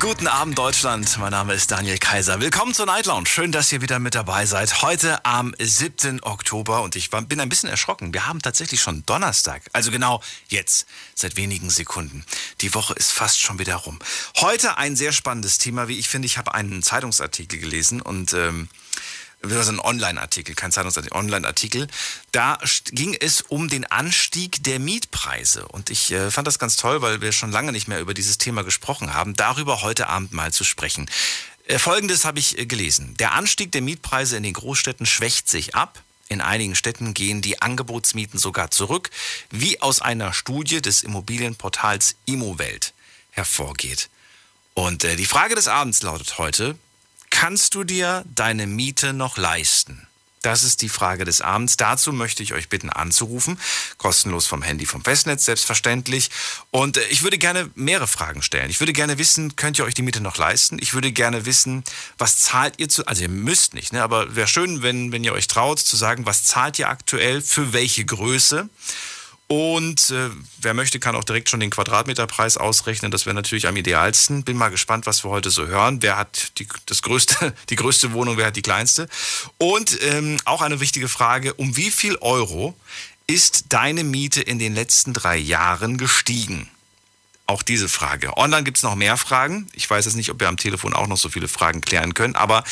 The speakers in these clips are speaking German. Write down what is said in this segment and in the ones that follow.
Guten Abend Deutschland, mein Name ist Daniel Kaiser. Willkommen zur Night Lounge. Schön, dass ihr wieder mit dabei seid. Heute am 7. Oktober und ich bin ein bisschen erschrocken. Wir haben tatsächlich schon Donnerstag. Also genau jetzt, seit wenigen Sekunden. Die Woche ist fast schon wieder rum. Heute ein sehr spannendes Thema, wie ich finde. Ich habe einen Zeitungsartikel gelesen und ähm, ist ein Online-Artikel, kein Zeitungsartikel, Online-Artikel. Da ging es um den Anstieg der Mietpreise. Und ich äh, fand das ganz toll, weil wir schon lange nicht mehr über dieses Thema gesprochen haben, darüber heute Abend mal zu sprechen. Äh, Folgendes habe ich äh, gelesen. Der Anstieg der Mietpreise in den Großstädten schwächt sich ab. In einigen Städten gehen die Angebotsmieten sogar zurück, wie aus einer Studie des Immobilienportals Immowelt hervorgeht. Und äh, die Frage des Abends lautet heute, kannst du dir deine Miete noch leisten? Das ist die Frage des Abends. Dazu möchte ich euch bitten anzurufen. Kostenlos vom Handy, vom Festnetz, selbstverständlich. Und äh, ich würde gerne mehrere Fragen stellen. Ich würde gerne wissen, könnt ihr euch die Miete noch leisten? Ich würde gerne wissen, was zahlt ihr zu, also ihr müsst nicht, ne? aber wäre schön, wenn, wenn ihr euch traut zu sagen, was zahlt ihr aktuell, für welche Größe? Und äh, wer möchte, kann auch direkt schon den Quadratmeterpreis ausrechnen. Das wäre natürlich am idealsten. Bin mal gespannt, was wir heute so hören. Wer hat die, das größte, die größte Wohnung, wer hat die kleinste? Und ähm, auch eine wichtige Frage, um wie viel Euro ist deine Miete in den letzten drei Jahren gestiegen? Auch diese Frage. Online gibt es noch mehr Fragen. Ich weiß jetzt nicht, ob wir am Telefon auch noch so viele Fragen klären können, aber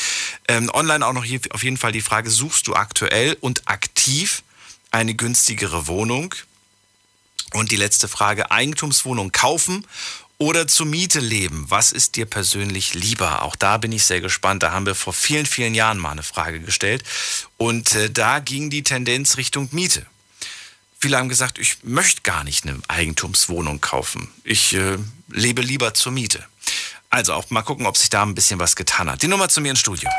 ähm, online auch noch hier auf jeden Fall die Frage, suchst du aktuell und aktiv eine günstigere Wohnung? Und die letzte Frage, Eigentumswohnung kaufen oder zur Miete leben? Was ist dir persönlich lieber? Auch da bin ich sehr gespannt. Da haben wir vor vielen, vielen Jahren mal eine Frage gestellt. Und äh, da ging die Tendenz Richtung Miete. Viele haben gesagt, ich möchte gar nicht eine Eigentumswohnung kaufen. Ich äh, lebe lieber zur Miete. Also auch mal gucken, ob sich da ein bisschen was getan hat. Die Nummer zu mir ins Studio.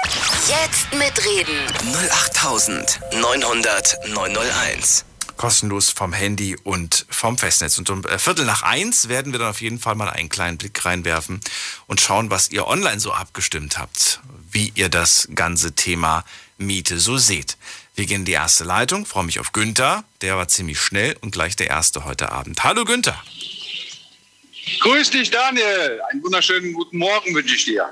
Jetzt mitreden. 08900 901. kostenlos vom Handy und vom Festnetz. Und um äh, Viertel nach eins werden wir dann auf jeden Fall mal einen kleinen Blick reinwerfen und schauen, was ihr online so abgestimmt habt, wie ihr das ganze Thema Miete so seht. Wir gehen in die erste Leitung, freue mich auf Günther, der war ziemlich schnell und gleich der erste heute Abend. Hallo Günther. Grüß dich, Daniel. Einen wunderschönen guten Morgen wünsche ich dir.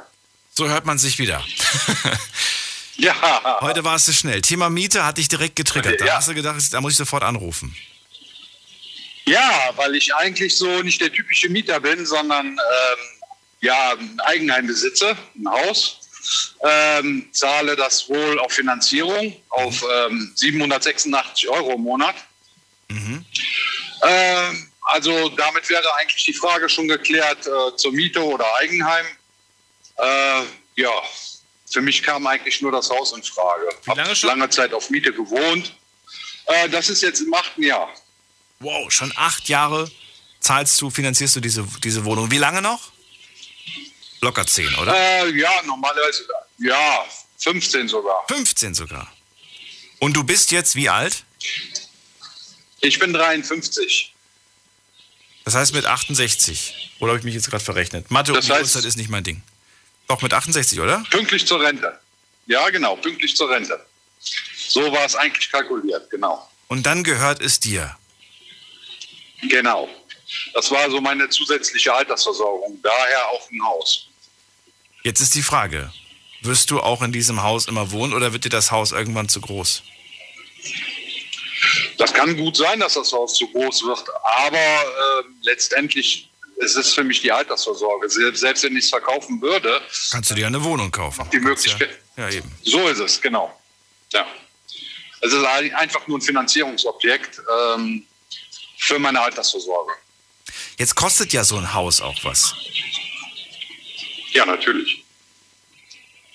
So hört man sich wieder. Ja, Heute warst du schnell. Thema Miete hat dich direkt getriggert. Da Ja. hast du gedacht, da muss ich sofort anrufen. ja, weil ich eigentlich so nicht der typische Mieter bin, sondern ähm, ja, ein Eigenheim besitze, ein Haus. Ähm, zahle das wohl auf Finanzierung auf ähm, 786 Euro im Monat. Ähm, also damit wäre eigentlich die Frage schon geklärt äh, zur Miete oder Eigenheim. Äh, ja, für mich kam eigentlich nur das Haus in Frage. Wie lange schon? lange Zeit auf Miete gewohnt. Äh, das ist jetzt im achten Jahr. Wow, schon acht Jahre zahlst du, finanzierst du diese, diese Wohnung. Wie lange noch? Locker zehn, oder? Äh, ja, normalerweise, ja, 15 sogar. 15 sogar. Und du bist jetzt wie alt? Ich bin 53. Das heißt mit 68. Oder habe ich mich jetzt gerade verrechnet? Mathe Das die heißt- Uhrzeit ist nicht mein Ding. Doch, mit 68, oder? Pünktlich zur Rente. Ja, genau, pünktlich zur Rente. So war es eigentlich kalkuliert, genau. Und dann gehört es dir. Genau. Das war so meine zusätzliche Altersversorgung. Daher auch ein Haus. Jetzt ist die Frage, wirst du auch in diesem Haus immer wohnen oder wird dir das Haus irgendwann zu groß? Das kann gut sein, dass das Haus zu groß wird, aber äh, letztendlich ist es für mich die Altersvorsorge. Selbst wenn ich es verkaufen würde, Kannst du dir eine Wohnung kaufen? die Möglichkeit. Ja, ja, eben. So ist es, genau. Ja. Es ist ein- einfach nur ein Finanzierungsobjekt ähm, für meine Altersvorsorge. Jetzt kostet ja so ein Haus auch was. Ja, natürlich.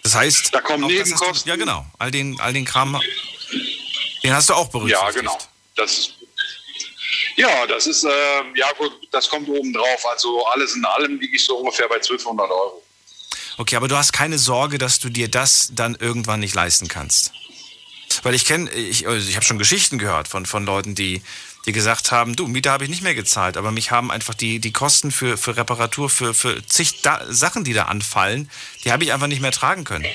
Das heißt, Da kommen Nebenkosten. Du, ja, genau. All den, all den Kram, den hast du auch berücksichtigt. Ja, genau. Das, ja, das ist, äh, ja gut, das kommt oben drauf. Also alles in allem liege ich so ungefähr bei 1200 Euro. Okay, aber du hast keine Sorge, dass du dir das dann irgendwann nicht leisten kannst. Weil ich kenne, ich, also ich habe schon Geschichten gehört von, von Leuten, die, die gesagt haben, du, Miete habe ich nicht mehr gezahlt, aber mich haben einfach die, die Kosten für, für Reparatur, für, für zig da Sachen, die da anfallen, die habe ich einfach nicht mehr tragen können.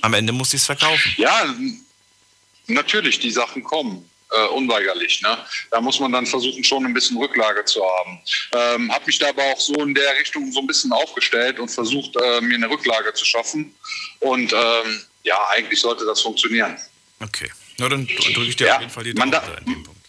Am Ende musste ich es verkaufen. Ja, natürlich, die Sachen kommen. Äh, unweigerlich. Ne? Da muss man dann versuchen, schon ein bisschen Rücklage zu haben. Ähm, habe mich da aber auch so in der Richtung so ein bisschen aufgestellt und versucht, äh, mir eine Rücklage zu schaffen. Und ähm, ja, eigentlich sollte das funktionieren. Okay. Na, dann drücke ich dir Ja, auf jeden Fall die Daumen da- in dem Punkt.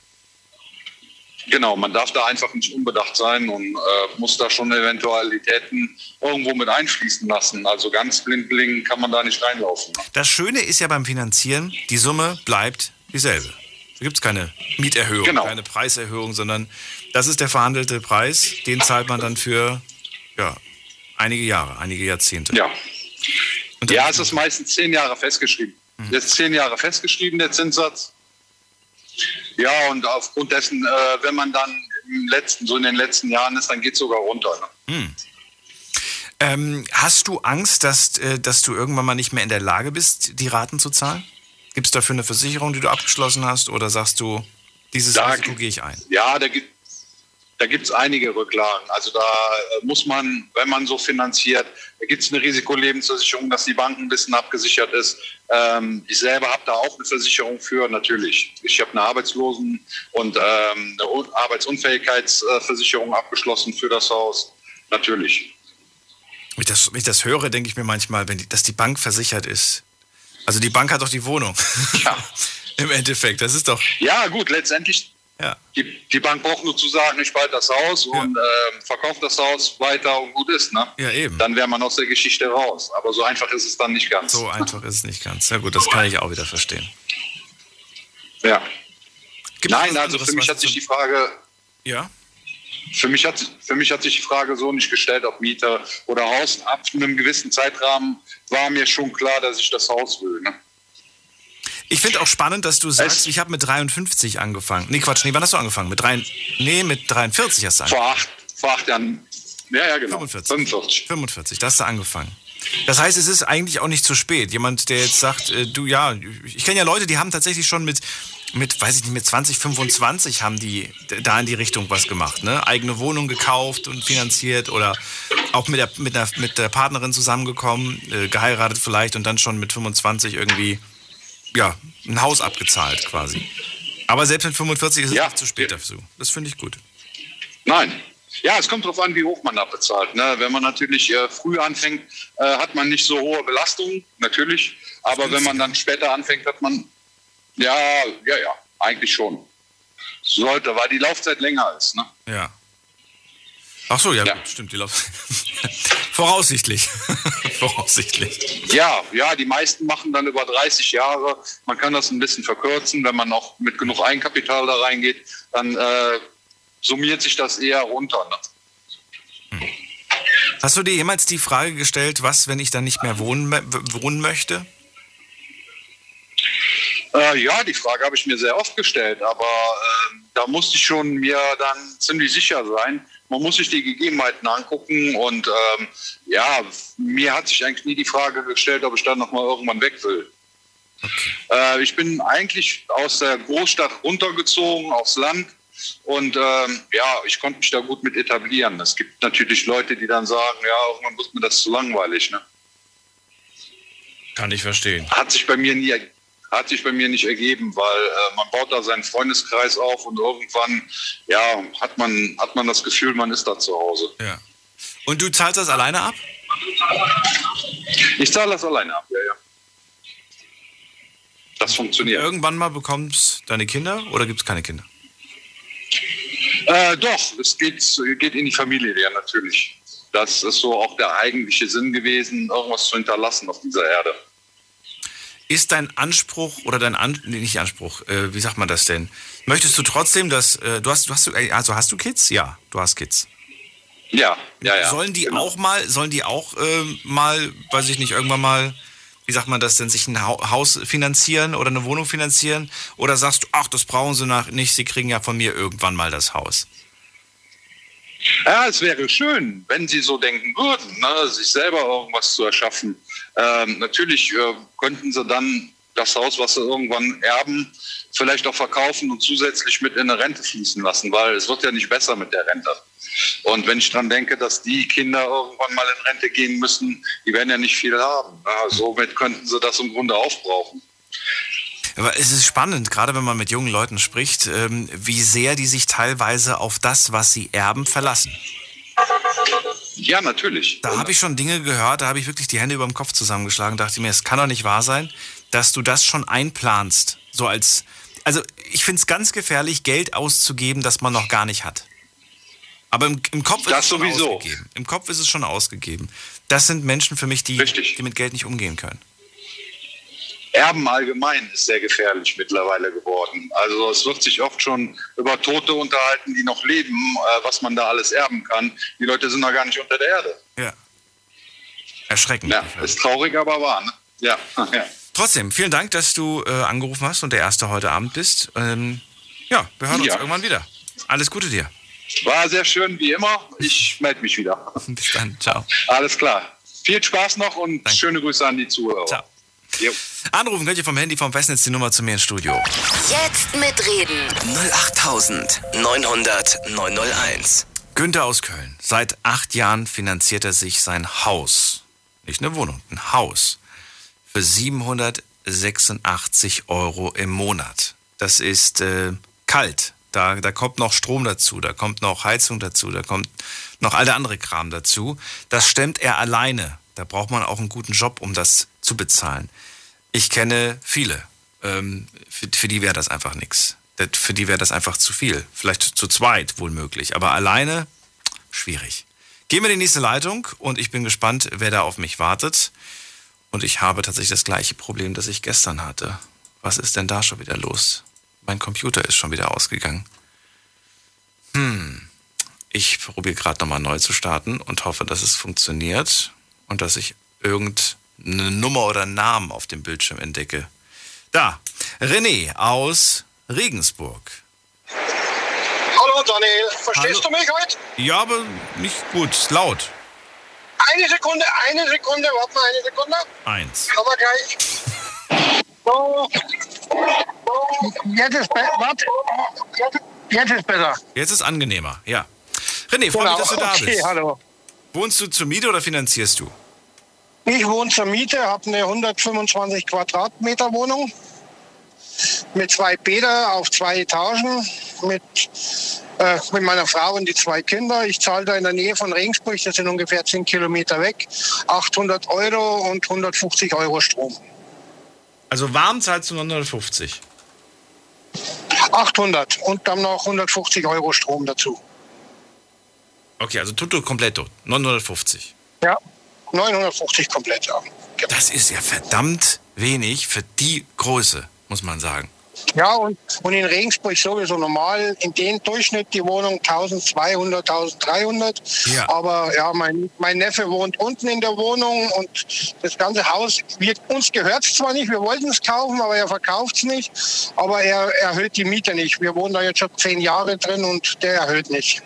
Genau, man darf da einfach nicht unbedacht sein und äh, muss da schon Eventualitäten irgendwo mit einfließen lassen. Also ganz blind blind kann man da nicht reinlaufen. Das Schöne ist ja beim Finanzieren, die Summe bleibt dieselbe. Da gibt es keine Mieterhöhung, Genau. keine Preiserhöhung, sondern das ist der verhandelte Preis, den zahlt man dann für ja, einige Jahre, einige Jahrzehnte. Ja. Ja, es ist meistens zehn Jahre festgeschrieben. Jetzt zehn Jahre festgeschrieben, der Zinssatz. Ja, und aufgrund dessen, äh, wenn man dann im letzten, so in den letzten Jahren ist, dann geht es sogar runter. Ne? Ähm, hast du Angst, dass, äh, dass du irgendwann mal nicht mehr in der Lage bist, die Raten zu zahlen? Gibt es dafür eine Versicherung, die du abgeschlossen hast? Oder sagst du, dieses Da- Risiko gehe ich ein? Ja, da gibt da gibt's einige Rücklagen. Also da äh, muss man, wenn man so finanziert, da gibt es eine Risikolebensversicherung, dass die Bank ein bisschen abgesichert ist. Ähm, ich selber habe da auch eine Versicherung für, natürlich. Ich habe eine Arbeitslosen- und ähm, eine Un- Arbeitsunfähigkeitsversicherung abgeschlossen für das Haus. Natürlich. Wenn ich das, wenn ich das höre, denke ich mir manchmal, wenn die, dass die Bank versichert ist. Also die Bank hat doch die Wohnung. Ja. Im Endeffekt. Das ist doch. Ja, gut, letztendlich, Ja. die, die Bank braucht nur zu sagen, ich behalte das Haus und ähm, verkaufe das Haus weiter und gut ist. Ne? Ja, eben. Dann wäre man aus der Geschichte raus. Aber so einfach ist es dann nicht ganz. So einfach ist es nicht ganz. Ja gut, das kann ich auch wieder verstehen. Ja. Gibt Nein, also für mich hat sich die Frage, Ja? Für mich hat, für mich hat sich die Frage so nicht gestellt, ob Mieter oder Haus. Ab einem gewissen Zeitrahmen war mir schon klar, dass ich das Haus will. Ne? Ich finde auch spannend, dass du sagst, Es- ich habe mit 53 angefangen. Nee, Quatsch, nee, wann hast du angefangen? Mit drei, nee, mit 43 hast du angefangen. Vor acht, vor acht Jahren. Ja, ja, genau. 45. 45. 45, da hast du angefangen. Das heißt, es ist eigentlich auch nicht zu spät. Jemand, der jetzt sagt, äh, du ja, ich kenne ja Leute, die haben tatsächlich schon mit, mit, weiß ich nicht, mit 20, 25 haben die da in die Richtung was gemacht. Ne? Eigene Wohnung gekauft und finanziert oder auch mit der, mit der, mit der Partnerin zusammengekommen, äh, geheiratet vielleicht und dann schon mit 25 irgendwie, ja, ein Haus abgezahlt quasi. Aber selbst mit 45 ist es Ja. nicht zu spät dafür. Das finde ich gut. Nein. Ja, es kommt darauf an, wie hoch man da bezahlt. Ne? Wenn man natürlich äh, früh anfängt, äh, hat man nicht so hohe Belastungen, natürlich. Aber wenn man dann später anfängt, hat man, ja, ja, ja, eigentlich schon. Sollte, weil die Laufzeit länger ist. Ne? Ja. Ach so, ja, Ja. Gut, stimmt. Die Lauf Voraussichtlich. Voraussichtlich. Ja, ja, die meisten machen dann über 30 Jahre. Man kann das ein bisschen verkürzen, wenn man auch mit genug Eigenkapital da reingeht, dann äh, summiert sich das eher runter. Ne? Hast du dir jemals die Frage gestellt, was, wenn ich dann nicht mehr wohnen, wohnen möchte? Äh, ja, die Frage habe ich mir sehr oft gestellt, aber äh, da musste ich schon mir dann ziemlich sicher sein. Man muss sich die Gegebenheiten angucken und ähm, ja, mir hat sich eigentlich nie die Frage gestellt, ob ich dann nochmal irgendwann weg will. Äh, ich bin eigentlich aus der Großstadt runtergezogen aufs Land und ähm, ja, ich konnte mich da gut mit etablieren. Es gibt natürlich Leute, die dann sagen, ja, irgendwann wird mir das zu langweilig. Ne? Kann ich verstehen. hat sich bei mir nie hat sich bei mir nicht ergeben, weil äh, man baut da seinen Freundeskreis auf und irgendwann ja hat man hat man das Gefühl, man ist da zu Hause. Ja. Und du zahlst das alleine ab? Ich zahle das alleine ab, ja ja. Das funktioniert. Irgendwann mal bekommst deine Kinder oder gibt es keine Kinder? Äh, doch, es geht, geht in die Familie, ja natürlich. Das ist so auch der eigentliche Sinn gewesen, irgendwas zu hinterlassen auf dieser Erde. Ist dein Anspruch oder dein An nee, nicht Anspruch, äh, wie sagt man das denn? Möchtest du trotzdem, dass äh, du hast, du hast, äh, also hast du Kids? Ja, du hast Kids. Ja, ja, ja. Sollen die genau. auch mal, sollen die auch ähm, mal, weiß ich nicht, irgendwann mal, wie sagt man das denn, sich ein Hau- Haus finanzieren oder eine Wohnung finanzieren? Oder sagst du, ach, das brauchen sie nach nicht, sie kriegen ja von mir irgendwann mal das Haus? Ja, es wäre schön, wenn Sie so denken würden, ne, sich selber irgendwas zu erschaffen. Ähm, natürlich äh, könnten Sie dann das Haus, was sie irgendwann erben, vielleicht auch verkaufen und zusätzlich mit in eine Rente fließen lassen, weil es wird ja nicht besser mit der Rente. Und wenn ich dran denke, dass die Kinder irgendwann mal in Rente gehen müssen, die werden ja nicht viel haben. Ja, somit könnten sie das im Grunde aufbrauchen. Aber es ist spannend, gerade wenn man mit jungen Leuten spricht, ähm, wie sehr die sich teilweise auf das, was sie erben, verlassen. Ja, natürlich. Da habe ich schon Dinge gehört, da habe ich wirklich die Hände über dem Kopf zusammengeschlagen, dachte mir, es kann doch nicht wahr sein, dass du das schon einplanst. So als, also ich finde es ganz gefährlich, Geld auszugeben, das man noch gar nicht hat. Aber im, im Kopf Das ist es schon sowieso. ausgegeben. Im Kopf ist es schon ausgegeben. Das sind Menschen für mich, die, Richtig. die mit Geld nicht umgehen können. Erben allgemein ist sehr gefährlich mittlerweile geworden. Also es wird sich oft schon über Tote unterhalten, die noch leben, äh, was man da alles erben kann. Die Leute sind noch gar nicht unter der Erde. Ja. Erschreckend. Ja, ist traurig, aber wahr. Ne? Ja, ja. Trotzdem, vielen Dank, dass du äh, angerufen hast und der Erste heute Abend bist. Ähm, ja, wir hören uns Ja. irgendwann wieder. Alles Gute dir. War sehr schön wie immer. Ich melde mich wieder. Bis dann. Ciao. Alles klar. Viel Spaß noch und Danke. schöne Grüße an die Zuhörer. Ciao. Jo. Anrufen könnt ihr vom Handy vom Festnetz die Nummer zu mir ins Studio. Jetzt mitreden. 08900 901. Günther aus Köln. Seit acht Jahren finanziert er sich sein Haus. Nicht eine Wohnung, ein Haus. Für 786 Euro im Monat. Das ist äh, kalt. Da, da kommt noch Strom dazu, da kommt noch Heizung dazu, da kommt noch all der andere Kram dazu. Das stemmt er alleine. Da braucht man auch einen guten Job, um das zu bezahlen. Ich kenne viele. Ähm, für, für die wäre das einfach nichts. Für die wäre das einfach zu viel. Vielleicht zu zweit wohl möglich. Aber alleine schwierig. Gehen wir in die nächste Leitung und ich bin gespannt, wer da auf mich wartet. Und ich habe tatsächlich das gleiche Problem, das ich gestern hatte. Was ist denn da schon wieder los? Mein Computer ist schon wieder ausgegangen. Hm. Ich probiere gerade nochmal neu zu starten und hoffe, dass es funktioniert und dass ich irgendeine Nummer oder Namen auf dem Bildschirm entdecke. Da, René aus Regensburg. Hallo Daniel, verstehst Hallo. du mich heute? Ja, aber nicht gut, laut. Eine Sekunde, eine Sekunde, warte mal eine Sekunde. Eins. Aber gleich. Jetzt ist besser. Warte. Jetzt ist besser. Jetzt ist angenehmer, ja. René, freue mich, dass du da Genau. okay, bist. hallo. Wohnst du zur Miete oder finanzierst du? Ich wohne zur Miete, habe eine 125 Quadratmeter Wohnung mit zwei Bäder auf zwei Etagen, mit, äh, mit meiner Frau und die zwei Kinder. Ich zahle da in der Nähe von Regensburg, das sind ungefähr 10 Kilometer weg, 800 Euro und 150 Euro Strom. Also warm zahlst du 950. 800 und dann noch 150 Euro Strom dazu. Okay, also tutto completo, 950. Ja, 950 komplett, ja. Das ist ja verdammt wenig für die Größe, muss man sagen. Ja, und, und in Regensburg sowieso normal in dem Durchschnitt die Wohnung 1200, 1300. Ja. Aber ja, mein, mein Neffe wohnt unten in der Wohnung und das ganze Haus, wir, uns gehört es zwar nicht, wir wollten es kaufen, aber er verkauft es nicht. Aber er erhöht die Miete nicht. Wir wohnen da jetzt schon zehn Jahre drin und der erhöht nicht.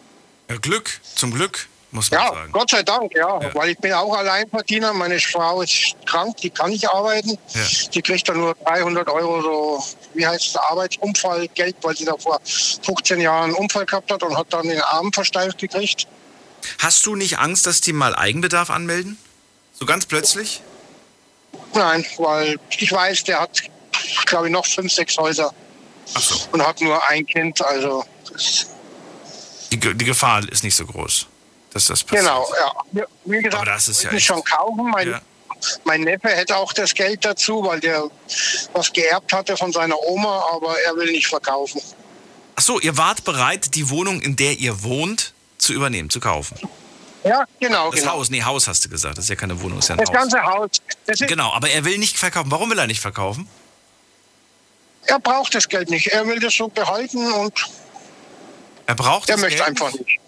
Glück, zum Glück, muss man Ja, sagen. Gott sei Dank, ja. Ja. Weil ich bin auch Alleinverdiener. Meine Frau ist krank, die kann nicht arbeiten. Ja. Die kriegt dann nur 300 Euro so, wie heißt es, Arbeitsunfallgeld, weil sie da vor 15 Jahren einen Unfall gehabt hat und hat dann den Arm versteift gekriegt. Hast du nicht Angst, dass die mal Eigenbedarf anmelden? So ganz plötzlich? Nein, weil ich weiß, der hat, glaube ich, noch fünf, sechs Häuser Ach so, und hat nur ein Kind. Also, die, die Gefahr ist nicht so groß, dass das passiert. genau, ja. Wie gesagt, Aber das ist ja echt- schon kaufen. Mein, Ja. Mein Neffe hätte auch das Geld dazu, weil der was geerbt hatte von seiner Oma, aber er will nicht verkaufen. Ach so, ihr wart bereit, die Wohnung, in der ihr wohnt, zu übernehmen, zu kaufen. Ja, genau, Das genau. Haus, nee, Haus hast du gesagt. Das ist ja keine Wohnung, das ist ja ein Das Haus. ganze Haus. Das Genau, aber er will nicht verkaufen. Warum will er nicht verkaufen? Er braucht das Geld nicht. Er will das so behalten und Er braucht er das möchte Geld einfach nicht.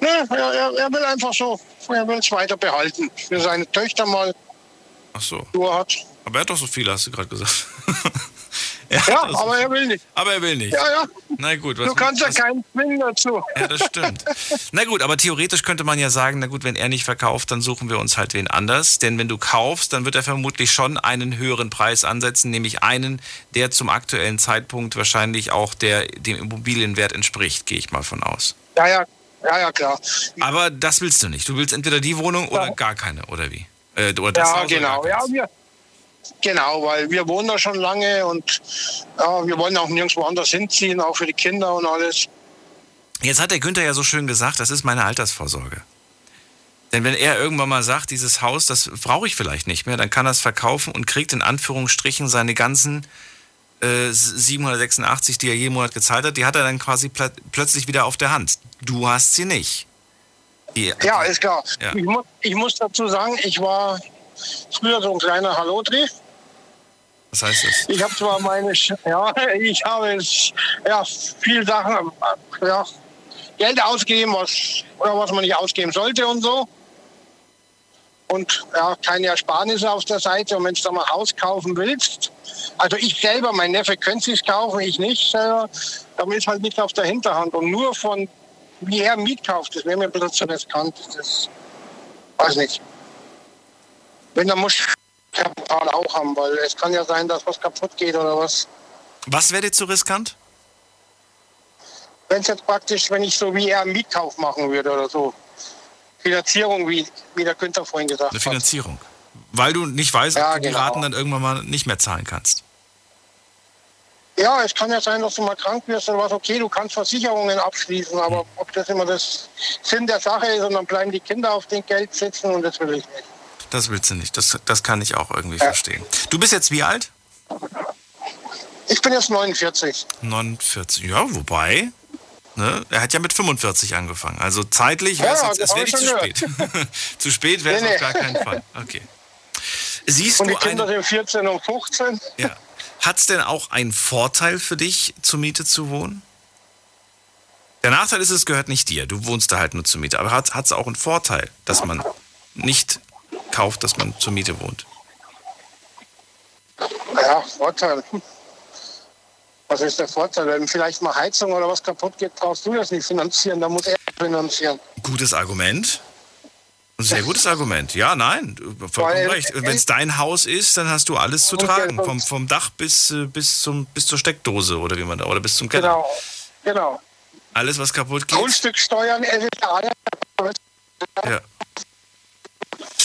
Nee, er, er, will einfach so. Er will es weiter behalten. Für seine Töchter mal Ach so. nur hat. Aber er hat doch so viele, hast du gerade gesagt. Ja, das- aber er will nicht. aber er will nicht. Ja, ja. Na gut, was, Du kannst ja was, keinen zwingen dazu. Ja, das stimmt. Na gut, aber theoretisch könnte man ja sagen, na gut, wenn er nicht verkauft, dann suchen wir uns halt wen anders. Denn wenn du kaufst, dann wird er vermutlich schon einen höheren Preis ansetzen, nämlich einen, der zum aktuellen Zeitpunkt wahrscheinlich auch der, dem Immobilienwert entspricht, gehe ich mal von aus. Ja, ja, ja, ja, klar. Aber das willst du nicht. Du willst entweder die Wohnung oder Ja. gar keine, oder wie? Äh, oder das Ja, Haus oder genau. Ja, wir, genau, weil wir wohnen da schon lange und ja, wir wollen auch nirgendwo anders hinziehen, auch für die Kinder und alles. Jetzt hat der Günther ja so schön gesagt, das ist meine Altersvorsorge. Denn wenn er irgendwann mal sagt, dieses Haus, das brauche ich vielleicht nicht mehr, dann kann er es verkaufen und kriegt in Anführungsstrichen seine ganzen äh, 786, die er jeden Monat gezahlt hat, die hat er dann quasi pl plötzlich wieder auf der Hand. Du hast sie nicht. Die, Ja, ist klar. Ja. Ich, mu ich muss dazu sagen, ich war früher so ein kleiner Hallodri. Was heißt das? Ich habe zwar meine, Sch- ja, ich habe ja, viel Sachen, äh, ja, Geld ausgegeben, was, oder was man nicht ausgeben sollte und so. Und ja, keine Ersparnisse auf der Seite. Und wenn du da mal Haus kaufen willst, also ich selber, mein Neffe könnte es kaufen, ich nicht selber, dann ist halt nicht auf der Hinterhand. Und nur von, wie er Miet kauft, das wäre mir ein bisschen zu riskant. Das weiß nicht. Wenn, dann muss ich Kapital auch haben, weil es kann ja sein, dass was kaputt geht oder was. Was wäre dir zu riskant? Wenn es jetzt praktisch, wenn ich so wie er einen Mietkauf machen würde oder so. Finanzierung, wie, wie der Günther vorhin gesagt Eine hat. Finanzierung. Weil du nicht weißt, Ja, ob du die genau. Raten dann irgendwann mal nicht mehr zahlen kannst. Ja, es kann ja sein, dass du mal krank wirst oder was. Okay, du kannst Versicherungen abschließen, aber ob das immer das Sinn der Sache ist und dann bleiben die Kinder auf dem Geld sitzen und das will ich nicht. Das willst du nicht. Das, das kann ich auch irgendwie verstehen. Du bist jetzt wie alt? Ich bin jetzt 49. 49. Ja, wobei. Ne, er hat ja mit 45 angefangen. Also zeitlich wäre es ja, jetzt, es ich zu spät. zu spät wäre es Nee, auf nee. gar keinen Fall. Okay. Siehst Und die du Kinder sind 14 und 15. ja. Hat es denn auch einen Vorteil für dich, zur Miete zu wohnen? Der Nachteil ist, es gehört nicht dir. Du wohnst da halt nur zur Miete. Aber hat es auch einen Vorteil, dass man nicht kauft, dass man zur Miete wohnt? Ja, Vorteil. Was ist der Vorteil? Wenn vielleicht mal Heizung oder was kaputt geht, brauchst du das nicht finanzieren, dann muss er finanzieren. Gutes Argument. Ein sehr gutes Argument. Ja, nein, vollkommen recht. Wenn es dein Haus ist, dann hast du alles zu tragen. Vom, vom Dach bis, äh, bis, zum, bis zur Steckdose oder wie man da, oder bis zum Keller. Genau. Genau. Alles, was kaputt geht. Grundstücksteuern. Ja.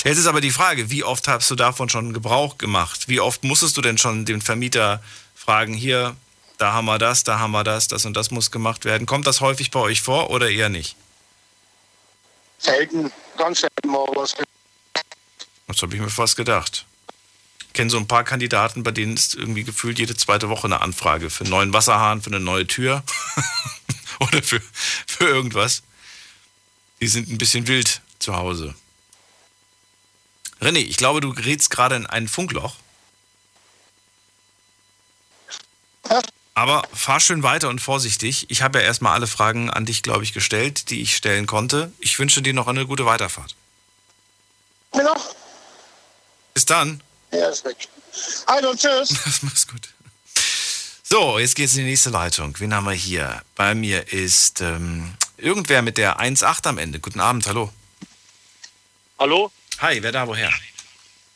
Jetzt ist aber die Frage, wie oft hast du davon schon Gebrauch gemacht? Wie oft musstest du denn schon den Vermieter fragen, hier, da haben wir das, da haben wir das, das und das muss gemacht werden. Kommt das häufig bei euch vor oder eher nicht? Selten, ganz selten mal was. Das habe ich mir fast gedacht. Ich kenne so ein paar Kandidaten, bei denen ist irgendwie gefühlt jede zweite Woche eine Anfrage für einen neuen Wasserhahn, für eine neue Tür oder für, für irgendwas. Die sind ein bisschen wild zu Hause. René, ich glaube, du gerätst gerade in ein Funkloch. Aber fahr schön weiter und vorsichtig. Ich habe ja erstmal alle Fragen an dich, glaube ich, gestellt, die ich stellen konnte. Ich wünsche dir noch eine gute Weiterfahrt. Mir noch? Bis dann. Er ist weg. Also, tschüss. Mach's gut. So, jetzt geht's in die nächste Leitung. Wen haben wir hier? Bei mir ist ähm, irgendwer mit der 1.8 am Ende. Guten Abend, hallo. Hallo? Hi, wer da woher?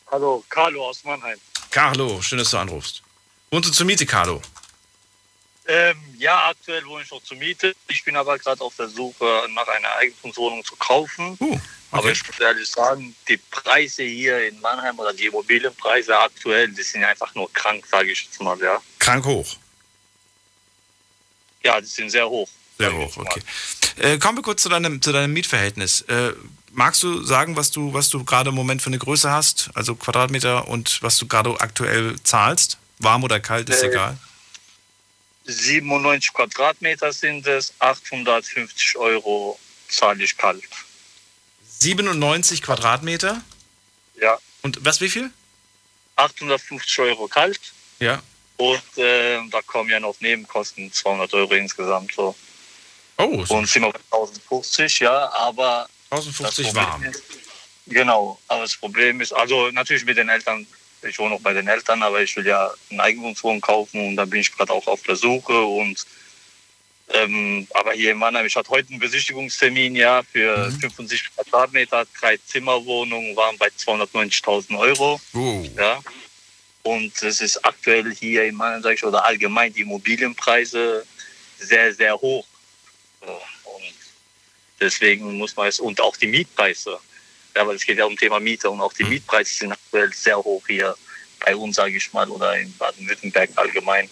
Hallo, Carlo aus Mannheim. Carlo, schön, dass du anrufst. Wohnst du zur Miete, Carlo? Ähm, ja, aktuell wohne ich noch zur Miete. Ich bin aber gerade auf der Suche nach einer Eigentumswohnung zu kaufen. Uh, Aber okay. ich muss ehrlich sagen, die Preise hier in Mannheim oder die Immobilienpreise aktuell, die sind einfach nur krank, sage ich jetzt mal, ja. Krank hoch. Ja, die sind sehr hoch. Sehr hoch, okay. Äh, kommen wir kurz zu deinem, zu deinem Mietverhältnis. Äh, magst du sagen, was du, was du gerade im Moment für eine Größe hast? Also Quadratmeter und was du gerade aktuell zahlst? Warm oder kalt, ist Äh, egal. 97 Quadratmeter sind es, 850 Euro zahle ich kalt. 97 Quadratmeter. Ja, Und was, wie viel? 850 Euro kalt. Ja. Und äh, da kommen ja noch Nebenkosten, 200 Euro insgesamt. So. Oh, so Und sind wir bei 1050, ja, aber 1050 Problem warm. Ist, genau, aber das Problem ist, also natürlich mit den Eltern Ich wohne noch bei den Eltern, aber ich will ja eine Eigentumswohnung kaufen und da bin ich gerade auch auf der Suche und ähm, aber hier in Mannheim, ich hatte heute einen Besichtigungstermin ja für Mhm. 75 Quadratmeter, drei Zimmerwohnungen waren bei 290.000 Euro. Oh. Ja. Und es ist aktuell hier in Mannheim, sag ich, oder allgemein die Immobilienpreise sehr, sehr hoch. Und deswegen muss man es, und auch die Mietpreise, ja, weil es geht ja um Thema Miete und auch die Mietpreise sind aktuell sehr hoch hier bei uns, sage ich mal, oder in Baden-Württemberg allgemein.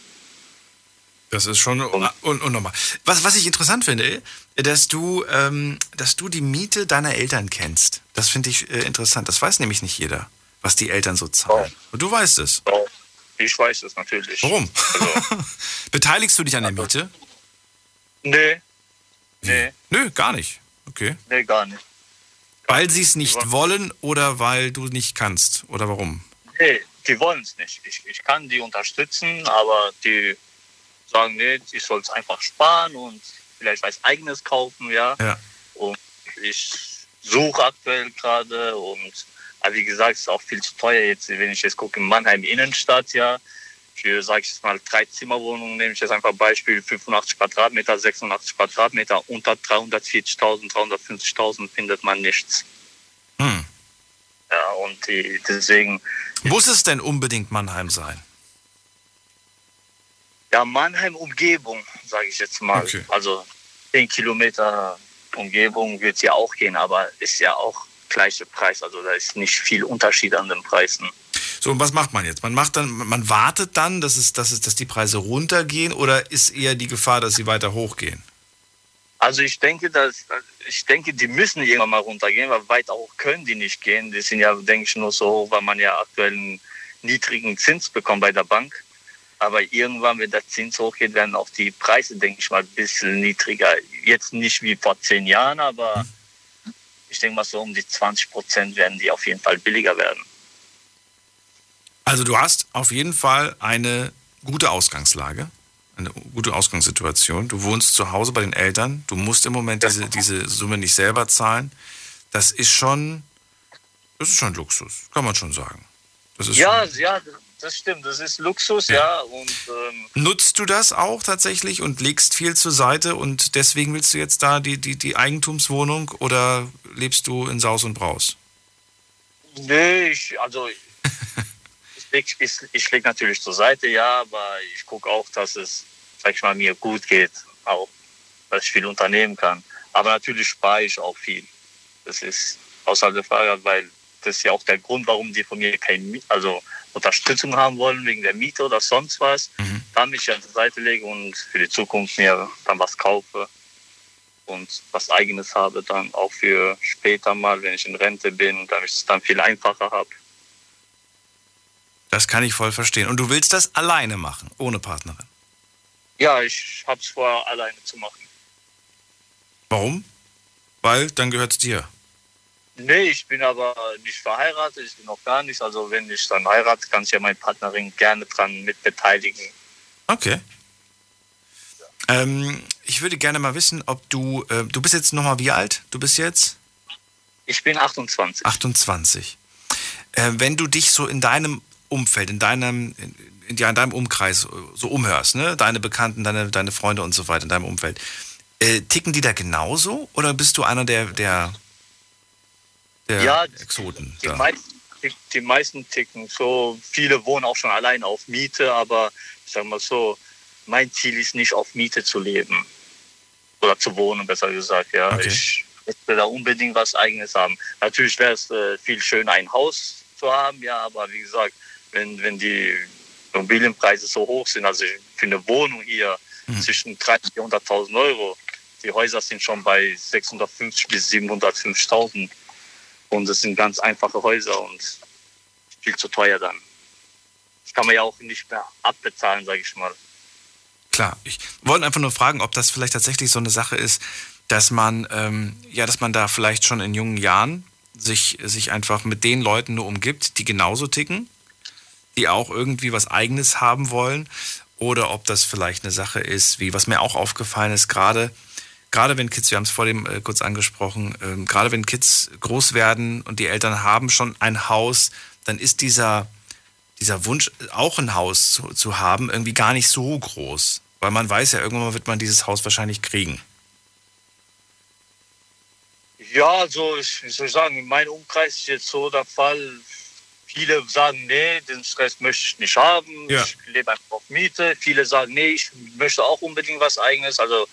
Das ist schon un unnormal. Was, was ich interessant finde, dass du, ähm, dass du die Miete deiner Eltern kennst. Das finde ich äh, interessant. Das weiß nämlich nicht jeder, was die Eltern so zahlen. Und du weißt es. So, ich weiß es natürlich. Warum? Also, Beteiligst du dich an der Miete? nee, nee, Nö, gar nicht. Okay. nee, gar nicht. Weil sie es nicht wollen- wollen oder weil du nicht kannst? Oder warum? Nee, die wollen es nicht. Ich, ich kann die unterstützen, aber die sagen, nee, ich soll es einfach sparen und vielleicht was eigenes kaufen, ja. Ja. Und ich suche aktuell gerade und aber wie gesagt, es ist auch viel zu teuer jetzt, wenn ich jetzt gucke in Mannheim Innenstadt, ja. Für, sag ich jetzt mal, drei Zimmerwohnungen nehme ich jetzt einfach Beispiel 85 Quadratmeter, 86 Quadratmeter, unter 340.000, 350.000 findet man nichts. Hm. Ja, und die, deswegen, Muss es denn unbedingt Mannheim sein? Ja, Mannheim Umgebung, sage ich jetzt mal. Okay. Also 10 Kilometer Umgebung wird ja auch gehen, aber ist ja auch gleiche Preis. Also da ist nicht viel Unterschied an den Preisen. So, und was macht man jetzt? Man macht dann, man wartet dann, dass, es, dass, es, dass die Preise runtergehen oder ist eher die Gefahr, dass sie weiter hochgehen? Also ich denke, dass ich denke, die müssen irgendwann mal runtergehen, weil weit auch können die nicht gehen. Die sind ja, denke ich, nur so hoch, weil man ja aktuell einen niedrigen Zins bekommt bei der Bank. Aber irgendwann, wenn der Zins hochgeht, werden auch die Preise, denke ich mal, ein bisschen niedriger. Jetzt nicht wie vor zehn Jahren, aber ich denke mal so um die 20 Prozent werden die auf jeden Fall billiger werden. Also du hast auf jeden Fall eine gute Ausgangslage, eine gute Ausgangssituation. Du wohnst zu Hause bei den Eltern, du musst im Moment diese, diese Summe nicht selber zahlen. Das ist schon, das ist schon Luxus, kann man schon sagen. Das ist Ja, schon, ja, das stimmt. Das ist Luxus, ja. Und ähm, Nutzt du das auch tatsächlich und legst viel zur Seite und deswegen willst du jetzt da die, die, die Eigentumswohnung oder lebst du in Saus und Braus? Nee, ich, also ich ich, ich leg natürlich zur Seite, ja, aber ich gucke auch, dass es, sag ich mal, mir gut geht, auch, dass ich viel unternehmen kann. Aber natürlich spare ich auch viel. Das ist außerhalb der Frage, weil das ist ja auch der Grund, warum die von mir keine also Unterstützung haben wollen, wegen der Miete oder sonst was. Mhm. Dann mich an die Seite lege und für die Zukunft mir dann was kaufe und was eigenes habe, dann auch für später mal, wenn ich in Rente bin, damit ich es dann viel einfacher habe. Das kann ich voll verstehen. Und du willst das alleine machen, ohne Partnerin. Ja, ich habe es vor, alleine zu machen. Warum? Weil dann gehört es dir. Nee, ich bin aber nicht verheiratet, ich bin noch gar nicht. Also wenn ich dann heirate, kann ich ja meine Partnerin gerne dran mit beteiligen. Okay. Ähm, ich würde gerne mal wissen, ob du, äh, du bist jetzt nochmal wie alt? Du bist jetzt Ich bin 28. 28. Äh, wenn du dich so in deinem Umfeld, in deinem, in, ja, in deinem Umkreis so umhörst, ne? deine Bekannten, deine, deine Freunde und so weiter, in deinem Umfeld, äh, ticken die da genauso oder bist du einer der, der, der Ja, Exoten? Die, die, die meisten ticken so. Viele wohnen auch schon allein auf Miete, aber ich sag mal so, mein Ziel ist nicht auf Miete zu leben. Oder zu wohnen, besser gesagt. Ja. Okay. Ich möchte da unbedingt was Eigenes haben. Natürlich wäre es äh, viel schöner, ein Haus zu haben, ja, aber wie gesagt, wenn, wenn die Immobilienpreise so hoch sind, also für eine Wohnung hier Mhm. zwischen 300.000 und 400.000 Euro, die Häuser sind schon bei 650 bis 750.000. Und das sind ganz einfache Häuser und viel zu teuer dann. Das kann man ja auch nicht mehr abbezahlen, sage ich mal. Klar, ich wollte einfach nur fragen, ob das vielleicht tatsächlich so eine Sache ist, dass man, ähm, ja, dass man da vielleicht schon in jungen Jahren sich, sich einfach mit den Leuten nur umgibt, die genauso ticken, die auch irgendwie was Eigenes haben wollen, oder ob das vielleicht eine Sache ist, wie was mir auch aufgefallen ist, gerade gerade wenn Kids, wir haben es vor dem äh, kurz angesprochen, ähm, gerade wenn Kids groß werden und die Eltern haben schon ein Haus, dann ist dieser dieser Wunsch, auch ein Haus zu, zu haben, irgendwie gar nicht so groß. Weil man weiß ja, irgendwann wird man dieses Haus wahrscheinlich kriegen. Ja, also ich, wie soll ich sagen, in meinem Umkreis ist jetzt so der Fall, viele sagen, nee, den Stress möchte ich nicht haben, Ja. ich lebe einfach auf Miete. Viele sagen, nee, ich möchte auch unbedingt was Eigenes. Also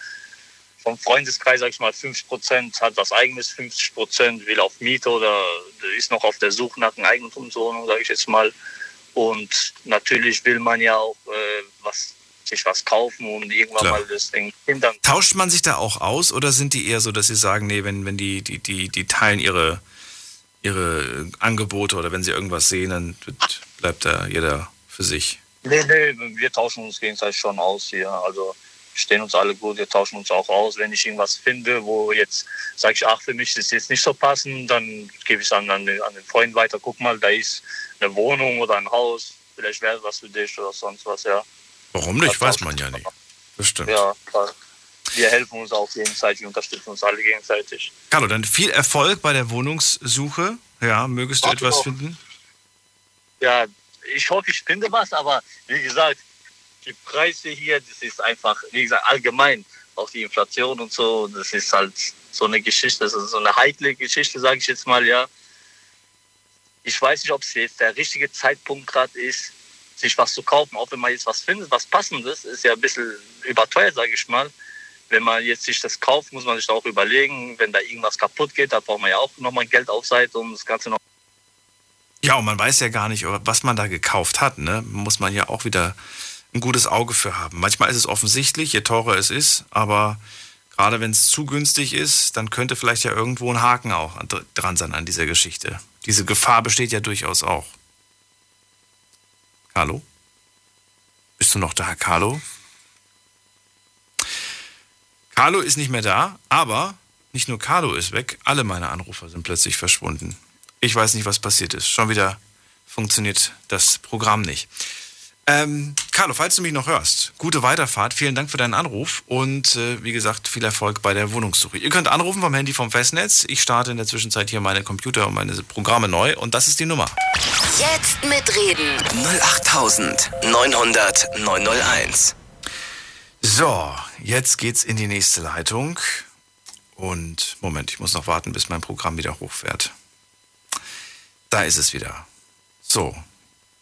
vom Freundeskreis, sag ich mal, 50 Prozent hat was Eigenes, 50 Prozent will auf Miete oder ist noch auf der Suche nach einer Eigentumswohnung, sage ich jetzt mal. Und natürlich will man ja auch äh, was, sich was kaufen und irgendwann Klar. mal das den Kindern Tauscht man sich da auch aus oder sind die eher so, dass sie sagen, nee, wenn, wenn die, die, die, die teilen ihre, ihre Angebote oder wenn sie irgendwas sehen, dann bleibt da jeder für sich? Nee, nee, wir tauschen uns gegenseitig schon aus hier. Also wir stehen uns alle gut, wir tauschen uns auch aus. Wenn ich irgendwas finde, wo jetzt sage ich, ach, für mich ist jetzt nicht so passend, dann gebe ich es an, an, den, an den Freund weiter. Guck mal, da ist eine Wohnung oder ein Haus, vielleicht wäre was für dich oder sonst was, ja. Warum nicht? Das Weiß man ja nicht. Das stimmt. Ja, klar. Wir helfen uns auch gegenseitig, unterstützen uns alle gegenseitig. Carlo, dann viel Erfolg bei der Wohnungssuche. Ja, mögest du Ach, etwas doch. finden? Ja, ich hoffe, ich finde was, aber wie gesagt, die Preise hier, das ist einfach, wie gesagt, allgemein, auch die Inflation und so, das ist halt so eine Geschichte, das ist so eine heikle Geschichte, sage ich jetzt mal, ja. Ich weiß nicht, ob es jetzt der richtige Zeitpunkt gerade ist, sich was zu kaufen, auch wenn man jetzt was findet, was passendes, ist ja ein bisschen überteuert, sage ich mal. Wenn man jetzt sich das kauft, muss man sich auch überlegen, wenn da irgendwas kaputt geht, da braucht man ja auch nochmal Geld auf Seite, um das Ganze noch Ja, und man weiß ja gar nicht, was man da gekauft hat. Ne? Muss man ja auch wieder ein gutes Auge für haben. Manchmal ist es offensichtlich, je teurer es ist, aber gerade wenn es zu günstig ist, dann könnte vielleicht ja irgendwo ein Haken auch an- dran sein an dieser Geschichte. Diese Gefahr besteht ja durchaus auch. Carlo? Bist du noch da, Carlo? Carlo ist nicht mehr da, aber nicht nur Carlo ist weg, alle meine Anrufer sind plötzlich verschwunden. Ich weiß nicht, was passiert ist. Schon wieder funktioniert das Programm nicht. Ähm, Carlo, falls du mich noch hörst, gute Weiterfahrt. Vielen Dank für deinen Anruf und äh, wie gesagt, viel Erfolg bei der Wohnungssuche. Ihr könnt anrufen vom Handy vom Festnetz. Ich starte in der Zwischenzeit hier meine Computer und meine Programme neu und das ist die Nummer. Jetzt mitreden. 08900 901. So, jetzt geht's in die nächste Leitung. Und Moment, ich muss noch warten, bis mein Programm wieder hochfährt. Da ist es wieder. So.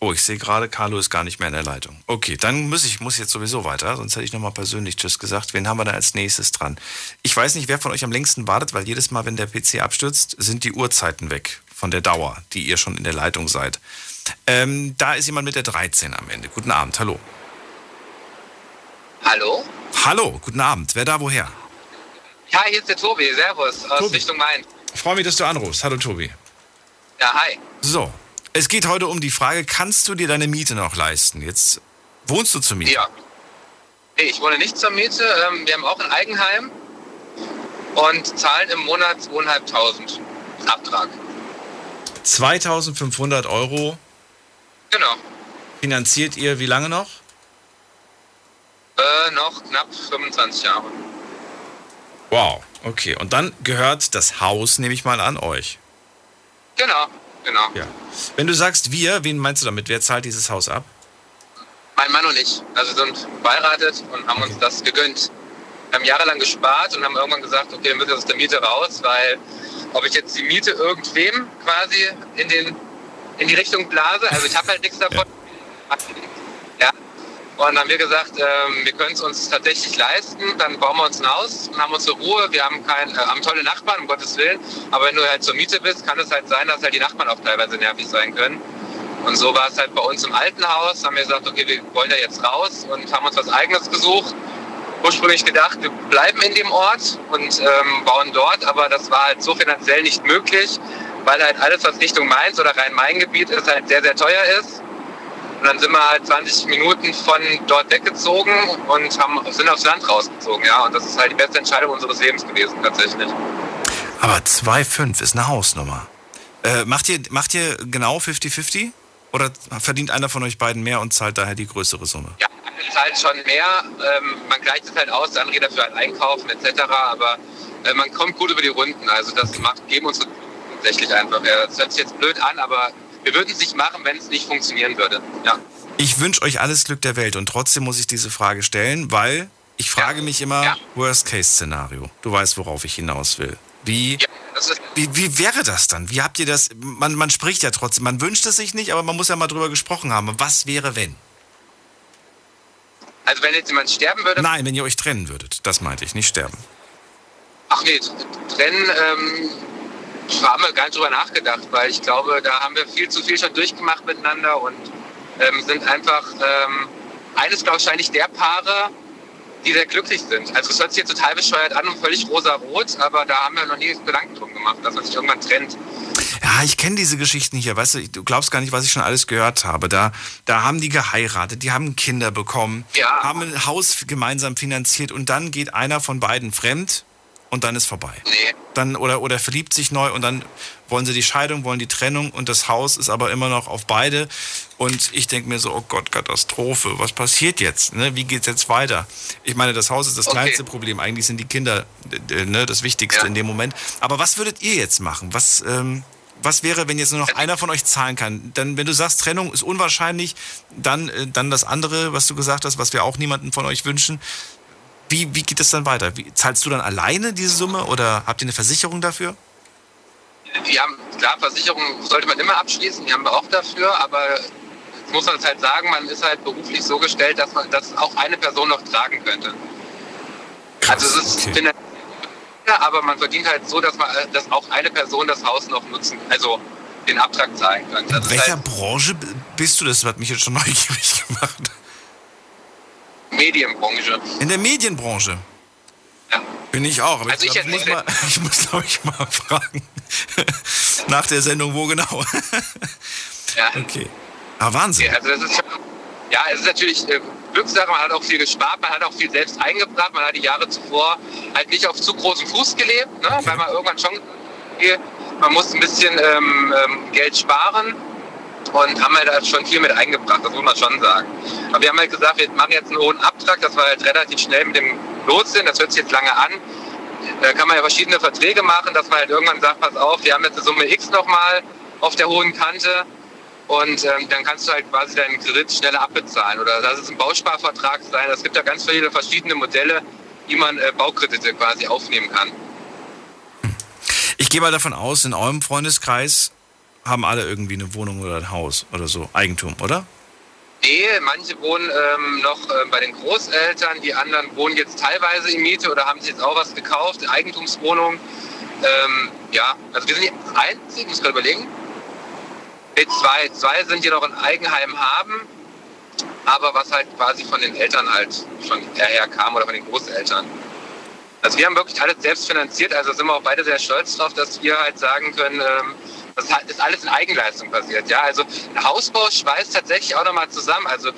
Oh, ich sehe gerade, Carlo ist gar nicht mehr in der Leitung. Okay, dann muss ich muss jetzt sowieso weiter, sonst hätte ich nochmal persönlich Tschüss gesagt. Wen haben wir da als nächstes dran? Ich weiß nicht, wer von euch am längsten wartet, weil jedes Mal, wenn der PC abstürzt, sind die Uhrzeiten weg von der Dauer, die ihr schon in der Leitung seid. Ähm, da ist jemand mit der 13 am Ende. Guten Abend, hallo. Hallo? Hallo, guten Abend. Wer da woher? Ja, hier ist der Tobi. Servus aus Tobi. Richtung Main. Ich freue mich, dass du anrufst. Hallo Tobi. Ja, hi. So, es geht heute um die Frage, kannst du dir deine Miete noch leisten? Jetzt wohnst du zur Miete. Ja. Nee, ich wohne nicht zur Miete. Ähm, wir haben auch ein Eigenheim und zahlen im Monat 2.500 Abtrag. 2500 Euro Genau. finanziert ihr wie lange noch? Äh, noch knapp 25 Jahre. Wow, okay. Und dann gehört das Haus, nehme ich mal an, euch. Genau, genau. Ja. Wenn du sagst wir, wen meinst du damit? Wer zahlt dieses Haus ab? Mein Mann und ich. Also sind verheiratet und haben uns das gegönnt. Wir haben jahrelang gespart und haben irgendwann gesagt, okay, wir müssen aus der Miete raus, weil ob ich jetzt die Miete irgendwem quasi in, den, in die Richtung blase, also ich habe halt nichts davon. Ja. Und haben wir gesagt, ähm, wir können es uns tatsächlich leisten, dann bauen wir uns ein Haus und haben unsere Ruhe. Wir haben, kein, äh, haben tolle Nachbarn, um Gottes Willen. Aber wenn du halt zur Miete bist, kann es halt sein, dass halt die Nachbarn auch teilweise nervig sein können. Und so war es halt bei uns im alten Haus. Haben wir gesagt, okay, wir wollen da jetzt raus und haben uns was Eigenes gesucht. Ursprünglich gedacht, wir bleiben in dem Ort und ähm, bauen dort, aber das war halt so finanziell nicht möglich, weil halt alles, was Richtung Mainz oder Rhein-Main-Gebiet ist, halt sehr, sehr teuer ist. Und dann sind wir halt 20 Minuten von dort weggezogen und haben, sind aufs Land rausgezogen, ja. Und das ist halt die beste Entscheidung unseres Lebens gewesen, tatsächlich. Aber 2,5 ist eine Hausnummer. Äh, macht, ihr, macht ihr genau 50-50? Oder verdient einer von euch beiden mehr und zahlt daher die größere Summe? Ja, man zahlt schon mehr. Ähm, man gleicht es halt aus, der andere dafür halt einkaufen etc. Aber äh, man kommt gut über die Runden. Also das macht, geben uns tatsächlich einfach. Ja, das hört sich jetzt blöd an, aber wir würden es nicht machen, wenn es nicht funktionieren würde. Ja. Ich wünsche euch alles Glück der Welt und trotzdem muss ich diese Frage stellen, weil ich frage Ja. mich immer, Ja. Worst-Case-Szenario. Du weißt, worauf ich hinaus will. Wie, wie, wie wäre das dann? Wie habt ihr das? Man, man spricht ja trotzdem, man wünscht es sich nicht, aber man muss ja mal drüber gesprochen haben. Was wäre, wenn? also wenn jetzt jemand sterben würde, Nein, wenn ihr euch trennen würdet. Das meinte ich, nicht sterben. ach nee, trennen, ähm, haben wir gar nicht drüber nachgedacht, weil ich glaube, da haben wir viel zu viel schon durchgemacht miteinander und ähm, sind einfach ähm, eines, glaube ich, wahrscheinlich der Paare, die sehr glücklich sind. Also es hört sich jetzt total bescheuert an und völlig rosa-rot, aber da haben wir noch nie Gedanken drum gemacht, dass man sich irgendwann trennt. Ja, ich kenne diese Geschichten hier, weißt du, du glaubst gar nicht, was ich schon alles gehört habe. Da, da haben die geheiratet, die haben Kinder bekommen, Ja. haben ein Haus gemeinsam finanziert und dann geht einer von beiden fremd und dann ist vorbei. Nee. Dann, oder, oder verliebt sich neu und dann wollen sie die Scheidung, wollen die Trennung und das Haus ist aber immer noch auf beide. Und ich denke mir so, oh Gott, Katastrophe, was passiert jetzt? Ne? Wie geht's jetzt weiter? Ich meine, das Haus ist das Okay. kleinste Problem. Eigentlich sind die Kinder ne, das Wichtigste Ja. in dem Moment. Aber was würdet ihr jetzt machen? Was, ähm, was wäre, wenn jetzt nur noch einer von euch zahlen kann? Dann, wenn du sagst, Trennung ist unwahrscheinlich, dann, äh, dann das andere, was du gesagt hast, was wir auch niemanden von euch wünschen. Wie, wie geht es dann weiter? Wie, zahlst du dann alleine diese Summe oder habt ihr eine Versicherung dafür? Die haben, klar, Versicherung sollte man immer abschließen, die haben wir auch dafür, aber jetzt muss man es halt sagen, man ist halt beruflich so gestellt, dass man das auch eine Person noch tragen könnte. also es ist okay. aber man verdient halt so, dass man äh, dass auch eine Person das Haus noch nutzen, also den Abtrag zahlen könnte. In welcher halt Branche bist du? Das hat mich jetzt schon neugierig gemacht. Medienbranche. In der Medienbranche. Ja. Bin ich auch. Aber Also ich, glaub, ich, muss mal, ich muss, glaube ich, mal fragen. Nach der Sendung, wo genau? Ja. okay. Ah, Wahnsinn. Also das ist ja, es ist natürlich äh, Glückssache, man hat auch viel gespart, man hat auch viel selbst eingebracht, man hat die Jahre zuvor halt nicht auf zu großem Fuß gelebt, ne? weil man irgendwann schon, okay, man muss ein bisschen ähm, ähm, Geld sparen und haben halt da schon viel mit eingebracht, das muss man schon sagen. Aber wir haben halt gesagt, wir machen jetzt einen hohen Abtrag, dass wir halt relativ schnell mit dem los sind, das hört sich jetzt lange an. Da kann man ja verschiedene Verträge machen, dass man halt irgendwann sagt, pass auf, wir haben jetzt eine Summe X nochmal auf der hohen Kante und ähm, dann kannst du halt quasi deinen Kredit schneller abbezahlen. Oder lass es ein Bausparvertrag sein. Es gibt ja ganz viele verschiedene Modelle, wie man äh, Baukredite quasi aufnehmen kann. Ich gehe mal davon aus, in eurem Freundeskreis haben alle irgendwie eine Wohnung oder ein Haus oder so. Eigentum, oder? Nee, manche wohnen ähm, noch äh, bei den Großeltern, die anderen wohnen jetzt teilweise in Miete oder haben sich jetzt auch was gekauft, eine Eigentumswohnung. Ähm, ja, also wir sind die einzigen, muss ich gerade überlegen. Nee, zwei, zwei sind, die noch ein Eigenheim haben, aber was halt quasi von den Eltern halt schon daher kam oder von den Großeltern. Also wir haben wirklich alles selbst finanziert, also sind wir auch beide sehr stolz drauf, dass wir halt sagen können, ähm, das ist alles in Eigenleistung passiert. Ja, also ein Hausbau schweißt tatsächlich auch nochmal zusammen. Also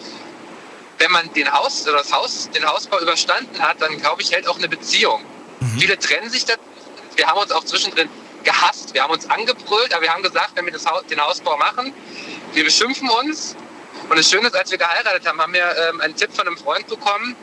wenn man den Haus oder das Haus, den Hausbau überstanden hat, dann glaube ich, hält auch eine Beziehung. Viele trennen sich da. Wir haben uns auch zwischendrin gehasst, wir haben uns angebrüllt, aber wir haben gesagt, wenn wir das Haus, den Hausbau machen, wir beschimpfen uns. Und das Schöne ist, als wir geheiratet haben, haben wir ähm, einen Tipp von einem Freund bekommen.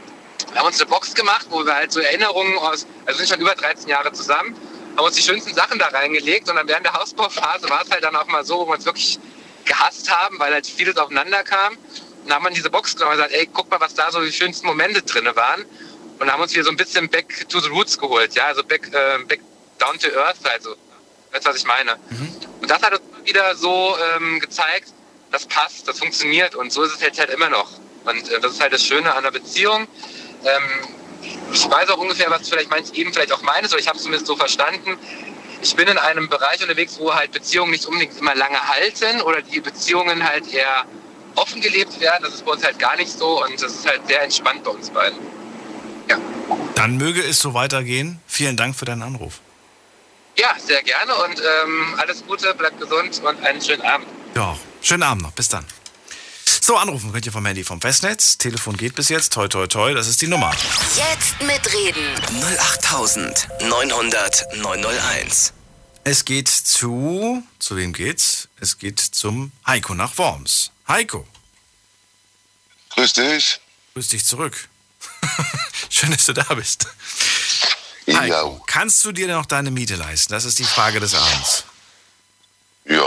Wir haben uns eine Box gemacht, wo wir halt so Erinnerungen aus, also wir sind schon über 13 Jahre zusammen, haben uns die schönsten Sachen da reingelegt und dann während der Hausbauphase war es halt dann auch mal so, wo wir uns wirklich gehasst haben, weil halt vieles aufeinander kam. Und dann haben wir diese Box genommen und gesagt, ey, guck mal, was da so die schönsten Momente drin waren. Und haben uns wieder so ein bisschen back to the roots geholt, ja, also back, äh, back down to earth, also, weißt du, was ich meine? Und das hat uns wieder so ähm, gezeigt, das passt, das funktioniert und so ist es jetzt halt immer noch. Und äh, das ist halt das Schöne an einer Beziehung. Ähm, ich weiß auch ungefähr, was vielleicht manch eben vielleicht auch meinst, oder ich habe es zumindest so verstanden. Ich bin in einem Bereich unterwegs, wo halt Beziehungen nicht unbedingt immer lange halten oder die Beziehungen halt eher offen gelebt werden. Das ist bei uns halt gar nicht so und das ist halt sehr entspannt bei uns beiden. Ja, Dann möge es so weitergehen. Vielen Dank für deinen Anruf. ja sehr gerne und ähm, alles Gute, bleibt gesund und einen schönen Abend. Ja, schönen Abend noch. Bis dann. So, anrufen könnt ihr vom Handy vom Festnetz. Telefon geht bis jetzt. Toi, toi, toi. Das ist die Nummer. Jetzt mitreden. 08900 901. Es geht zu. Zu wem geht's? Es geht zum Heiko nach Worms. Heiko, Grüß dich. grüß dich zurück. Schön, dass du da bist. Heiko, kannst du dir noch deine Miete leisten? Das ist die Frage des Abends. ja.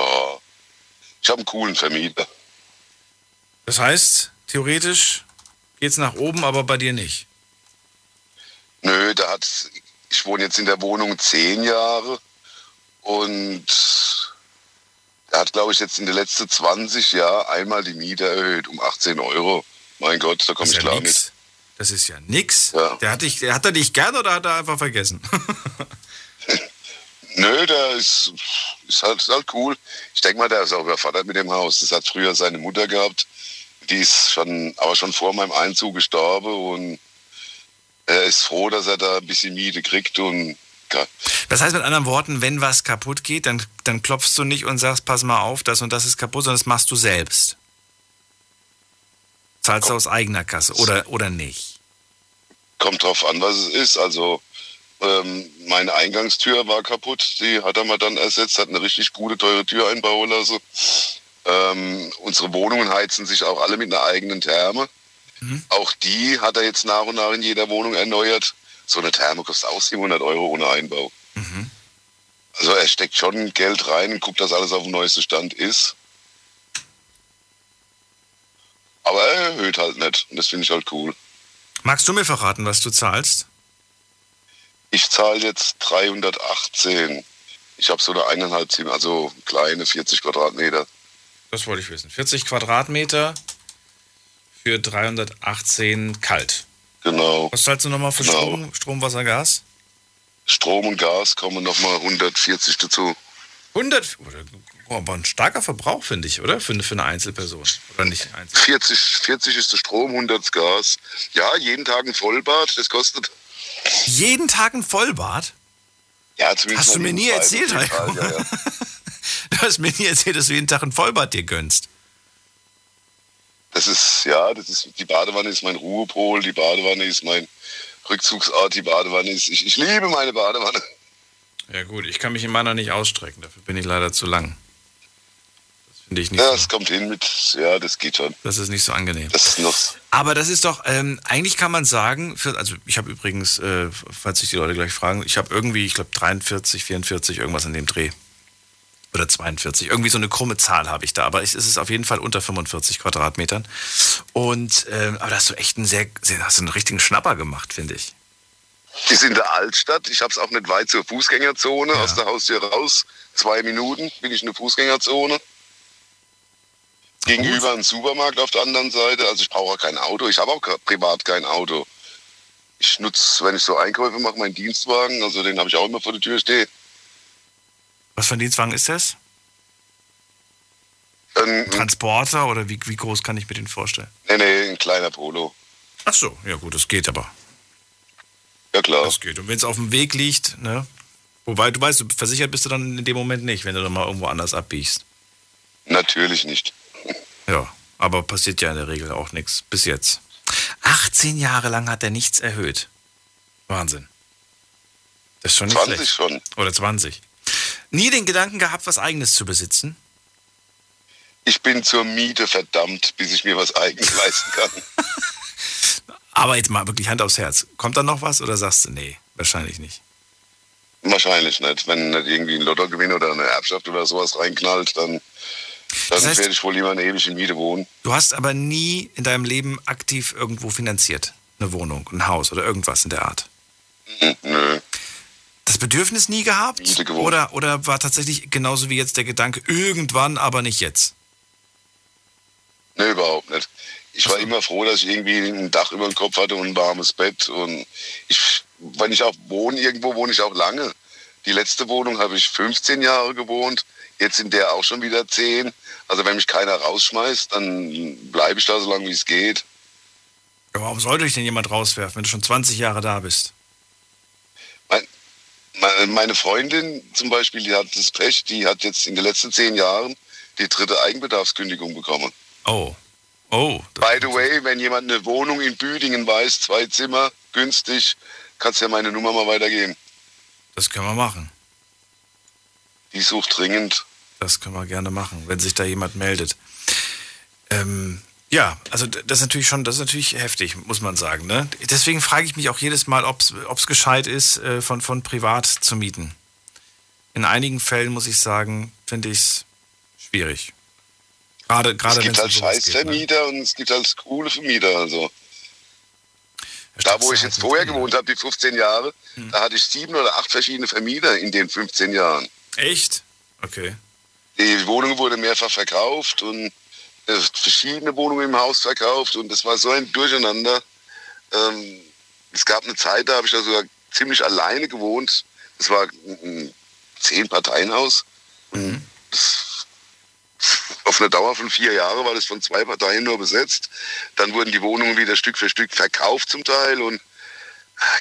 Ich habe einen coolen Vermieter. Das heißt, theoretisch geht's nach oben, aber bei dir nicht. Nö, da hat, ich wohne jetzt in der Wohnung zehn Jahre und er hat, glaube ich, jetzt in den letzten 20 Jahren einmal die Miete erhöht um 18 Euro. Mein Gott, da komme ich ja klar nix. mit. Das ist ja nix. Ja. Der hat, dich, der, hat er dich gern oder hat er einfach vergessen? Nö, der ist, ist, halt, ist halt cool. Ich denke mal, der ist auch überfordert mit dem Haus. Das hat früher seine Mutter gehabt. Die ist schon, aber schon vor meinem Einzug gestorben und er ist froh, dass er da ein bisschen Miete kriegt und Das heißt mit anderen Worten, wenn was kaputt geht, dann, dann klopfst du nicht und sagst, pass mal auf, das und das ist kaputt, sondern das machst du selbst. Zahlst du aus eigener Kasse oder, oder nicht? kommt drauf an, was es ist. Also ähm, meine Eingangstür war kaputt, die hat er mal dann ersetzt, hat eine richtig gute, teure Tür einbauen lassen. Ähm, unsere Wohnungen heizen sich auch alle mit einer eigenen Therme. Auch die hat er jetzt nach und nach in jeder Wohnung erneuert. So eine Therme kostet auch 700 Euro ohne Einbau. Also er steckt schon Geld rein und guckt, dass alles auf dem neuesten Stand ist. Aber er erhöht halt nicht. Und das finde ich halt cool. Magst du mir verraten, was du zahlst? Ich zahle jetzt 318. Ich habe so eine eineinhalb also kleine 40 Quadratmeter. Das wollte ich wissen. 40 Quadratmeter für 318 kalt. Genau. Was zahlst du nochmal für Genau. Strom, Strom, Wasser, Gas? Strom und Gas kommen nochmal 140 dazu. 100, oder, oh, aber ein starker Verbrauch, finde ich, oder? Für, eine- für eine Einzelperson. Oder nicht Einzel 40, 40 ist der Strom, 100 das Gas. Ja, jeden Tag ein Vollbad, das kostet. Jeden Tag ein Vollbad? Ja, zumindest Hast du mir nie jeden erzählt, Heiko? Ja, ja. dass du jeden Tag ein Vollbad dir gönnst. Das ist, ja, das ist, die Badewanne ist mein Ruhepol, die Badewanne ist mein Rückzugsort, die Badewanne ist, ich, ich liebe meine Badewanne. Ja gut, ich kann mich in meiner nicht ausstrecken, dafür bin ich leider zu lang. Das finde ich nicht Ja, so. es kommt hin mit, ja, das geht schon. Das ist nicht so angenehm. Das ist noch, Aber das ist doch, ähm, eigentlich kann man sagen, für, also ich habe übrigens, äh, falls sich die Leute gleich fragen, ich habe irgendwie, ich glaube 43, 44, irgendwas in dem Dreh. Oder 42. Irgendwie so eine krumme Zahl habe ich da. Aber es ist auf jeden Fall unter 45 Quadratmetern. Und, ähm, aber da hast du echt einen sehr, sehr hast du einen richtigen Schnapper gemacht, finde ich. ist in der Altstadt. Ich habe es auch nicht weit zur Fußgängerzone. Ja. Aus der Haustür raus, zwei Minuten bin ich in der Fußgängerzone. Gegenüber ein Supermarkt auf der anderen Seite. Also ich brauche auch kein Auto. Ich habe auch privat kein Auto. Ich nutze, wenn ich so Einkäufe mache, meinen Dienstwagen. Also den habe ich auch immer vor der Tür stehen. Was für ein Dienstwagen ist das? Ein, Transporter oder wie, wie groß kann ich mir den vorstellen? nee, nee, ein kleiner Polo. Ach so, ja gut, das geht aber. Ja klar. Das geht. Und wenn es auf dem Weg liegt, ne? Wobei, du weißt, du versichert bist du dann in dem Moment nicht, wenn du dann mal irgendwo anders abbiegst. Natürlich nicht. Ja, aber passiert ja in der Regel auch nichts. Bis jetzt. 18 Jahre lang hat er nichts erhöht. Wahnsinn. Das ist schon nicht 20 schlecht. schon. Oder 20. Nie den Gedanken gehabt, was Eigenes zu besitzen? Ich bin zur Miete verdammt, bis ich mir was eigenes leisten kann. Aber jetzt mal wirklich Hand aufs Herz. Kommt da noch was oder sagst du, nee, wahrscheinlich nicht? Wahrscheinlich nicht. Wenn nicht irgendwie ein Lottogewinn oder eine Erbschaft oder sowas reinknallt, dann, dann Das heißt- werde ich wohl lieber in ewig in Miete wohnen. Du hast aber nie in deinem Leben aktiv irgendwo finanziert. Eine Wohnung, ein Haus oder irgendwas in der Art. Nö. Das Bedürfnis nie gehabt? Oder, oder war tatsächlich genauso wie jetzt der Gedanke, irgendwann, aber nicht jetzt? Nö, überhaupt nicht. Ich war immer froh, dass ich irgendwie ein Dach über dem Kopf hatte und ein warmes Bett. Und ich, wenn ich auch wohne, irgendwo wohne ich auch lange. Die letzte Wohnung habe ich 15 Jahre gewohnt, jetzt in der auch schon wieder 10. Also wenn mich keiner rausschmeißt, dann bleibe ich da so lange, wie es geht. Ja, warum sollte dich denn jemand rauswerfen, wenn du schon 20 Jahre da bist? Mein, meine- meine Freundin zum Beispiel, die hat das Pech, die hat jetzt in den letzten zehn Jahren die dritte Eigenbedarfskündigung bekommen. Oh. Oh. By the way, wenn jemand eine Wohnung in Büdingen weiß, zwei Zimmer, günstig, kannst ja meine Nummer mal weitergeben. Das können wir machen. Die sucht dringend. Das können wir gerne machen, wenn sich da jemand meldet. Ähm, ja, also das ist natürlich schon, das ist natürlich heftig, muss man sagen. Ne? Deswegen frage ich mich auch jedes Mal, ob es gescheit ist, äh, von, von privat zu mieten. In einigen Fällen muss ich sagen, finde ich es schwierig. Gerade, gerade es gibt halt um sowas geht, ne? Scheißvermieter und es gibt halt coole Vermieter. Also. Da, wo ich jetzt vorher gewohnt habe, die 15 Jahre, Hm. da hatte ich sieben oder acht verschiedene Vermieter in den 15 Jahren. Echt? Okay. Die Wohnung wurde mehrfach verkauft und verschiedene Wohnungen im Haus verkauft und das war so ein Durcheinander. Ähm, es gab eine Zeit, da habe ich da sogar ziemlich alleine gewohnt. Das war ein- Zehn-Parteien-Haus. Das- Auf eine Dauer von vier Jahren war das von zwei Parteien nur besetzt. Dann wurden die Wohnungen wieder Stück für Stück verkauft zum Teil und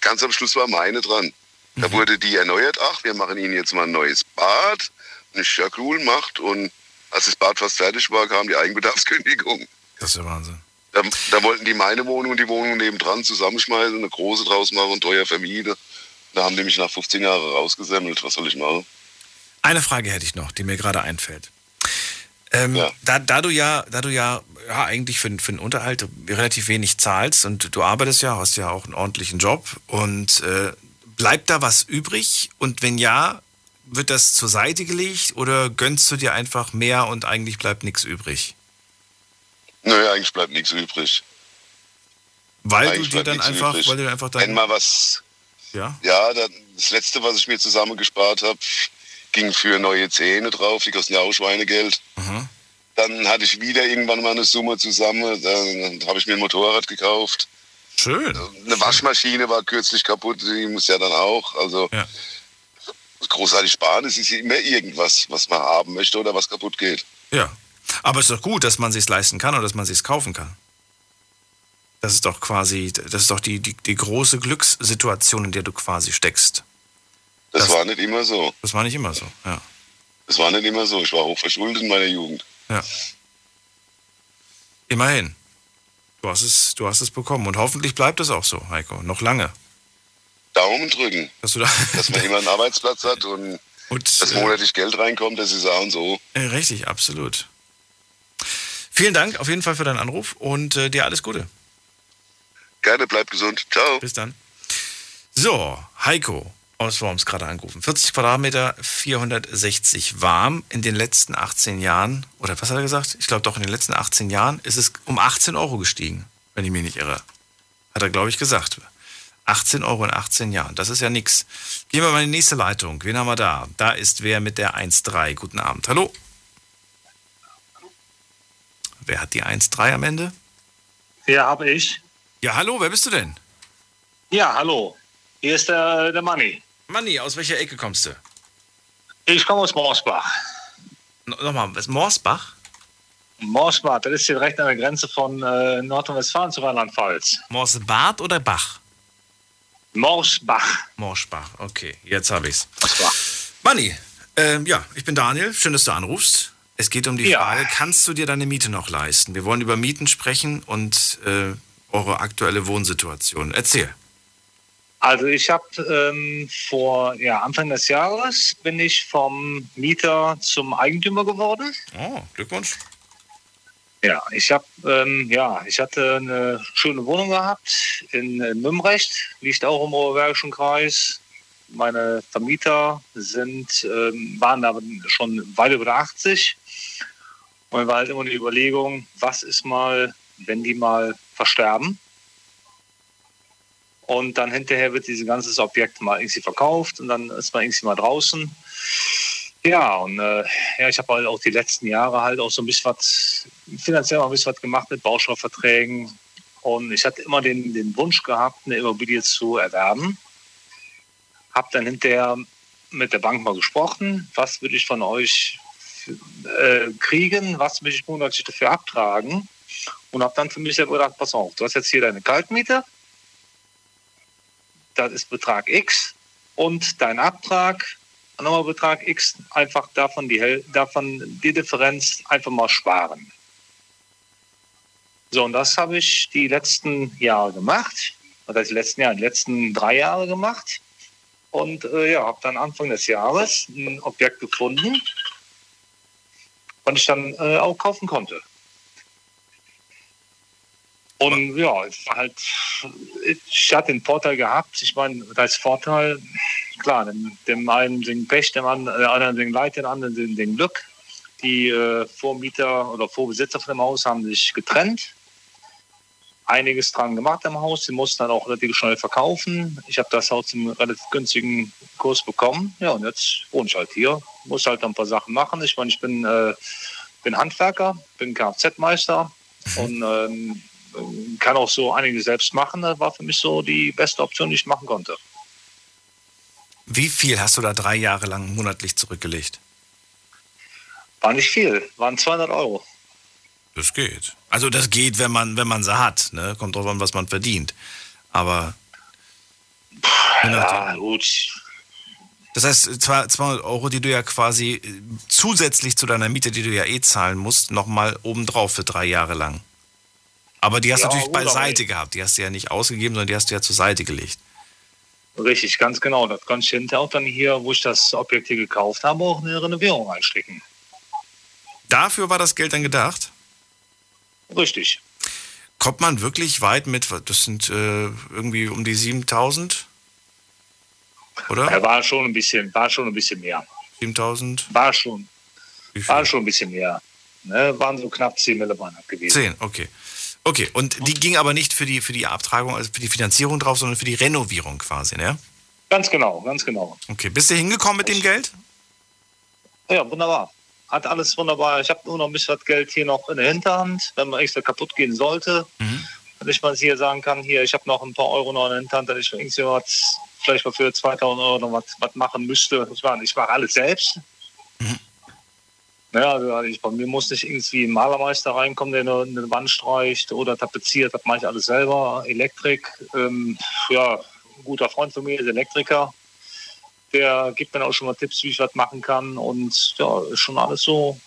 ganz am Schluss war meine dran. Da wurde die erneuert. Ach, wir machen Ihnen jetzt mal ein neues Bad. Ja cool, macht. Und als das Bad fast fertig war, kam die Eigenbedarfskündigung. Das ist ja Wahnsinn. Da, da wollten die meine Wohnung und die Wohnung nebendran zusammenschmeißen, eine große draus machen und teuer vermieten. Da haben die mich nach 15 Jahren rausgesammelt. Was soll ich machen? Eine Frage hätte ich noch, die mir gerade einfällt. Ähm, Ja. da, da du ja, da du ja, ja eigentlich für, für den Unterhalt relativ wenig zahlst und du arbeitest ja, hast ja auch einen ordentlichen Job und äh, bleibt da was übrig? Und wenn ja, wird das zur Seite gelegt oder gönnst du dir einfach mehr und eigentlich bleibt nichts übrig? Naja, eigentlich bleibt nichts übrig. Weil Eigentlich du dir dann einfach, übrig. weil du einfach dann, mal was ja, Ja, da- das letzte, was ich mir zusammengespart habe, ging für neue Zähne drauf. Die kosten ja auch Schweinegeld. Mhm. Dann hatte ich wieder irgendwann mal eine Summe zusammen. Dann habe ich mir ein Motorrad gekauft. schön. Eine Waschmaschine war kürzlich kaputt. Die muss ja dann auch. Also Ja. Großartig sparen. Es ist immer irgendwas, was man haben möchte oder was kaputt geht. Ja. Aber es ist doch gut, dass man sich leisten kann oder dass man sich kaufen kann. Das ist doch quasi, das ist doch die, die, die große Glückssituation, in der du quasi steckst. Das, Das- war nicht immer so. Das war nicht immer so. Ja. Das war nicht immer so. Ich war hochverschuldet in meiner Jugend. ja. Immerhin. Du hast, es, du hast es bekommen. Und hoffentlich bleibt es auch so, Heiko. Noch lange. Daumen drücken, Dass da. dass man immer einen Arbeitsplatz hat und und, dass äh, monatlich Geld reinkommt. Das ist auch und so. äh, richtig, absolut. Vielen Dank auf jeden Fall für deinen Anruf und äh, dir alles Gute. Gerne, bleib gesund. Ciao. Bis dann. So, Heiko aus Worms gerade angerufen. 40 Quadratmeter, 460 warm. In den letzten 18 Jahren, oder was hat er gesagt? Ich glaube doch, in den letzten 18 Jahren ist es um 18 Euro gestiegen, wenn ich mich nicht irre. Hat er, glaube ich, gesagt. 18 Euro in 18 Jahren, das ist ja nix. Gehen wir mal in die nächste Leitung. Wen haben wir da? Da ist wer mit der 1.3. Guten Abend. Hallo. Wer hat die 1.3 am Ende? Ja, habe ich. Ja, hallo, wer bist du denn? Ja, hallo. Hier ist der, der Manni. Manni, aus welcher Ecke kommst du? Ich komme aus Morsbach. No- Nochmal, was? Morsbach? Morsbach, das ist hier direkt an der Grenze von äh, Nordrhein-Westfalen zu Rheinland-Pfalz. Morsbad oder Bach? Morsbach. Morschbach, okay, jetzt habe ich's. Morsbach. Manni, ähm, ja, ich bin Daniel, schön, dass du anrufst. Es geht um die Ja. Frage, kannst du dir deine Miete noch leisten? Wir wollen über Mieten sprechen und äh, eure aktuelle Wohnsituation. Erzähl. Also ich habe ähm, vor ja, Anfang des Jahres bin ich vom Mieter zum Eigentümer geworden. Oh, Glückwunsch. Ja, ich habe ähm, ja, ich hatte eine schöne Wohnung gehabt in, in Mümrecht, liegt auch im Oberbergischen Kreis. Meine Vermieter sind ähm, waren da schon weit über der 80 und war halt immer die Überlegung, was ist mal, wenn die mal versterben? Und dann hinterher wird dieses ganze Objekt mal irgendwie verkauft und dann ist man irgendwie mal draußen. Ja, und äh, ja, ich habe halt auch die letzten Jahre halt auch so ein bisschen was, finanziell auch ein bisschen was gemacht mit Bausparverträgen. Und ich hatte immer den, den Wunsch gehabt, eine Immobilie zu erwerben. Habe dann hinterher mit der Bank mal gesprochen, was würde ich von euch äh, kriegen, was möchte ich monatlich dafür abtragen. Und habe dann für mich selber gedacht, pass auf, du hast jetzt hier deine Kaltmiete, das ist Betrag X und dein Abtrag nochmal Betrag X, einfach davon die, davon die Differenz einfach mal sparen. So, und das habe ich die letzten Jahre gemacht, oder die letzten Jahre, die letzten drei Jahre gemacht. Und äh, ja, habe dann Anfang des Jahres ein Objekt gefunden, was ich dann äh, auch kaufen konnte. Und ja, halt, ich hatte den Vorteil gehabt, ich meine, das Vorteil, klar, dem, dem einen sind Pech, dem anderen, der anderen sind Leid, dem anderen den Glück. Die äh, Vormieter oder Vorbesitzer von dem Haus haben sich getrennt. Einiges dran gemacht im Haus. Sie mussten dann auch relativ schnell verkaufen. Ich habe das Haus zum relativ günstigen Kurs bekommen. Ja, und jetzt wohne ich halt hier. Muss halt ein paar Sachen machen. Ich meine, ich bin, äh, bin Handwerker, bin Kfz-Meister und ähm, kann auch so einiges selbst machen. Das war für mich so die beste Option, die ich machen konnte. Wie viel hast du da drei Jahre lang monatlich zurückgelegt? War nicht viel, waren 200 Euro. Das geht. Also das geht, wenn man, wenn man sie hat. Ne? Kommt drauf an, was man verdient. Aber. Ja, gut. Das heißt, 200 Euro, die du ja quasi äh, zusätzlich zu deiner Miete, die du ja eh zahlen musst, nochmal obendrauf für drei Jahre lang. Aber die hast du Ja, natürlich gut, beiseite gehabt. Die hast du ja nicht ausgegeben, sondern die hast du ja zur Seite gelegt. Richtig, ganz genau. Das kann ich hinterher auch dann hier, wo ich das Objekt hier gekauft habe, auch eine Renovierung einstecken. Dafür war das Geld dann gedacht? Richtig. Kommt man wirklich weit mit, das sind äh, irgendwie um die 7000? Oder? Er war schon ein bisschen, war schon ein bisschen mehr. 7000? War schon, war schon ein bisschen mehr. Ne, waren so knapp 10 Millimeter gewesen. 10, okay. Okay, und die ging aber nicht für die, für die Abtragung, also für die Finanzierung drauf, sondern für die Renovierung quasi, ne? Ganz genau, ganz genau. Okay, bist du hingekommen mit dem Geld? Ja, wunderbar. Hat alles wunderbar. Ich habe nur noch ein bisschen das Geld hier noch in der Hinterhand, wenn man extra kaputt gehen sollte. Mhm. Wenn ich mal hier sagen kann, hier, ich habe noch ein paar Euro noch in der Hinterhand, dass ich irgendwie was, vielleicht mal für 2000 Euro noch was, was machen müsste. Ich mache, ich mache alles selbst. Mhm. Ja, also ich, bei mir muss nicht irgendwie ein Malermeister reinkommen, der eine, eine Wand streicht oder tapeziert. Das mache ich alles selber. Elektrik, ähm, ja, ein guter Freund von mir ist Elektriker. Der gibt mir auch schon mal Tipps, wie ich was machen kann. Und ja, ist schon alles so,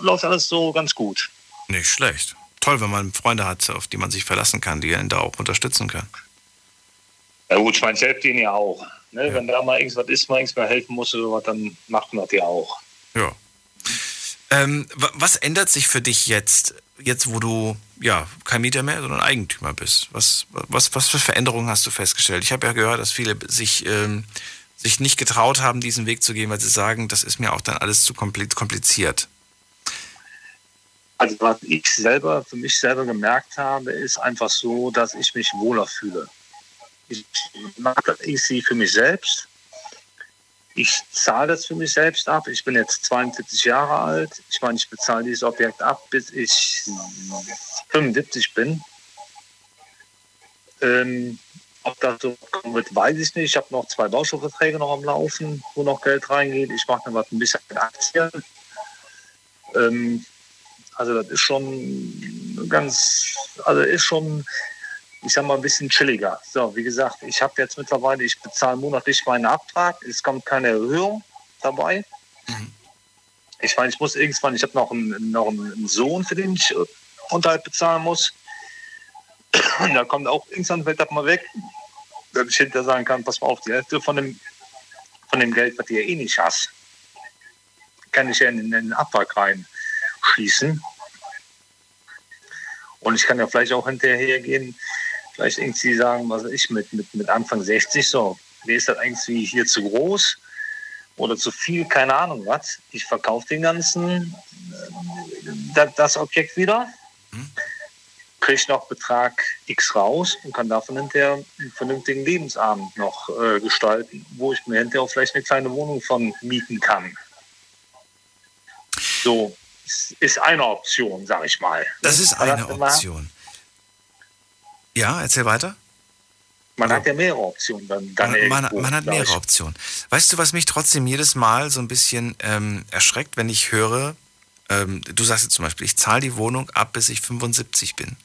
läuft alles so ganz gut. Nicht schlecht. Toll, wenn man Freunde hat, auf die man sich verlassen kann, die einen da auch unterstützen können. Ja gut, ich meine, ich helfe denen ja auch. Ne? Wenn da mal irgendwas ist, mal irgendwas helfen muss oder was, dann macht man das ja auch. Ja. Ähm, wa- was ändert sich für dich jetzt, jetzt wo du ja kein Mieter mehr, sondern Eigentümer bist? Was, was, was für Veränderungen hast du festgestellt? Ich habe ja gehört, dass viele sich, ähm, sich nicht getraut haben, diesen Weg zu gehen, weil sie sagen, das ist mir auch dann alles zu kompli- kompliziert. Also was ich selber für mich selber gemerkt habe, ist einfach so, dass ich mich wohler fühle. Ich mache das easy für mich selbst. Ich zahle das für mich selbst ab. Ich bin jetzt 42 Jahre alt. Ich meine, ich bezahle dieses Objekt ab, bis ich 75 bin. Ähm, ob das so kommen wird, weiß ich nicht. Ich habe noch zwei Bauschuldverträge noch am Laufen, wo noch Geld reingeht. Ich mache dann was ein bisschen mit Aktien. Ähm, also das ist schon ganz, also ist schon, ich sag mal, ein bisschen chilliger. So, wie gesagt, ich habe jetzt mittlerweile, ich bezahle monatlich meinen Abtrag. Es kommt keine Erhöhung dabei. Ich meine, ich muss irgendwann, ich habe noch einen, noch einen Sohn, für den ich äh, Unterhalt bezahlen muss. Und da kommt auch irgendwann fällt das mal weg, dass ich hinterher sagen kann, pass mal auf, die Hälfte von dem, von dem Geld, was du ja eh nicht hast, kann ich ja in, in den Abtrag rein schließen. Und ich kann ja vielleicht auch hinterher gehen, vielleicht irgendwie sagen, was ich mit, mit, mit Anfang 60 so, mir ist das eigentlich hier zu groß oder zu viel, keine Ahnung was. Ich verkaufe den ganzen, äh, das, Objekt wieder, kriege noch Betrag X raus und kann davon hinterher einen vernünftigen Lebensabend noch äh, gestalten, wo ich mir hinterher auch vielleicht eine kleine Wohnung von mieten kann. So, ist- eine Option, sag ich mal. Das ist eine Option. Ja, erzähl weiter. Man hat ja mehrere Optionen dann, dann Man, man, man hat mehrere. Optionen. Weißt du, was mich trotzdem jedes Mal so ein bisschen ähm, erschreckt, wenn ich höre, ähm, du sagst jetzt zum Beispiel, ich zahle die Wohnung ab, bis ich 75 bin. Und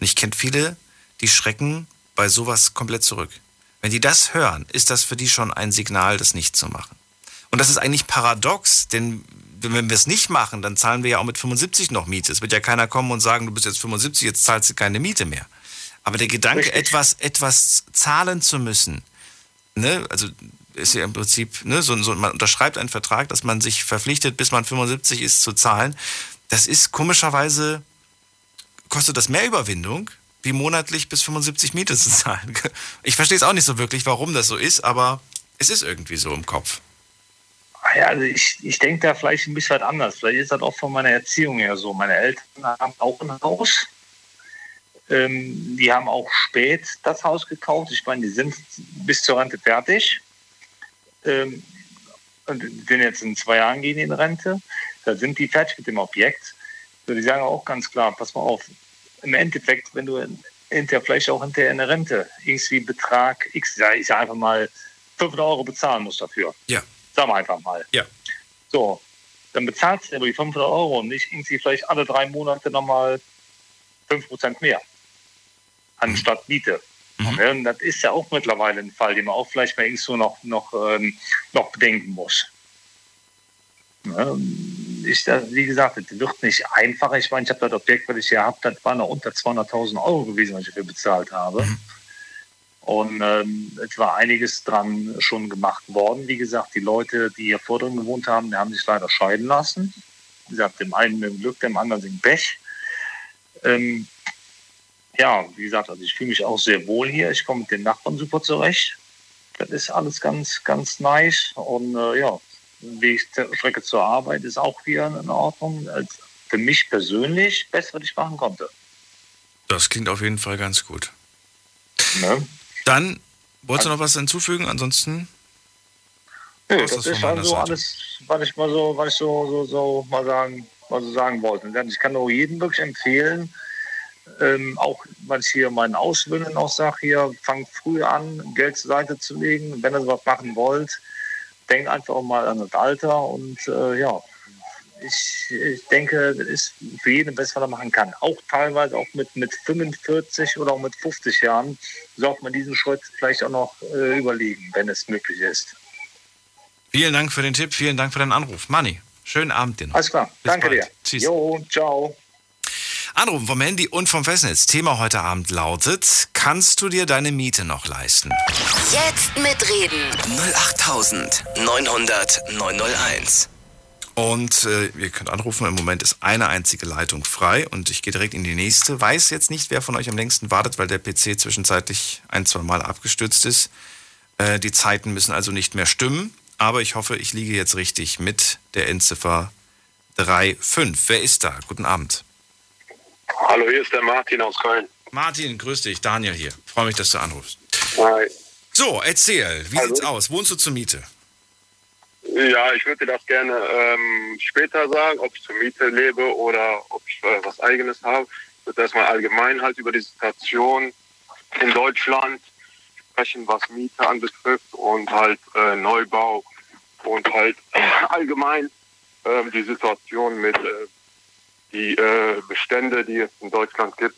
ich kenne viele, die schrecken bei sowas komplett zurück. Wenn die das hören, ist das für die schon ein Signal, das nicht zu machen. Und das ist eigentlich paradox, denn wenn wir es nicht machen, dann zahlen wir ja auch mit 75 noch Miete. Es wird ja keiner kommen und sagen, du bist jetzt 75, jetzt zahlst du keine Miete mehr. Aber der Gedanke, Richtig. etwas, etwas zahlen zu müssen, ne, also ist ja im Prinzip, ne, so, so, man unterschreibt einen Vertrag, dass man sich verpflichtet, bis man 75 ist, zu zahlen. Das ist komischerweise, kostet das mehr Überwindung, wie monatlich bis 75 Miete zu zahlen. Ich verstehe es auch nicht so wirklich, warum das so ist, aber es ist irgendwie so im Kopf. Ah ja, also ich, ich denke da vielleicht ein bisschen was anders. Vielleicht ist das auch von meiner Erziehung her so. Meine Eltern haben auch ein Haus. Ähm, die haben auch spät das Haus gekauft. Ich meine, die sind bis zur Rente fertig. Ähm, und sind jetzt in zwei Jahren gehen in Rente. Da sind die fertig mit dem Objekt. So, die sagen auch ganz klar, pass mal auf, im Endeffekt, wenn du hinterher vielleicht auch hinterher eine Rente irgendwie Betrag X, ich sage einfach mal 500 Euro bezahlen musst dafür. Ja. Sagen wir einfach mal. Ja. So, dann bezahlst du aber die 500 Euro und nicht irgendwie vielleicht alle drei Monate nochmal 5% mehr anstatt Miete. Mhm. Das ist ja auch mittlerweile ein Fall, den man auch vielleicht mal irgend so noch, noch, ähm, noch bedenken muss. Ich, das, wie gesagt, es wird nicht einfacher. Ich meine, ich habe das Objekt, was ich hier habe, das war noch unter 200.000 Euro gewesen, was ich dafür bezahlt habe. Mhm. Und ähm, es war einiges dran schon gemacht worden. Wie gesagt, die Leute, die hier vor drin gewohnt haben, die haben sich leider scheiden lassen. Wie gesagt, dem einen mit Glück, dem anderen sind Pech. Ähm, ja, wie gesagt, also ich fühle mich auch sehr wohl hier. Ich komme mit den Nachbarn super zurecht. Das ist alles ganz, ganz nice. Und äh, ja, die Strecke zur Arbeit ist auch wieder in Ordnung. Als für mich persönlich best, was ich machen konnte. Das klingt auf jeden Fall ganz gut. Ne? Dann, wolltest du noch was hinzufügen? Ansonsten. Nö, das von ist also Seite. alles, was ich mal so, was ich so, so, so mal sagen, mal so sagen wollte. Ich kann nur jedem wirklich empfehlen, ähm, auch was ich hier meinen Ausbildern auch sage, hier fangt früh an, Geld zur Seite zu legen. Wenn ihr sowas machen wollt, denkt einfach mal an das Alter und äh, ja, ich, ich denke, das ist für jeden das, was er machen kann. Auch teilweise auch mit, mit 45 oder auch mit 50 Jahren sollte man diesen Schritt vielleicht auch noch äh, überlegen, wenn es möglich ist. Vielen Dank für den Tipp, vielen Dank für deinen Anruf. Manni, schönen Abend dir noch. Alles klar, Bis danke bald. dir. Tschüss. Jo, ciao. Anrufen vom Handy und vom Festnetz. Thema heute Abend lautet: Kannst du dir deine Miete noch leisten? Jetzt mitreden. 08900 901. Und äh, ihr könnt anrufen. Im Moment ist eine einzige Leitung frei und ich gehe direkt in die nächste. Weiß jetzt nicht, wer von euch am längsten wartet, weil der PC zwischenzeitlich ein, zwei Mal abgestürzt ist. Äh, die Zeiten müssen also nicht mehr stimmen. Aber ich hoffe, ich liege jetzt richtig mit der Endziffer 35. Wer ist da? Guten Abend. Hallo, hier ist der Martin aus Köln. Martin, grüß dich. Daniel hier. Freue mich, dass du anrufst. Hi. So, erzähl. Wie Hallo. sieht's aus? Wohnst du zur Miete? Ja, ich würde dir das gerne ähm, später sagen, ob ich zur Miete lebe oder ob ich äh, was Eigenes habe. Ich würde erstmal allgemein halt über die Situation in Deutschland sprechen, was Miete anbetrifft und halt äh, Neubau und halt allgemein ähm, die Situation mit äh, die äh, Bestände, die es in Deutschland gibt.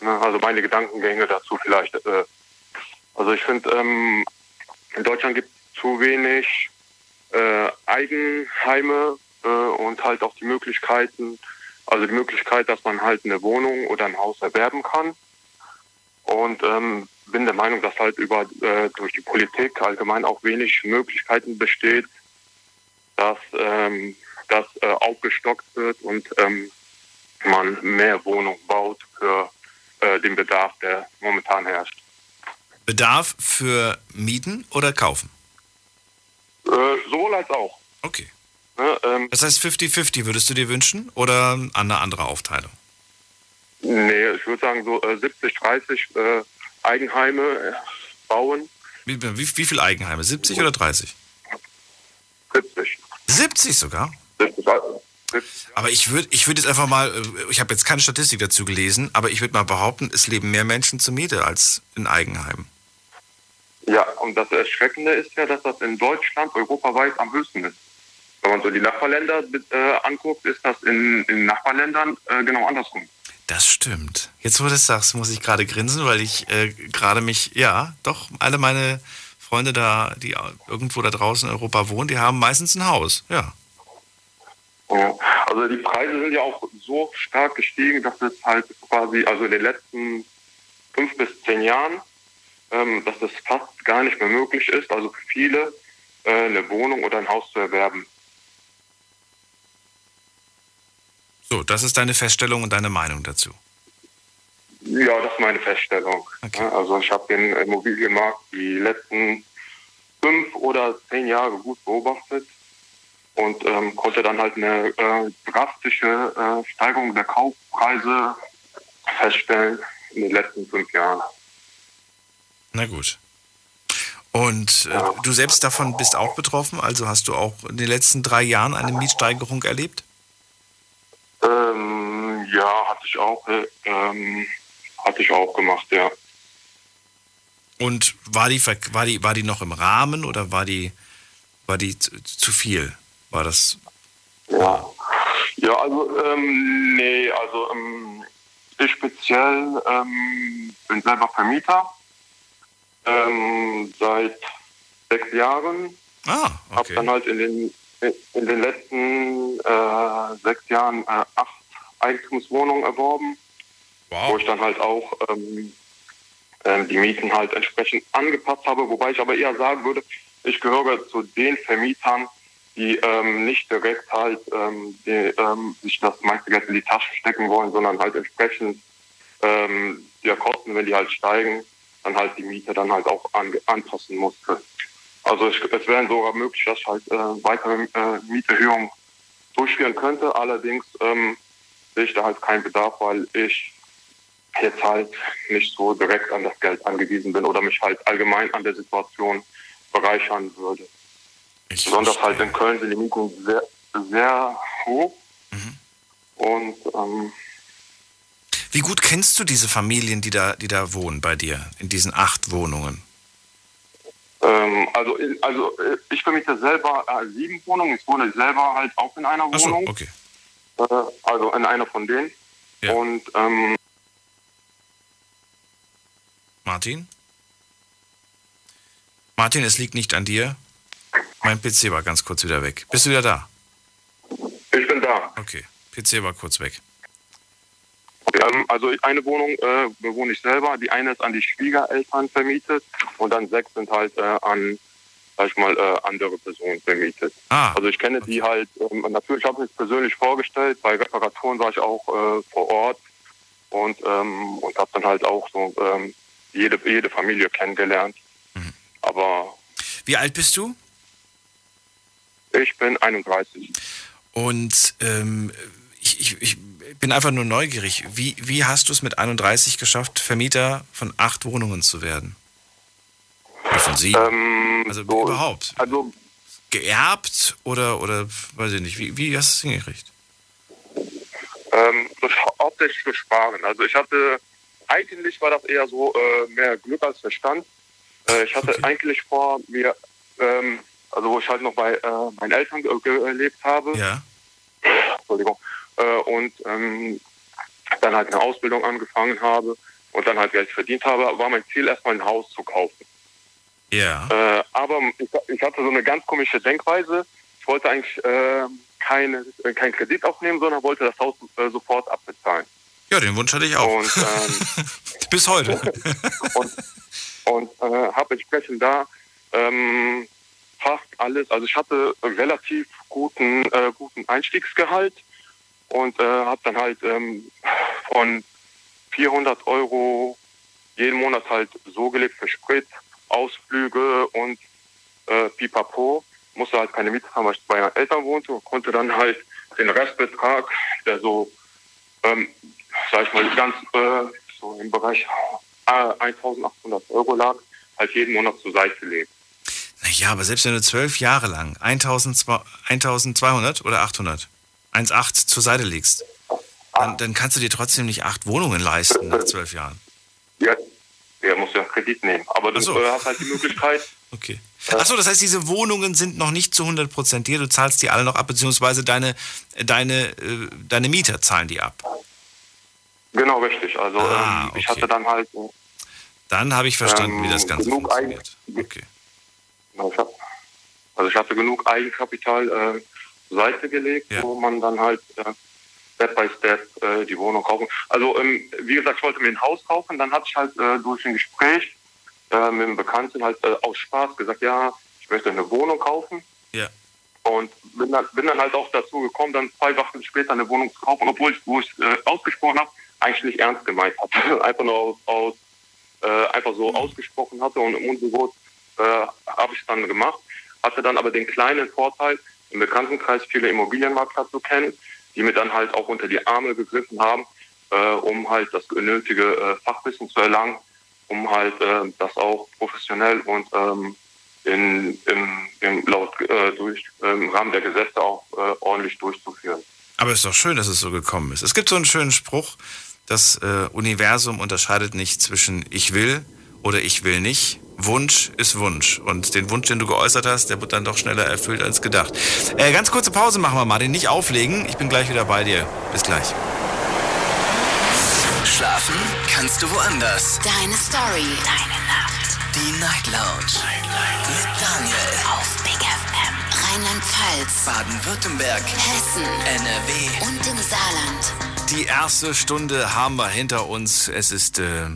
Ne? Also meine Gedankengänge dazu vielleicht. Äh, also ich finde, ähm, in Deutschland gibt es zu wenig äh, Eigenheime äh, und halt auch die Möglichkeiten, also die Möglichkeit, dass man halt eine Wohnung oder ein Haus erwerben kann. Und ähm, bin der Meinung, dass halt über äh, durch die Politik allgemein auch wenig Möglichkeiten besteht, dass ähm, das äh, aufgestockt wird und ähm, man mehr Wohnungen baut für äh, den Bedarf, der momentan herrscht. Bedarf für Mieten oder kaufen? Äh, sowohl als auch. Okay. Ne, ähm, Das heißt 50-50 würdest du dir wünschen oder eine andere Aufteilung? nee, ich würde sagen so äh, 70, 30 äh, Eigenheime äh, bauen. Wie, wie, wie viel Eigenheime? 70 oder 30? 70. 70 sogar? 70, also 70. Aber ich würde ich würd jetzt einfach mal, äh, ich habe jetzt keine Statistik dazu gelesen, aber ich würde mal behaupten, es leben mehr Menschen zur Miete als in Eigenheimen. Ja, und das Erschreckende ist ja, dass das in Deutschland europaweit am höchsten ist. Wenn man so die Nachbarländer äh, anguckt, ist das in, in Nachbarländern äh, genau andersrum. Das stimmt. Jetzt, wo du das sagst, muss ich gerade grinsen, weil ich äh, gerade mich, ja, doch, alle meine Freunde da, die irgendwo da draußen in Europa wohnen, die haben meistens ein Haus. Ja. Ja. Also die Preise sind ja auch so stark gestiegen, dass es halt quasi, also in den letzten fünf bis zehn Jahren, ähm, dass es fast gar nicht mehr möglich ist, also für viele äh, eine Wohnung oder ein Haus zu erwerben. So, das ist deine Feststellung und deine Meinung dazu. Ja, das ist meine Feststellung. Okay. Also ich habe den Immobilienmarkt die letzten fünf oder zehn Jahre gut beobachtet. Und ähm, konnte dann halt eine äh, drastische äh, Steigerung der Kaufpreise feststellen in den letzten fünf Jahren. Na gut. Und äh, du selbst davon bist auch betroffen? Also hast du auch in den letzten drei Jahren eine Mietsteigerung erlebt? Ähm, ja, hatte ich auch, äh, ähm, hatte ich auch gemacht, ja. Und war die, war die, war die noch im Rahmen oder war die, war die zu, zu viel? War das? Ja, ja also ähm, nee, also ähm, ich speziell ähm, bin selber Vermieter ähm, seit sechs Jahren. Ah, Hab okay. dann halt in den in den letzten äh, sechs Jahren äh, acht Eigentumswohnungen erworben, wo ich dann halt auch ähm, ähm, die Mieten halt entsprechend angepasst habe, wobei ich aber eher sagen würde, ich gehöre zu den Vermietern, die ähm, nicht direkt halt ähm, die, ähm, sich das meiste Geld in die Tasche stecken wollen, sondern halt entsprechend ähm, der Kosten, wenn die halt steigen, dann halt die Miete dann halt auch an, anpassen musste. Also ich, es wäre sogar möglich, dass ich halt äh, weitere äh, Mieterhöhungen durchführen könnte. Allerdings ähm, sehe ich da halt keinen Bedarf, weil ich jetzt halt nicht so direkt an das Geld angewiesen bin oder mich halt allgemein an der Situation bereichern würde. Besonders halt in Köln sind die Mieten sehr, sehr hoch. Und ähm, Wie gut kennst du diese Familien, die da, die da wohnen bei dir, in diesen acht Wohnungen? ähm, also, also ich vermiete selber äh, sieben Wohnungen. Ich wohne selber halt auch in einer so, Wohnung. okay. Äh, also in einer von denen. Und ähm, Martin? Martin, es liegt nicht an dir. Mein PC war ganz kurz wieder weg. Bist du wieder da? ich bin da. Okay, PC war kurz weg. Ähm, also eine Wohnung äh, bewohne ich selber. Die eine ist an die Schwiegereltern vermietet und dann sechs sind halt äh, an, sag ich mal, äh, andere Personen vermietet. Ah, also ich kenne die halt, ähm, natürlich habe ich es persönlich vorgestellt. Bei Reparaturen war ich auch äh, vor Ort und, ähm, und habe dann halt auch so ähm, jede, jede Familie kennengelernt. Aber Wie alt bist du? Ich bin 31. Und ähm, ich, ich, ich bin einfach nur neugierig. Wie, wie hast du es mit 31 geschafft, Vermieter von acht Wohnungen zu werden? Oder von sieben? Ähm, also überhaupt? Also Geerbt oder, oder weiß ich nicht, wie, wie hast du es hingekriegt? Ähm, durch, hauptsächlich Sparen. Also ich hatte, eigentlich war das eher so äh, mehr Glück als Verstand. Äh, ich hatte eigentlich vor, mir, ähm, also wo ich halt noch bei äh, meinen Eltern ge- gelebt habe, Ja. Entschuldigung, äh, und ähm, dann halt eine Ausbildung angefangen habe und dann halt Geld verdient habe, war mein Ziel erstmal ein Haus zu kaufen. Ja. Äh, aber ich, ich hatte so eine ganz komische Denkweise. Ich wollte eigentlich äh, keine, äh, keinen Kredit aufnehmen, sondern wollte das Haus äh, sofort abbezahlen. Ja, den Wunsch hatte ich auch. Und, ähm, Bis heute. und äh, habe entsprechend da ähm, fast alles, also ich hatte relativ guten, äh, guten Einstiegsgehalt und äh, habe dann halt ähm, von 400 Euro jeden Monat halt so gelebt für Sprit, Ausflüge und äh, Pipapo. Musste halt keine Miete haben, weil ich bei meinen Eltern wohnte und konnte dann halt den Restbetrag, der so, ähm, sag ich mal, ganz äh, so im Bereich äh, 1800 Euro lag, halt jeden Monat zur Seite legen. Ja, aber selbst wenn du zwölf Jahre lang 1200 1200 oder 800, 1,8 zur Seite legst, dann, dann kannst du dir trotzdem nicht acht Wohnungen leisten nach zwölf Jahren. Ja, der muss ja Kredit nehmen. Aber du so. äh, hast halt die Möglichkeit, Okay. Achso, das heißt, diese Wohnungen sind noch nicht zu 100% dir, du zahlst die alle noch ab, beziehungsweise deine, deine, äh, deine Mieter zahlen die ab. genau richtig. Also Ah, ähm, ich okay. hatte dann halt, äh, Dann habe ich verstanden, wie das Ähm, Ganze funktioniert. Okay. Genau, ich hab, also ich hatte genug Eigenkapital äh, zur Seite gelegt, Ja. wo man dann halt äh, Step by Step äh, die Wohnung kaufen. Also ähm, wie gesagt, ich wollte mir ein Haus kaufen, dann hatte ich halt äh, durch ein Gespräch äh, mit einem Bekannten halt äh, aus Spaß gesagt, ja, ich möchte eine Wohnung kaufen. Ja. Und bin dann, bin dann halt auch dazu gekommen, dann zwei Wochen später eine Wohnung zu kaufen, obwohl ich, wo ich äh, ausgesprochen habe, eigentlich nicht ernst gemeint hatte. einfach nur aus, aus äh, einfach so ausgesprochen hatte und im Unbewusst äh, habe ich dann gemacht. Hatte dann aber den kleinen Vorteil, im Bekanntenkreis viele Immobilienmakler zu kennen, die mir dann halt auch unter die Arme gegriffen haben, äh, um halt das nötige äh, Fachwissen zu erlangen, um halt äh, das auch professionell und ähm, in, im, im, laut, äh, durch, im Rahmen der Gesetze auch äh, ordentlich durchzuführen. Aber es ist doch schön, dass es so gekommen ist. Es gibt so einen schönen Spruch, das äh, Universum unterscheidet nicht zwischen ich will oder ich will nicht. Wunsch ist Wunsch. Und den Wunsch, den du geäußert hast, der wird dann doch schneller erfüllt als gedacht. Äh, ganz kurze Pause machen wir mal, den nicht auflegen. Ich bin gleich wieder bei dir. Bis gleich. Schlafen kannst du woanders. Deine Story. Deine Nacht. Die Night Lounge. Night, Night. Mit Daniel. Auf Big FM. Rheinland-Pfalz. Baden-Württemberg. Hessen. NRW. Und im Saarland. Die erste Stunde haben wir hinter uns. Es ist äh,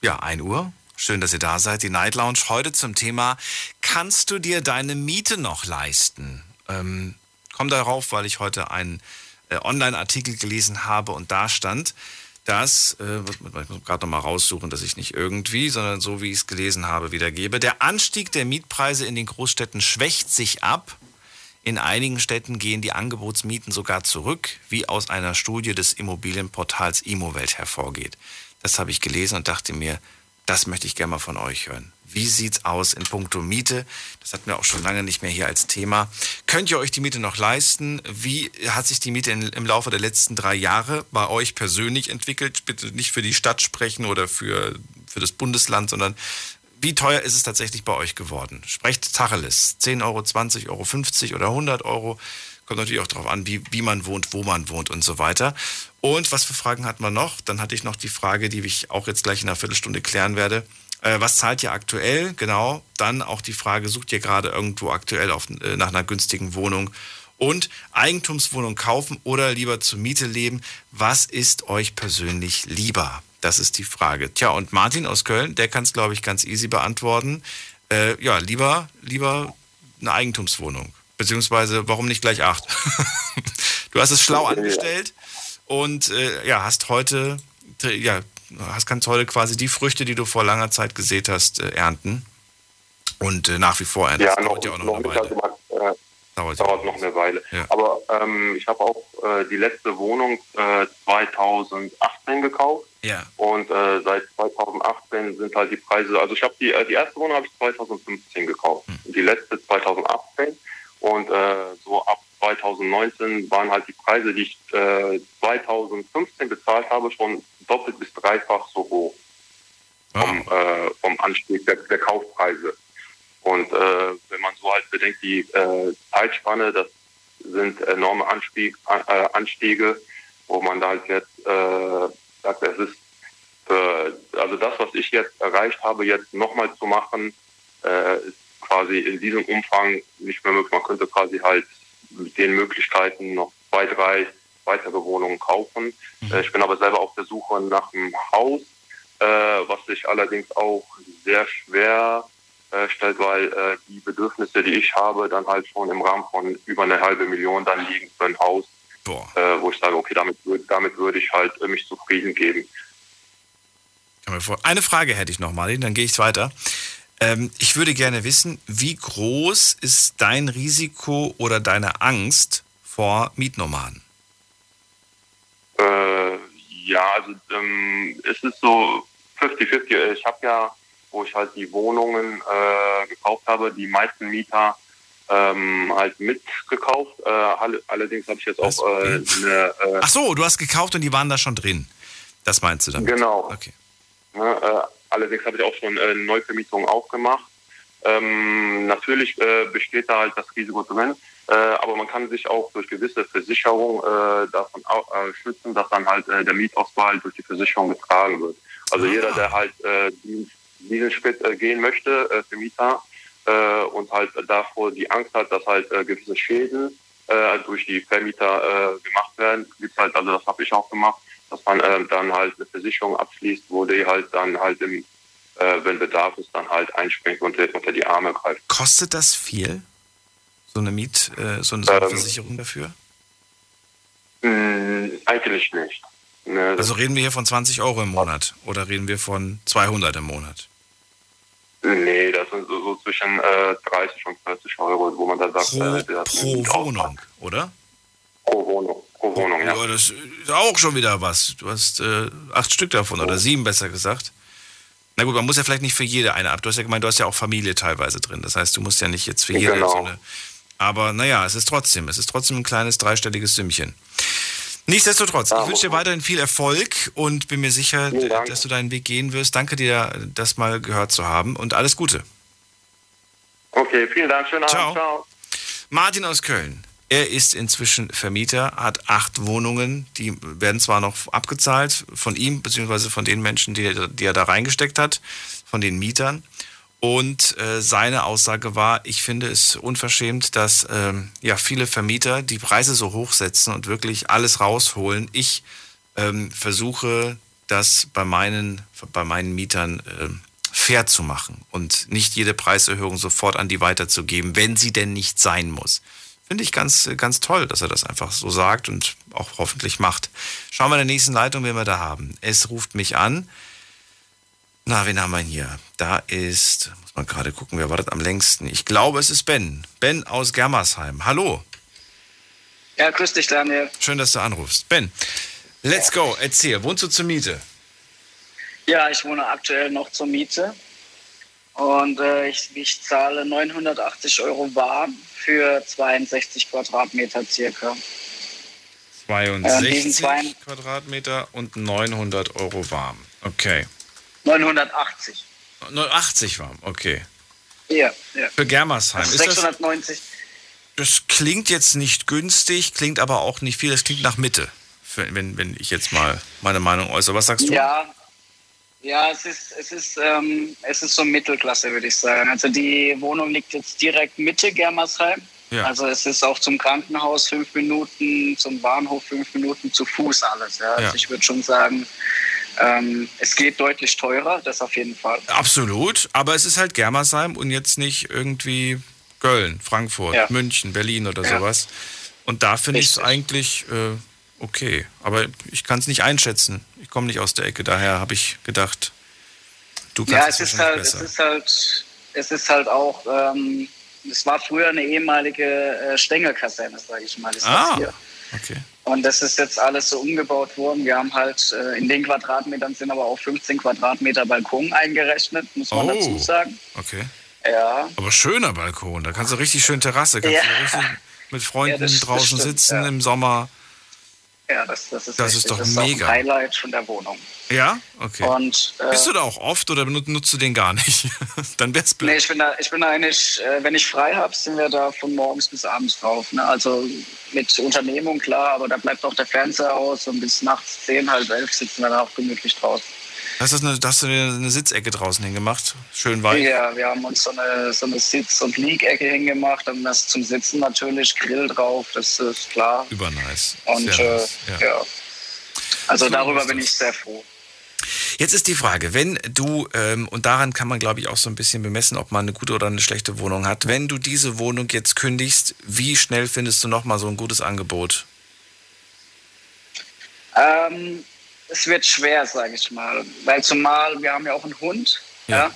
ja 1 Uhr. Schön, dass ihr da seid. Die Night Lounge heute zum Thema: Kannst du dir deine Miete noch leisten? Ähm, komm darauf, weil ich heute einen äh, Online-Artikel gelesen habe und da stand, dass, äh, ich muss gerade nochmal raussuchen, dass ich nicht irgendwie, sondern so wie ich es gelesen habe, wiedergebe. Der Anstieg der Mietpreise in den Großstädten schwächt sich ab. In einigen Städten gehen die Angebotsmieten sogar zurück, wie aus einer Studie des Immobilienportals Immowelt hervorgeht. Das habe ich gelesen und dachte mir, das möchte ich gerne mal von euch hören. Wie sieht's aus in puncto Miete? Das hatten wir auch schon lange nicht mehr hier als Thema. Könnt ihr euch die Miete noch leisten? Wie hat sich die Miete in, im Laufe der letzten drei Jahre bei euch persönlich entwickelt? Bitte nicht für die Stadt sprechen oder für, für das Bundesland, sondern wie teuer ist es tatsächlich bei euch geworden? Sprecht Tacheles. 10 Euro, 20 Euro, 50 oder 100 Euro. Kommt natürlich auch darauf an, wie, wie man wohnt, wo man wohnt und so weiter. Und was für Fragen hat man noch? Dann hatte ich noch die Frage, die ich auch jetzt gleich in einer Viertelstunde klären werde. Äh, was zahlt ihr aktuell? Genau. Dann auch die Frage, sucht ihr gerade irgendwo aktuell auf, äh, nach einer günstigen Wohnung? Und Eigentumswohnung kaufen oder lieber zur Miete leben? Was ist euch persönlich lieber? Das ist die Frage. Tja, und Martin aus Köln, der kann es, glaube ich, ganz easy beantworten. Äh, ja, lieber, lieber eine Eigentumswohnung. Beziehungsweise, warum nicht gleich acht? du hast es schlau angestellt und äh, ja, hast heute, ja, hast, kannst heute quasi die Früchte, die du vor langer Zeit gesät hast, äh, ernten. Und äh, nach wie vor ernten. Ja, noch, ja auch noch, noch eine Weile. Also, äh, dauert, dauert noch eine Weile. Ja. Aber ähm, ich habe auch äh, die letzte Wohnung 2018 äh, gekauft. Ja. Und seit 2018 sind halt die Preise, also ich habe die, die erste Wohnung habe ich 2015 gekauft. Hm. Die letzte 2018. Und so ab 2019 waren halt die Preise, die ich äh, 2015 bezahlt habe, schon doppelt bis dreifach so hoch vom, ah. äh, vom Anstieg der, der, Kaufpreise. Und äh, wenn man so halt bedenkt, die äh, Zeitspanne, das sind enorme Anstieg, äh, Anstiege, wo man da halt jetzt äh, sagt, es ist für, also das, was ich jetzt erreicht habe, jetzt nochmal zu machen, äh, ist quasi in diesem Umfang nicht mehr möglich. Man könnte quasi halt mit den Möglichkeiten noch zwei, drei weitere Wohnungen kaufen. Mhm. Äh, ich bin aber selber auf der Suche nach einem Haus, äh, was sich allerdings auch sehr schwer äh, stellt, weil die Bedürfnisse, die ich habe, dann halt schon im Rahmen von über eine halbe Million dann liegen für ein Haus, äh, wo ich sage, okay, damit, damit würde ich halt mich zufrieden geben. Eine Frage hätte ich noch, Martin, dann gehe ich weiter. Ähm, ich würde gerne wissen, wie groß ist dein Risiko oder deine Angst vor Mietnomaden? Äh, ja, also ähm, es ist so 50-50. Ich habe ja, wo ich halt die Wohnungen äh, gekauft habe, die meisten Mieter ähm, halt mitgekauft. Äh, allerdings habe ich jetzt auch äh, eine. Äh, Ach so, du hast gekauft und die waren da schon drin. Das meinst du damit? Genau. Okay. Ne, äh, Allerdings habe ich auch schon äh, Neuvermietungen auch gemacht. Ähm, natürlich äh, besteht da halt das Risiko drin, äh, aber man kann sich auch durch gewisse Versicherungen äh, davon äh, schützen, dass dann halt äh, der Mietausfall durch die Versicherung getragen wird. Also jeder, der halt äh, diesen Schritt gehen möchte für Mieter und halt davor die Angst hat, dass halt gewisse Schäden durch die Vermieter gemacht werden, gibt's halt, also das habe ich auch gemacht, dass man äh, dann halt eine Versicherung abschließt, wo die halt dann halt im, äh, wenn Bedarf ist, dann halt einspringt und unter die Arme greift. Kostet das viel? So eine Miet, äh, so eine, so eine ähm, Versicherung dafür? Mh, mm, eigentlich nicht. Ne, also reden wir hier von 20 Euro im Monat oder reden wir von 200 im Monat? Nee, das sind so, so zwischen äh, 30 und 40 Euro, wo man dann sagt, Pro, äh, pro Wohnung, oder? Pro Wohnung, pro Wohnung, ja. Ja, das ist auch schon wieder was. Du hast äh, acht Stück davon oder sieben besser gesagt. Na gut, man muss ja vielleicht nicht für jede eine ab. Du hast ja gemeint, du hast ja auch Familie teilweise drin. Das heißt, du musst ja nicht jetzt für jede Genau. so eine. Aber naja, es ist trotzdem, es ist trotzdem ein kleines dreistelliges Sümmchen. Nichtsdestotrotz, ich wünsche dir weiterhin viel Erfolg und bin mir sicher, dass du deinen Weg gehen wirst. Danke dir, das mal gehört zu haben und alles Gute. Okay, vielen Dank, schönen Ciao. Abend, ciao. Martin aus Köln. Er ist inzwischen Vermieter, hat acht Wohnungen, die werden zwar noch abgezahlt von ihm, beziehungsweise von den Menschen, die, er- die er da reingesteckt hat, von den Mietern. Und äh, seine Aussage war, ich finde es unverschämt, dass ähm, ja, viele Vermieter die Preise so hoch setzen und wirklich alles rausholen. Ich ähm, versuche das bei meinen, bei meinen Mietern ähm, fair zu machen und nicht jede Preiserhöhung sofort an die weiterzugeben, wenn sie denn nicht sein muss. Finde ich ganz, ganz toll, dass er das einfach so sagt und auch hoffentlich macht. Schauen wir in der nächsten Leitung, wen wir da haben. Es ruft mich an. Na, wen haben wir hier? Da ist, muss man gerade gucken, wer wartet am längsten? Ich glaube, es ist Ben. Ben aus Germersheim. Hallo. Ja, grüß dich, Daniel. Schön, dass du anrufst. Ben, let's go. Erzähl, wohnst du zur Miete? Ja, ich wohne aktuell noch zur Miete und äh, ich, ich zahle 980 Euro warm für 62 Quadratmeter circa. 62 diesen zwei- Quadratmeter und 900 Euro warm. Okay. 980. 80 warm, okay. Ja, ja. Für Germersheim. Also Ist das, 690. das klingt jetzt nicht günstig, klingt aber auch nicht viel. Das klingt nach Mitte, wenn, wenn ich jetzt mal meine Meinung äußere. Was sagst du? Ja, ja, es ist, es ist, ähm, es ist so Mittelklasse, würde ich sagen. Also die Wohnung liegt jetzt direkt Mitte Germersheim. Ja. Also es ist auch zum Krankenhaus fünf Minuten, zum Bahnhof fünf Minuten zu Fuß alles. Ja. Also Ja. ich würde schon sagen, ähm, es geht deutlich teurer, das auf jeden Fall. Absolut, aber es ist halt Germersheim und jetzt nicht irgendwie Köln, Frankfurt, Ja. München, Berlin oder sowas. Und da finde ich es eigentlich äh, okay. Aber ich kann es nicht einschätzen. Ich komme nicht aus der Ecke, daher habe ich gedacht, du kannst Ja, es es ist halt, es besser. ist halt, es ist halt auch, ähm, es war früher eine ehemalige äh, Stängelkaserne, sage ich mal. Ah. Okay. Und das ist jetzt alles so umgebaut worden. Wir haben halt äh, in den Quadratmetern sind aber auch 15 Quadratmeter Balkon eingerechnet, muss man Oh. dazu sagen. Okay. Ja, Aber schöner Balkon, da kannst du richtig schön Terrasse, kannst Ja. du richtig mit Freunden Ja, draußen stimmt, sitzen ja. im Sommer. Ja, das, das ist Das ist doch das ist mega. Ein Highlight von der Wohnung. Ja? Okay. Und, äh, Bist du da auch oft oder nutzt du den gar nicht? Dann wär's blöd. Nee, ich bin da, ich bin da eigentlich, äh, wenn ich frei habe, sind wir da von morgens bis abends drauf. Ne? Also mit Unternehmung, klar, aber da bleibt auch der Fernseher aus und bis nachts 10, halb elf sitzen wir da auch gemütlich draußen. Hast, du eine, hast du eine Sitzecke draußen hingemacht? Schön weit? Ja, wir haben uns so eine, so eine Sitz- und Liegecke hingemacht und das zum Sitzen natürlich, Grill drauf, das ist klar. Übernice. Und äh, nice, ja. ja. Also So darüber bin ich sehr froh. Jetzt ist die Frage, wenn du, ähm, und daran kann man glaube ich auch so ein bisschen bemessen, ob man eine gute oder eine schlechte Wohnung hat, wenn du diese Wohnung jetzt kündigst, wie schnell findest du nochmal so ein gutes Angebot? Ähm, es wird schwer, sage ich mal. Weil zumal wir haben ja auch einen Hund. Ja. Ja.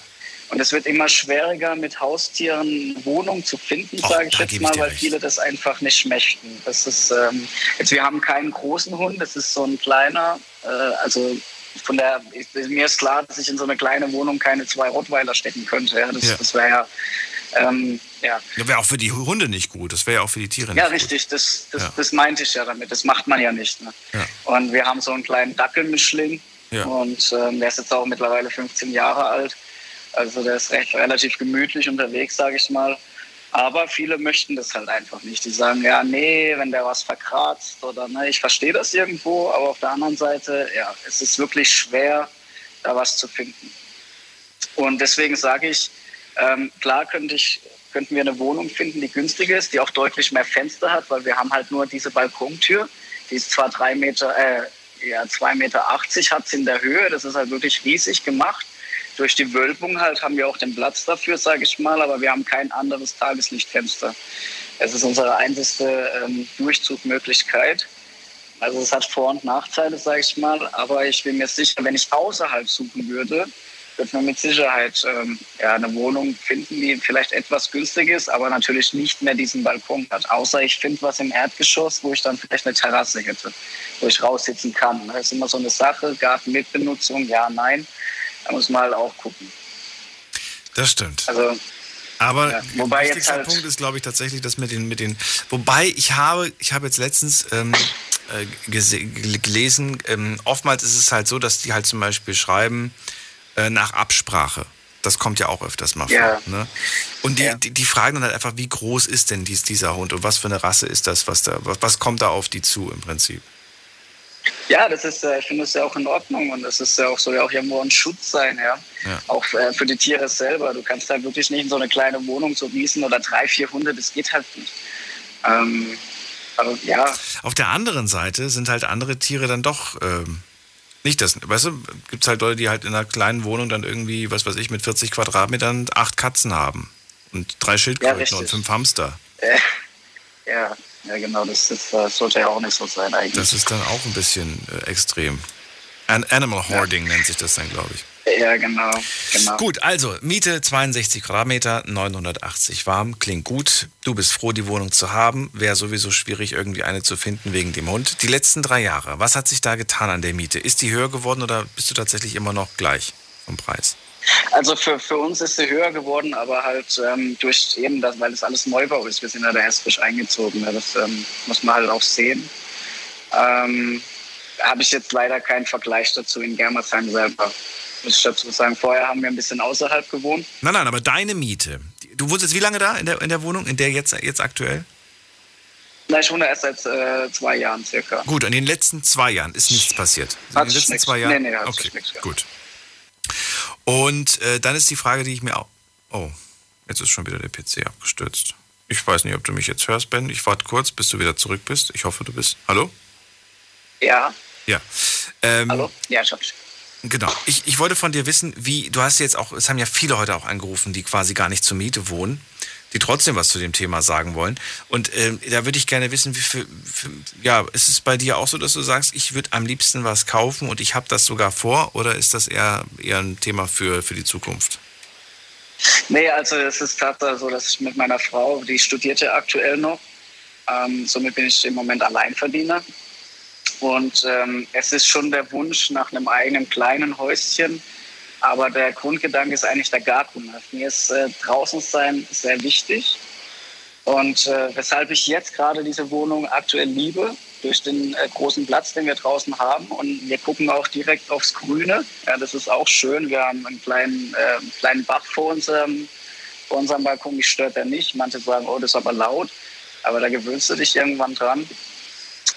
Und es wird immer schwieriger, mit Haustieren Wohnung zu finden, sage ich jetzt ich mal, dir weil recht. viele das einfach nicht möchten. Das ist, ähm, jetzt, wir haben keinen großen Hund, das ist so ein kleiner, äh, also von der, ich, mir ist klar, dass ich in so eine kleine Wohnung keine zwei Rottweiler stecken könnte. Ja. Das, Ja. das wäre ja, ähm, ja, Das wäre auch für die Hunde nicht gut, das wäre ja auch für die Tiere nicht ja, gut. richtig, das, das, Ja. das meinte ich ja damit. Das macht man ja nicht. Ne? Ja. Und wir haben so einen kleinen Dackelmischling Ja. und ähm, der ist jetzt auch mittlerweile 15 Jahre alt. Also der ist recht relativ gemütlich unterwegs, sage ich mal. Aber viele möchten das halt einfach nicht. Die sagen, ja, nee, wenn der was verkratzt oder ne, ich verstehe das irgendwo, aber auf der anderen Seite, ja, es ist wirklich schwer, da was zu finden. Und deswegen sage ich, ähm, klar könnte ich, könnten wir eine Wohnung finden, die günstiger ist, die auch deutlich mehr Fenster hat, weil wir haben halt nur diese Balkontür. Die ist zwar drei Meter, äh, ja, 2,80 Meter hat sie in der Höhe. Das ist halt wirklich riesig gemacht. Durch die Wölbung halt haben wir auch den Platz dafür, sage ich mal, aber wir haben kein anderes Tageslichtfenster. Es ist unsere einzige ähm, Durchzugmöglichkeit. Also es hat Vor- und Nachteile, sage ich mal, aber ich bin mir sicher, wenn ich außerhalb suchen würde, wird man mit Sicherheit ähm, ja, eine Wohnung finden, die vielleicht etwas günstig ist, aber natürlich nicht mehr diesen Balkon hat. Außer ich finde was im Erdgeschoss, wo ich dann vielleicht eine Terrasse hätte, wo ich raussitzen kann. Das ist immer so eine Sache, Gartenmitbenutzung, ja, nein. Da muss man halt auch gucken. Das stimmt. Also aber Ja, wobei jetzt halt- Punkt ist, glaube ich, tatsächlich das mit den, mit den. Wobei ich habe, ich habe jetzt letztens ähm, äh, gelesen, ähm, oftmals ist es halt so, dass die halt zum Beispiel schreiben äh, nach Absprache. Das kommt ja auch öfters mal Ja. vor. Ne? Und die, die, die fragen dann halt einfach, wie groß ist denn dies, dieser Hund und was für eine Rasse ist das, was da, was, was kommt da auf die zu im Prinzip? Ja, das ist, äh, ich finde das ja auch in Ordnung und das ist ja auch, soll ja auch irgendwo ein Schutz sein, ja. Ja. Auch äh, für die Tiere selber. Du kannst halt wirklich nicht in so eine kleine Wohnung so gießen oder drei, vier Hunde, das geht halt nicht. Ähm, aber ja, Auf der anderen Seite sind halt andere Tiere dann doch ähm, nicht das. Weißt du, gibt es halt Leute, die halt in einer kleinen Wohnung dann irgendwie, was weiß ich, mit 40 Quadratmetern acht Katzen haben und drei Schildkröten richtig. und fünf Hamster. äh, ja, ja, genau, das, ist, äh, sollte ja auch nicht so sein eigentlich. Das ist dann auch ein bisschen äh, extrem. An Animal Hoarding nennt sich das dann, glaube ich. Ja, genau, genau. Gut, also Miete 62 Quadratmeter, 980 warm, klingt gut. Du bist froh, die Wohnung zu haben. Wäre sowieso schwierig, irgendwie eine zu finden wegen dem Hund. Die letzten drei Jahre, was hat sich da getan an der Miete? Ist die höher geworden oder bist du tatsächlich immer noch gleich vom Preis? Also für, für uns ist sie höher geworden, aber halt ähm, durch eben das, weil es alles Neubau ist. Wir sind ja da erst frisch eingezogen. Ja, das ähm, muss man halt auch sehen. Ähm, Habe ich jetzt leider keinen Vergleich dazu in Germersheim selber. Muss ich dazu sagen, vorher haben wir ein bisschen außerhalb gewohnt. Nein, nein, aber deine Miete. Du wohnst jetzt wie lange da in der, in der Wohnung, in der jetzt, jetzt aktuell? Na, ich wohne erst seit äh, zwei Jahren circa. Gut, in den letzten zwei Jahren ist nichts passiert. In Hat den sich letzten nichts- zwei Jahren? nee, nee, hat okay, nichts gut. Und äh, dann ist die Frage, die ich mir auch. Oh, jetzt ist schon wieder der PC abgestürzt. Ich weiß nicht, ob du mich jetzt hörst, Ben. Ich warte kurz, bis du wieder zurück bist. Ich hoffe, du bist. Hallo? Ja, Ja. Ähm, hallo? Ja, dich. Genau. Ich, ich wollte von dir wissen, wie, du hast jetzt auch, es haben ja viele heute auch angerufen, die quasi gar nicht zur Miete wohnen, die trotzdem was zu dem Thema sagen wollen. Und ähm, da würde ich gerne wissen, wie viel, für, ja, ist es bei dir auch so, dass du sagst, ich würde am liebsten was kaufen und ich habe das sogar vor oder ist das eher, eher ein Thema für, für die Zukunft? Nee, also es ist tatsächlich so, dass ich mit meiner Frau, die studiert ja aktuell noch, ähm, somit bin ich im Moment Alleinverdiener. Und ähm, es ist schon der Wunsch nach einem eigenen kleinen Häuschen, aber der Grundgedanke ist eigentlich der Garten. Mir ist äh, draußen sein sehr wichtig. Und äh, weshalb ich jetzt gerade diese Wohnung aktuell liebe, durch den äh, großen Platz, den wir draußen haben. Und wir gucken auch direkt aufs Grüne. Ja, das ist auch schön. Wir haben einen kleinen, äh, kleinen Bach vor unserem, vor unserem Balkon. Mich stört er nicht. Manche sagen, oh, das ist aber laut. Aber da gewöhnst du dich irgendwann dran.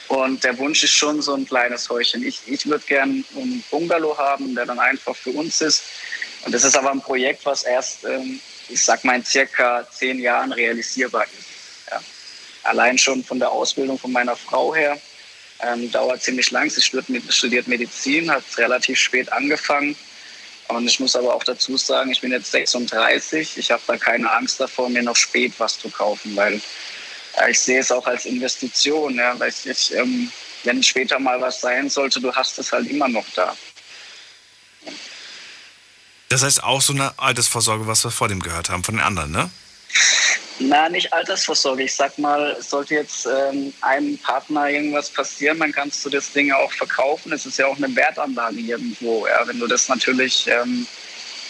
Und der Wunsch ist schon so ein kleines Häuschen. Ich, ich würde gern einen Bungalow haben, der dann einfach für uns ist. Und das ist aber ein Projekt, was erst, ähm, ich sag mal, in circa zehn Jahren realisierbar ist. Ja. Allein schon von der Ausbildung von meiner Frau her. Ähm, dauert ziemlich lang. Sie studiert, Medizin, hat relativ spät angefangen. Und ich muss aber auch dazu sagen, ich bin jetzt 36. Ich habe da keine Angst davor, mir noch spät was zu kaufen, weil ich sehe es auch als Investition. Ja, weil ich, ähm, wenn später mal was sein sollte, du hast es halt immer noch da. Das heißt auch so eine Altersvorsorge, was wir vor dem gehört haben von den anderen, ne? Na, nicht Altersvorsorge. Ich sag mal, sollte jetzt ähm, einem Partner irgendwas passieren, dann kannst du das Ding auch verkaufen. Es ist ja auch eine Wertanlage irgendwo. Ja, wenn du das natürlich ähm,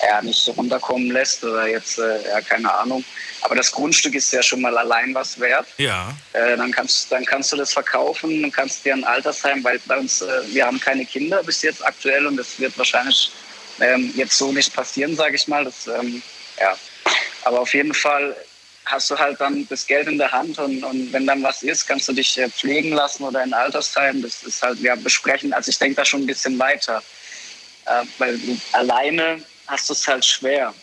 ja, nicht runterkommen lässt oder jetzt, äh, ja, keine Ahnung. Aber das Grundstück ist ja schon mal allein was wert. Ja. Äh, dann, kannst, dann kannst du das verkaufen und kannst dir ein Altersheim, weil bei uns, äh, wir haben keine Kinder bis jetzt aktuell und das wird wahrscheinlich ähm, jetzt so nicht passieren, sage ich mal. Das, ähm, ja. Aber auf jeden Fall hast du halt dann das Geld in der Hand und, und wenn dann was ist, kannst du dich äh, pflegen lassen oder in Altersheim. Das ist halt, wir besprechen, also ich denke da schon ein bisschen weiter. Äh, weil du alleine hast du es halt schwer,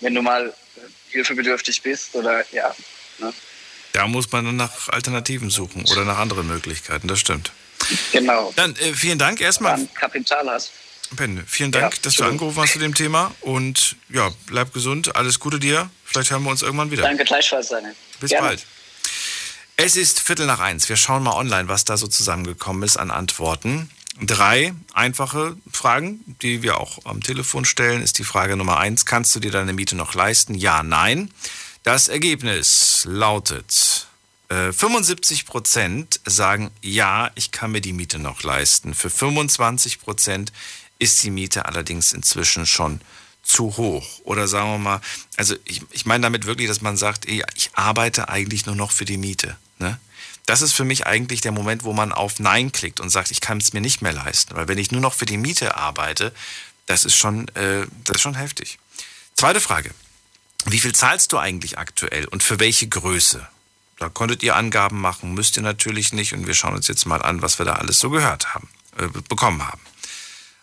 wenn du mal hilfebedürftig bist oder ja. Ne? Da muss man dann nach Alternativen suchen oder nach anderen Möglichkeiten, das stimmt. Genau. Dann äh, vielen Dank erstmal. Dann Kapital hast. Ben, vielen Dank, Ja, dass du angerufen hast zu dem Thema und ja, bleib gesund, alles Gute dir. Vielleicht hören wir uns irgendwann wieder. Danke gleichfalls, Daniel. Bis Gerne. bald. Es ist Viertel nach eins. Wir schauen mal online, was da so zusammengekommen ist an Antworten. Drei einfache Fragen, die wir auch am Telefon stellen. Ist die Frage Nummer eins, kannst du dir deine Miete noch leisten? Ja, nein. Das Ergebnis lautet, 75 äh, Prozent sagen, ja, ich kann mir die Miete noch leisten. Für 25 Prozent ist die Miete allerdings inzwischen schon zu hoch. Oder sagen wir mal, also ich, ich meine damit wirklich, dass man sagt, ich arbeite eigentlich nur noch für die Miete. Ne? Das ist für mich eigentlich der Moment, wo man auf Nein klickt und sagt, ich kann es mir nicht mehr leisten. Weil wenn ich nur noch für die Miete arbeite, das ist schon, äh, das ist schon heftig. Zweite Frage. Wie viel zahlst du eigentlich aktuell und für welche Größe? Da konntet ihr Angaben machen, müsst ihr natürlich nicht. Und wir schauen uns jetzt mal an, was wir da alles so gehört haben, äh, bekommen haben.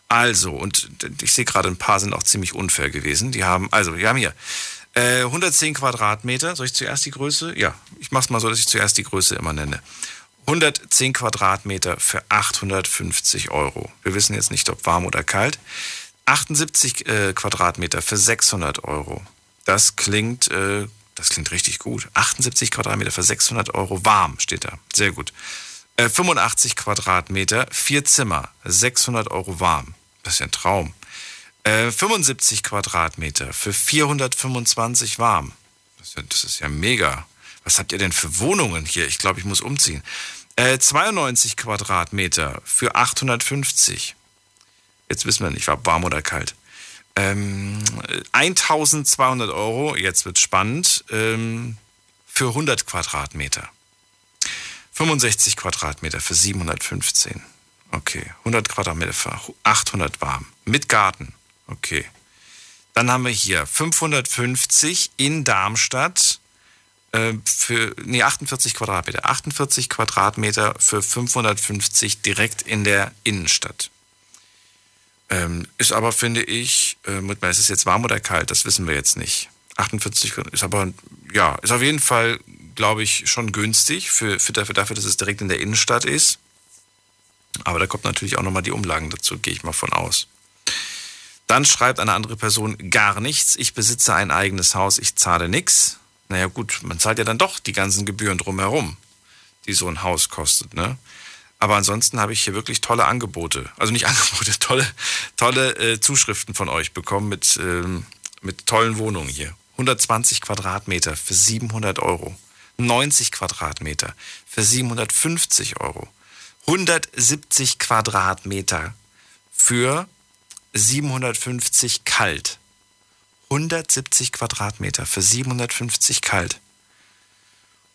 Also, und ich sehe gerade, ein paar sind auch ziemlich unfair gewesen. Die haben, also, wir haben hier äh, 110 Quadratmeter. Soll ich zuerst die Größe? Ja, ich mache es mal so, dass ich zuerst die Größe immer nenne. 110 Quadratmeter für 850 Euro. Wir wissen jetzt nicht, ob warm oder kalt. 78 äh, Quadratmeter für 600 Euro. Das klingt, äh, das klingt richtig gut. 78 Quadratmeter für 600 Euro warm steht da. Sehr gut. 85 äh, Quadratmeter, vier Zimmer, 600 Euro warm. Das ist ja ein Traum. 75 äh, Quadratmeter für 425 warm. Das ist, ja, das ist, ja, mega. Was habt ihr denn für Wohnungen hier? Ich glaube, ich muss umziehen. 92 äh, Quadratmeter für 850. Jetzt wissen wir nicht, war warm oder kalt. Ähm, 1200 Euro, jetzt wird spannend, ähm, für 100 Quadratmeter. 65 Quadratmeter für 715. Okay. 100 Quadratmeter für 800 warm. Mit Garten. Okay. Dann haben wir hier 550 in Darmstadt äh, für, nee, 48 Quadratmeter. 48 Quadratmeter für 550 direkt in der Innenstadt. Ähm, ist aber, finde ich, äh, es ist jetzt warm oder kalt, das wissen wir jetzt nicht. 48 ist aber, ja, ist auf jeden Fall glaube ich, schon günstig für, für dafür, dafür, dass es direkt in der Innenstadt ist. Aber da kommt natürlich auch nochmal die Umlagen dazu, gehe ich mal von aus. Dann schreibt eine andere Person gar nichts. Ich besitze ein eigenes Haus, ich zahle nichts. Naja gut, man zahlt ja dann doch die ganzen Gebühren drumherum, die so ein Haus kostet. Ne? Aber ansonsten habe ich hier wirklich tolle Angebote. Also nicht Angebote, tolle, tolle äh, Zuschriften von euch bekommen mit, ähm, mit tollen Wohnungen hier. 120 Quadratmeter für 700 Euro. 90 Quadratmeter für 750 Euro. 170 Quadratmeter für 750 kalt. 170 Quadratmeter für 750 kalt.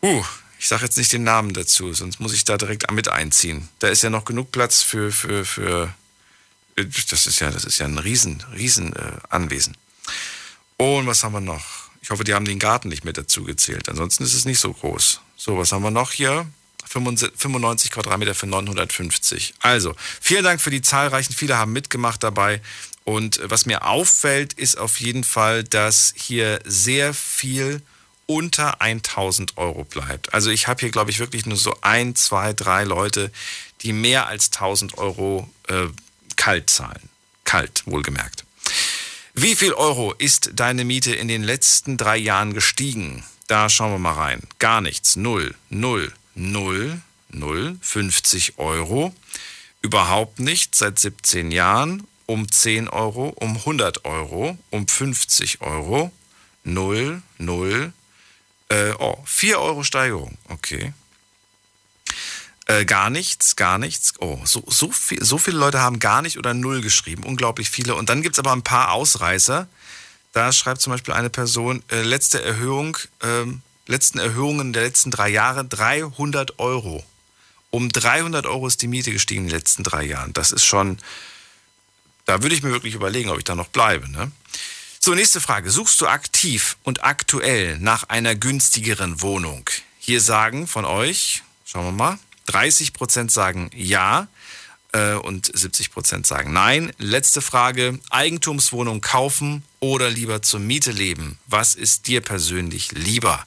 Uh, ich sage jetzt nicht den Namen dazu, sonst muss ich da direkt mit einziehen. Da ist ja noch genug Platz für, für, für, das ist ja, das ist ja ein riesen, riesen äh, Anwesen. Und was haben wir noch? Ich hoffe, die haben den Garten nicht mit dazu gezählt. Ansonsten ist es nicht so groß. So, was haben wir noch hier? 95 Quadratmeter für 950. Also, vielen Dank für die zahlreichen. Viele haben mitgemacht dabei. Und was mir auffällt, ist auf jeden Fall, dass hier sehr viel unter 1000 Euro bleibt. Also ich habe hier, glaube ich, wirklich nur so ein, zwei, drei Leute, die mehr als 1000 Euro äh, kalt zahlen. Kalt, wohlgemerkt. Wie viel Euro ist deine Miete in den letzten drei Jahren gestiegen? Da schauen wir mal rein. Gar nichts. Null, null, null, null, 50 Euro. Überhaupt nicht seit 17 Jahren. Um 10 Euro, um 100 Euro, um 50 Euro. Null, null. Äh, oh, 4 Euro Steigerung. Okay. Äh, gar nichts, gar nichts. Oh, so, so, viel, so viele Leute haben gar nicht oder null geschrieben. Unglaublich viele. Und dann gibt es aber ein paar Ausreißer. Da schreibt zum Beispiel eine Person, äh, letzte Erhöhung, äh, letzten Erhöhungen der letzten drei Jahre 300 Euro. Um 300 Euro ist die Miete gestiegen in den letzten drei Jahren. Das ist schon, da würde ich mir wirklich überlegen, ob ich da noch bleibe. Ne? So, nächste Frage. Suchst du aktiv und aktuell nach einer günstigeren Wohnung? Hier sagen von euch, schauen wir mal, 30 Prozent sagen ja äh, und 70 Prozent sagen nein. Letzte Frage. Eigentumswohnung kaufen oder lieber zur Miete leben? Was ist dir persönlich lieber?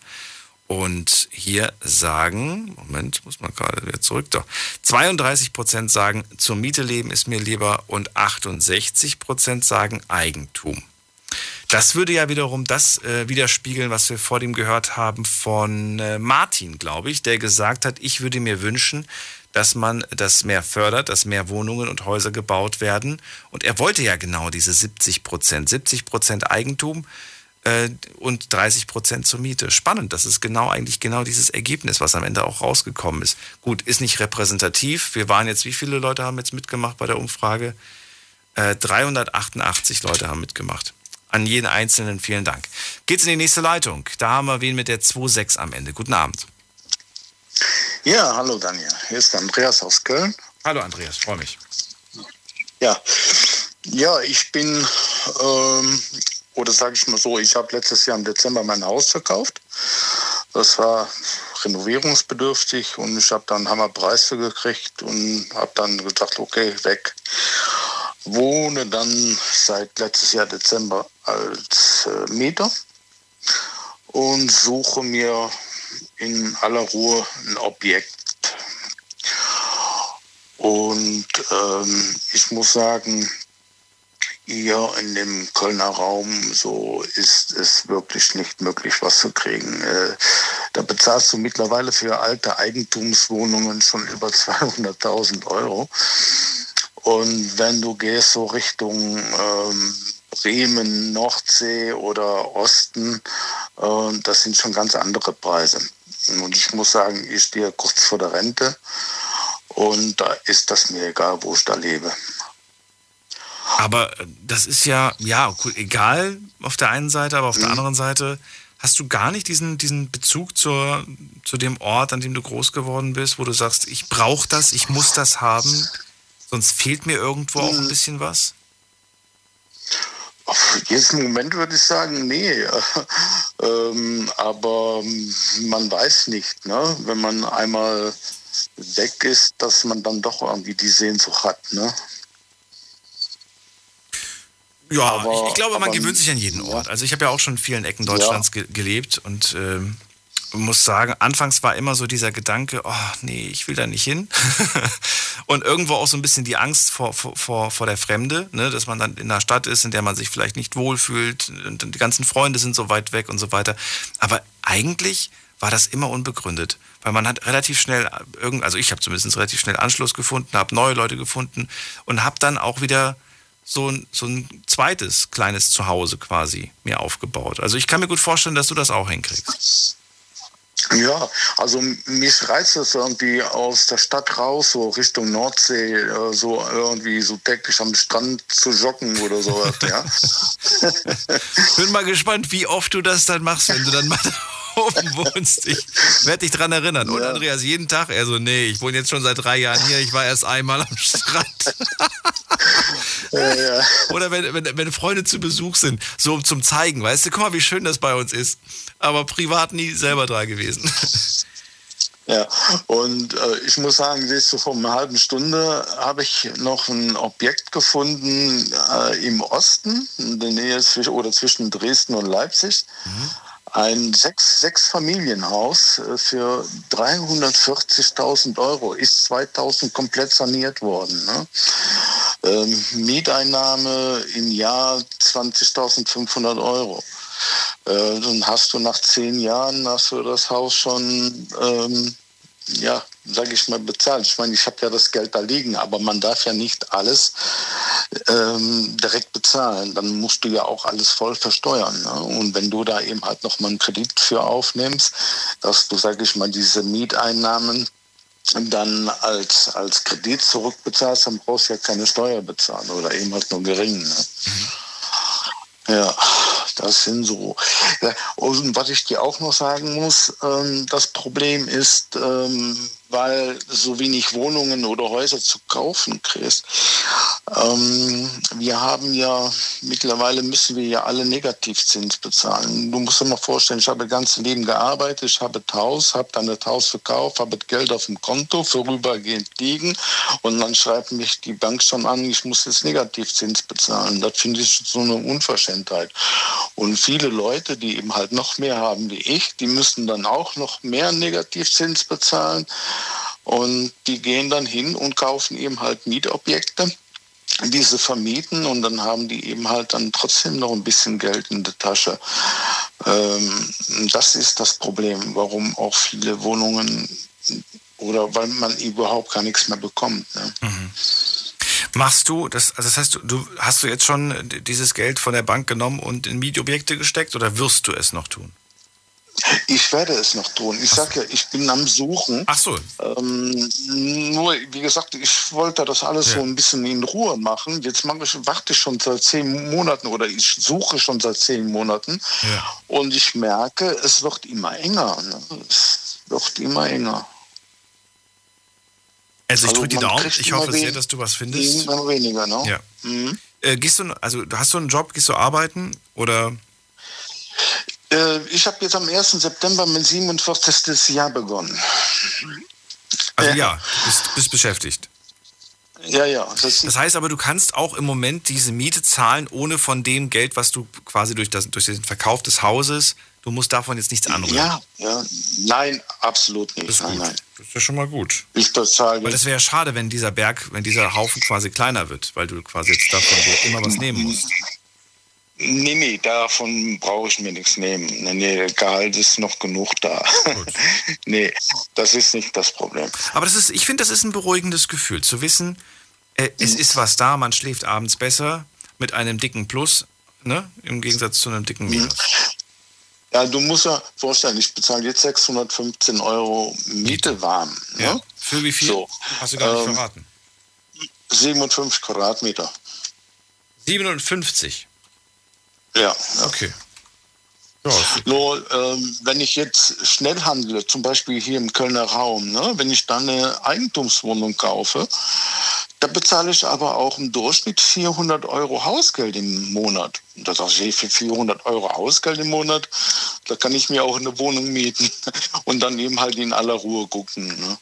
Und hier sagen, Moment, muss man gerade wieder zurück, doch. 32 Prozent sagen, zur Miete leben ist mir lieber und 68 Prozent sagen Eigentum. Das würde ja wiederum das äh, widerspiegeln, was wir vor dem gehört haben von äh, Martin, glaube ich, der gesagt hat, ich würde mir wünschen, dass man das mehr fördert, dass mehr Wohnungen und Häuser gebaut werden. Und er wollte ja genau diese 70 Prozent. 70 Prozent Eigentum äh, und 30 Prozent zur Miete. Spannend, das ist genau eigentlich genau dieses Ergebnis, was am Ende auch rausgekommen ist. Gut, ist nicht repräsentativ. Wir waren jetzt, wie viele Leute haben jetzt mitgemacht bei der Umfrage? Äh, 388 Leute haben mitgemacht. An jeden Einzelnen vielen Dank. Geht's in die nächste Leitung. Da haben wir wen mit der 2.6 am Ende. Guten Abend. Ja, hallo Daniel. Hier ist Andreas aus Köln. Hallo Andreas, freue mich. Ja, ja, ich bin, ähm, oder sage ich mal so, ich habe letztes Jahr im Dezember mein Haus verkauft. Das war renovierungsbedürftig und ich habe dann einen Hammerpreis für gekriegt und habe dann gesagt, okay, weg. Wohne dann seit letztes Jahr Dezember als äh, Mieter und suche mir in aller Ruhe ein Objekt. Und ähm, ich muss sagen, hier in dem Kölner Raum so ist es wirklich nicht möglich, was zu kriegen. Äh, da bezahlst du mittlerweile für alte Eigentumswohnungen schon über 200.000 Euro. Und wenn du gehst so Richtung ähm, Bremen, Nordsee oder Osten, äh, das sind schon ganz andere Preise. Und ich muss sagen, ich stehe kurz vor der Rente und da ist das mir egal, wo ich da lebe. Aber äh, das ist ja, ja, cool, egal auf der einen Seite, aber auf mhm. der anderen Seite hast du gar nicht diesen, diesen Bezug zur, zu dem Ort, an dem du groß geworden bist, wo du sagst, ich brauche das, ich muss das haben, sonst fehlt mir irgendwo mhm. auch ein mhm. bisschen was? Jetzt im Moment würde ich sagen, nee. ähm, aber man weiß nicht, ne? wenn man einmal weg ist, dass man dann doch irgendwie die Sehnsucht hat. Ne? Ja, aber, ich, ich, glaube, man gewöhnt sich an jeden Ort. Also ich habe ja auch schon in vielen Ecken Deutschlands ja. ge gelebt und ähm, muss sagen, anfangs war immer so dieser Gedanke, oh nee, ich will da nicht hin. und irgendwo auch so ein bisschen die Angst vor, vor, vor der Fremde, ne? dass man dann in einer Stadt ist, in der man sich vielleicht nicht wohlfühlt und die ganzen Freunde sind so weit weg und so weiter. Aber eigentlich war das immer unbegründet, weil man hat relativ schnell, also ich habe zumindest relativ schnell Anschluss gefunden, habe neue Leute gefunden und habe dann auch wieder so ein, so ein zweites kleines Zuhause quasi mir aufgebaut. Also ich kann mir gut vorstellen, dass du das auch hinkriegst. Ja, also mich reizt es irgendwie aus der Stadt raus, so Richtung Nordsee, äh, so irgendwie so täglich am Strand zu joggen oder sowas, ja. Bin mal gespannt, wie oft du das dann machst, wenn du dann mal oben wohnst. Ich werde dich dran erinnern. Und Andreas, jeden Tag, er so, nee, ich wohne jetzt schon seit drei Jahren hier, ich war erst einmal am Strand. Ja, ja. Oder wenn, wenn, wenn Freunde zu Besuch sind, so zum Zeigen, weißt du, guck mal, wie schön das bei uns ist. Aber privat nie selber da gewesen. Ja, und äh, ich muss sagen, siehst du, vor einer halben Stunde habe ich noch ein Objekt gefunden äh, im Osten, in der Nähe zwischen, oder zwischen Dresden und Leipzig. Mhm. Ein sechs, sechs Familienhaus äh, für 340.000 Euro ist 2000 komplett saniert worden. Ne? Ähm, Mieteinnahme im Jahr 20.500 Euro. Äh, dann hast du nach zehn Jahren hast du das Haus schon, ähm, ja, sage ich mal, bezahlt. Ich meine, ich habe ja das Geld da liegen, aber man darf ja nicht alles ähm, direkt bezahlen. Dann musst du ja auch alles voll versteuern. Ne? Und wenn du da eben halt noch mal einen Kredit für aufnimmst, dass du, sage ich mal, diese Mieteinnahmen dann als, als Kredit zurückbezahlst, dann brauchst du ja keine Steuer bezahlen oder eben halt nur gering. Ne? Mhm. Ja, das sind so. Und was ich dir auch noch sagen muss, ähm, das Problem ist, ähm, weil so wenig Wohnungen oder Häuser zu kaufen kriegst. Ähm, wir haben ja, mittlerweile müssen wir ja alle Negativzins bezahlen. Du musst dir mal vorstellen, ich habe das ganze Leben gearbeitet, ich habe das Haus, habe dann das Haus verkauft, habe das Geld auf dem Konto vorübergehend liegen und dann schreibt mich die Bank schon an, ich muss jetzt Negativzins bezahlen. Das finde ich so eine Unverschämtheit. Und viele Leute, die eben halt noch mehr haben wie ich, die müssen dann auch noch mehr Negativzins bezahlen. Und die gehen dann hin und kaufen eben halt Mietobjekte, diese vermieten und dann haben die eben halt dann trotzdem noch ein bisschen Geld in der Tasche. Ähm, das ist das Problem, warum auch viele Wohnungen oder weil man überhaupt gar nichts mehr bekommt. Ne? Machst du, das, also das heißt, du hast du jetzt schon dieses Geld von der Bank genommen und in Mietobjekte gesteckt oder wirst du es noch tun? Ich werde es noch tun. Ich sage ja, ich bin am Suchen. Ach so. Ähm, nur, wie gesagt, ich wollte das alles Ja. so ein bisschen in Ruhe machen. Jetzt mache ich, warte ich schon seit zehn Monaten oder ich suche schon seit zehn Monaten. Ja. Und ich merke, es wird immer enger. Ne? Es wird immer enger. Also ich Also drücke die Daumen. Ich hoffe sehr, dass du was findest. Immer weniger, ne? Ja. Mhm. Äh, gehst du, also hast du einen Job, gehst du arbeiten oder? Äh, ich habe jetzt am 1. September mein 47. Jahr begonnen. Also ja, bist, bist beschäftigt. Ja, ja. Das, Das heißt aber, du kannst auch im Moment diese Miete zahlen, ohne von dem Geld, was du quasi durch, das, durch den Verkauf des Hauses, du musst davon jetzt nichts anrühren. ja, ja. Nein, absolut nicht. Das ist nein, nein. Das ist ja schon mal gut. Ich bezahle. Weil das wäre ja schade, wenn dieser Berg, wenn dieser Haufen quasi kleiner wird, weil du quasi jetzt davon dir immer was nehmen musst. Nee, nee, davon brauche ich mir nichts nehmen. Nee, nee, Gehalt ist noch genug da. nee, das ist nicht das Problem. Aber das ist, ich finde, das ist ein beruhigendes Gefühl, zu wissen, äh, es ist was da, man schläft abends besser mit einem dicken Plus, ne? Im Gegensatz zu einem dicken Minus. Ja, du musst ja vorstellen, ich bezahle jetzt 615 Euro Miete warm. Ja. Ne? Für wie viel? So, Hast du gar nicht ähm, verraten. 57 Quadratmeter. 57. Ja. ja. Okay. Nur, ähm, wenn ich jetzt schnell handle, zum Beispiel hier im Kölner Raum, ne, wenn ich dann eine Eigentumswohnung kaufe, da bezahle ich aber auch im Durchschnitt 400 Euro Hausgeld im Monat. Und da sage ich, für 400 Euro Hausgeld im Monat, da kann ich mir auch eine Wohnung mieten und dann eben halt in aller Ruhe gucken. Ne?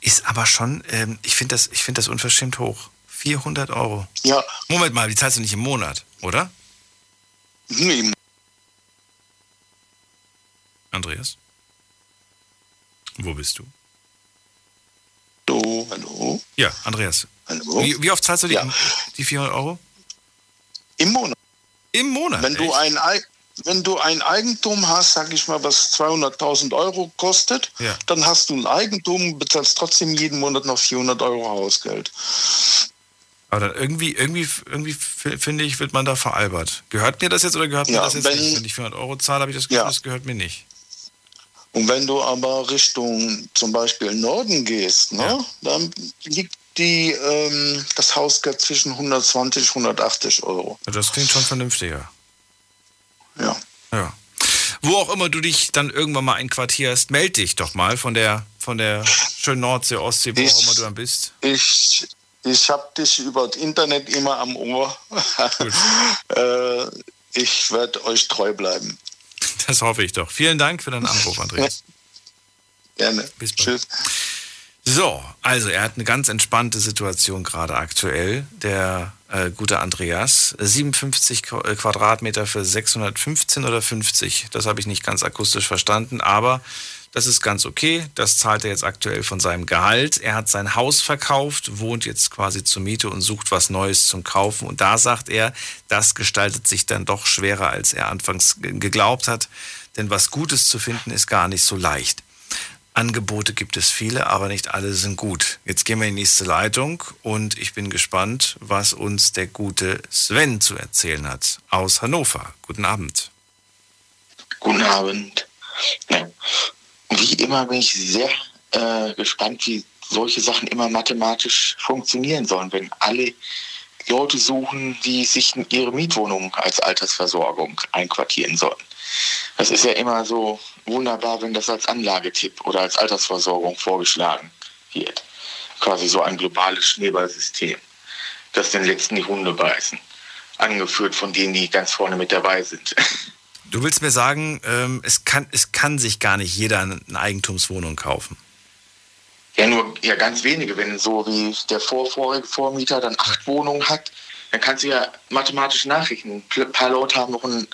Ist aber schon, ähm, ich finde das, ich find das unverschämt hoch. 400 Euro. Ja. Moment mal, die zahlst du nicht im Monat, oder? Nee, Andreas? Wo bist du? Hallo, hallo. Ja, Andreas. Hallo. Wie, wie oft zahlst du die, Ja. die 400 Euro? Im Monat. Im Monat? Wenn du ein, Ei- wenn du ein Eigentum hast, sag ich mal, was 200.000 Euro kostet, Ja. dann hast du ein Eigentum, bezahlst trotzdem jeden Monat noch 400 Euro Hausgeld. Aber dann irgendwie, irgendwie, irgendwie finde ich, wird man da veralbert. Gehört mir das jetzt oder gehört mir Ja, das jetzt wenn- nicht? Wenn ich 400 Euro zahle, habe ich das Gefühl, Ja. das gehört mir nicht. Und wenn du aber Richtung zum Beispiel Norden gehst, ne, dann liegt die, ähm, das Hausgeld zwischen 120 und 180 Euro. Ja, Das klingt schon vernünftiger. Ja. Ja. Wo auch immer du dich dann irgendwann mal einquartierst, meld dich doch mal von der, von der schönen Nordsee, Ostsee, wo auch immer du dann bist. Ich, ich habe dich über das Internet immer am Ohr. äh, ich werde euch treu bleiben. Das hoffe ich doch. Vielen Dank für deinen Anruf, Andreas. Gerne. Bis bald. Tschüss. So, also er hat eine ganz entspannte Situation gerade aktuell, der äh, gute Andreas. 57 Qu- äh, Quadratmeter für 615 oder 50, das habe ich nicht ganz akustisch verstanden, aber das ist ganz okay. Das zahlt er jetzt aktuell von seinem Gehalt. Er hat sein Haus verkauft, wohnt jetzt quasi zur Miete und sucht was Neues zum Kaufen. Und da sagt er, das gestaltet sich dann doch schwerer, als er anfangs ge- geglaubt hat. Denn was Gutes zu finden ist gar nicht so leicht. Angebote gibt es viele, aber nicht alle sind gut. Jetzt gehen wir in die nächste Leitung und ich bin gespannt, was uns der gute Sven zu erzählen hat aus Hannover. Guten Abend. Guten Abend. Ja. Wie immer bin ich sehr äh, gespannt, wie solche Sachen immer mathematisch funktionieren sollen, wenn alle Leute suchen, die sich in ihre Mietwohnung als Altersversorgung einquartieren sollen. Das ist ja immer so wunderbar, wenn das als Anlagetipp oder als Altersversorgung vorgeschlagen wird. Quasi so ein globales Schneeballsystem, das den letzten die Hunde beißen. Angeführt von denen, die ganz vorne mit dabei sind. Du willst mir sagen, ähm, es, kann, es kann sich gar nicht jeder eine Eigentumswohnung kaufen. Ja, nur ja, ganz wenige. Wenn so wie der vorvorige Vormieter dann acht Wohnungen hat, dann kannst du ja mathematisch nachrechnen. Ein paar Leute haben noch ein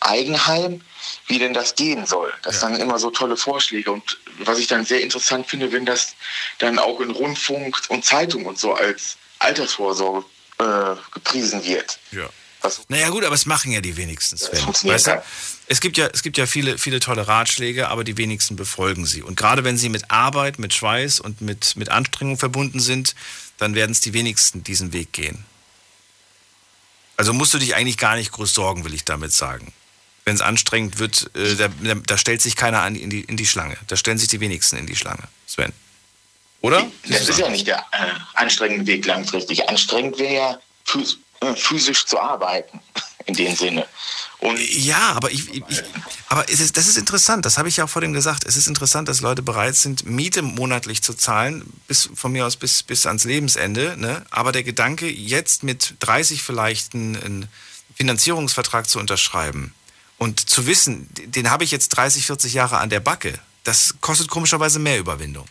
Eigenheim, wie denn das gehen soll. Das sind dann immer so tolle Vorschläge. Und was ich dann sehr interessant finde, wenn das dann auch in Rundfunk und Zeitung und so als Altersvorsorge äh, gepriesen wird. Ja. Naja gut, aber es machen ja die wenigsten, Sven. Weißt du? Es gibt ja, es gibt ja viele, viele tolle Ratschläge, aber die wenigsten befolgen sie. Und gerade wenn sie mit Arbeit, mit Schweiß und mit, mit Anstrengung verbunden sind, dann werden es die wenigsten diesen Weg gehen. Also musst du dich eigentlich gar nicht groß sorgen, will ich damit sagen. Wenn es anstrengend wird, äh, da, da, stellt sich keiner an in die, in die Schlange. Da stellen sich die wenigsten in die Schlange, Sven. Oder? Das ist ja nicht der äh, anstrengende Weg langfristig. Anstrengend wäre ja physisch zu arbeiten, in dem Sinne. Und Ja, aber ich, ich, aber ist, das ist interessant, das habe ich ja auch vor dem gesagt. Es ist interessant, dass Leute bereit sind, Miete monatlich zu zahlen, bis von mir aus bis, bis ans Lebensende. Ne? Aber der Gedanke, jetzt mit 30 vielleicht einen, einen Finanzierungsvertrag zu unterschreiben und zu wissen, den habe ich jetzt 30, 40 Jahre an der Backe, das kostet komischerweise mehr Überwindung.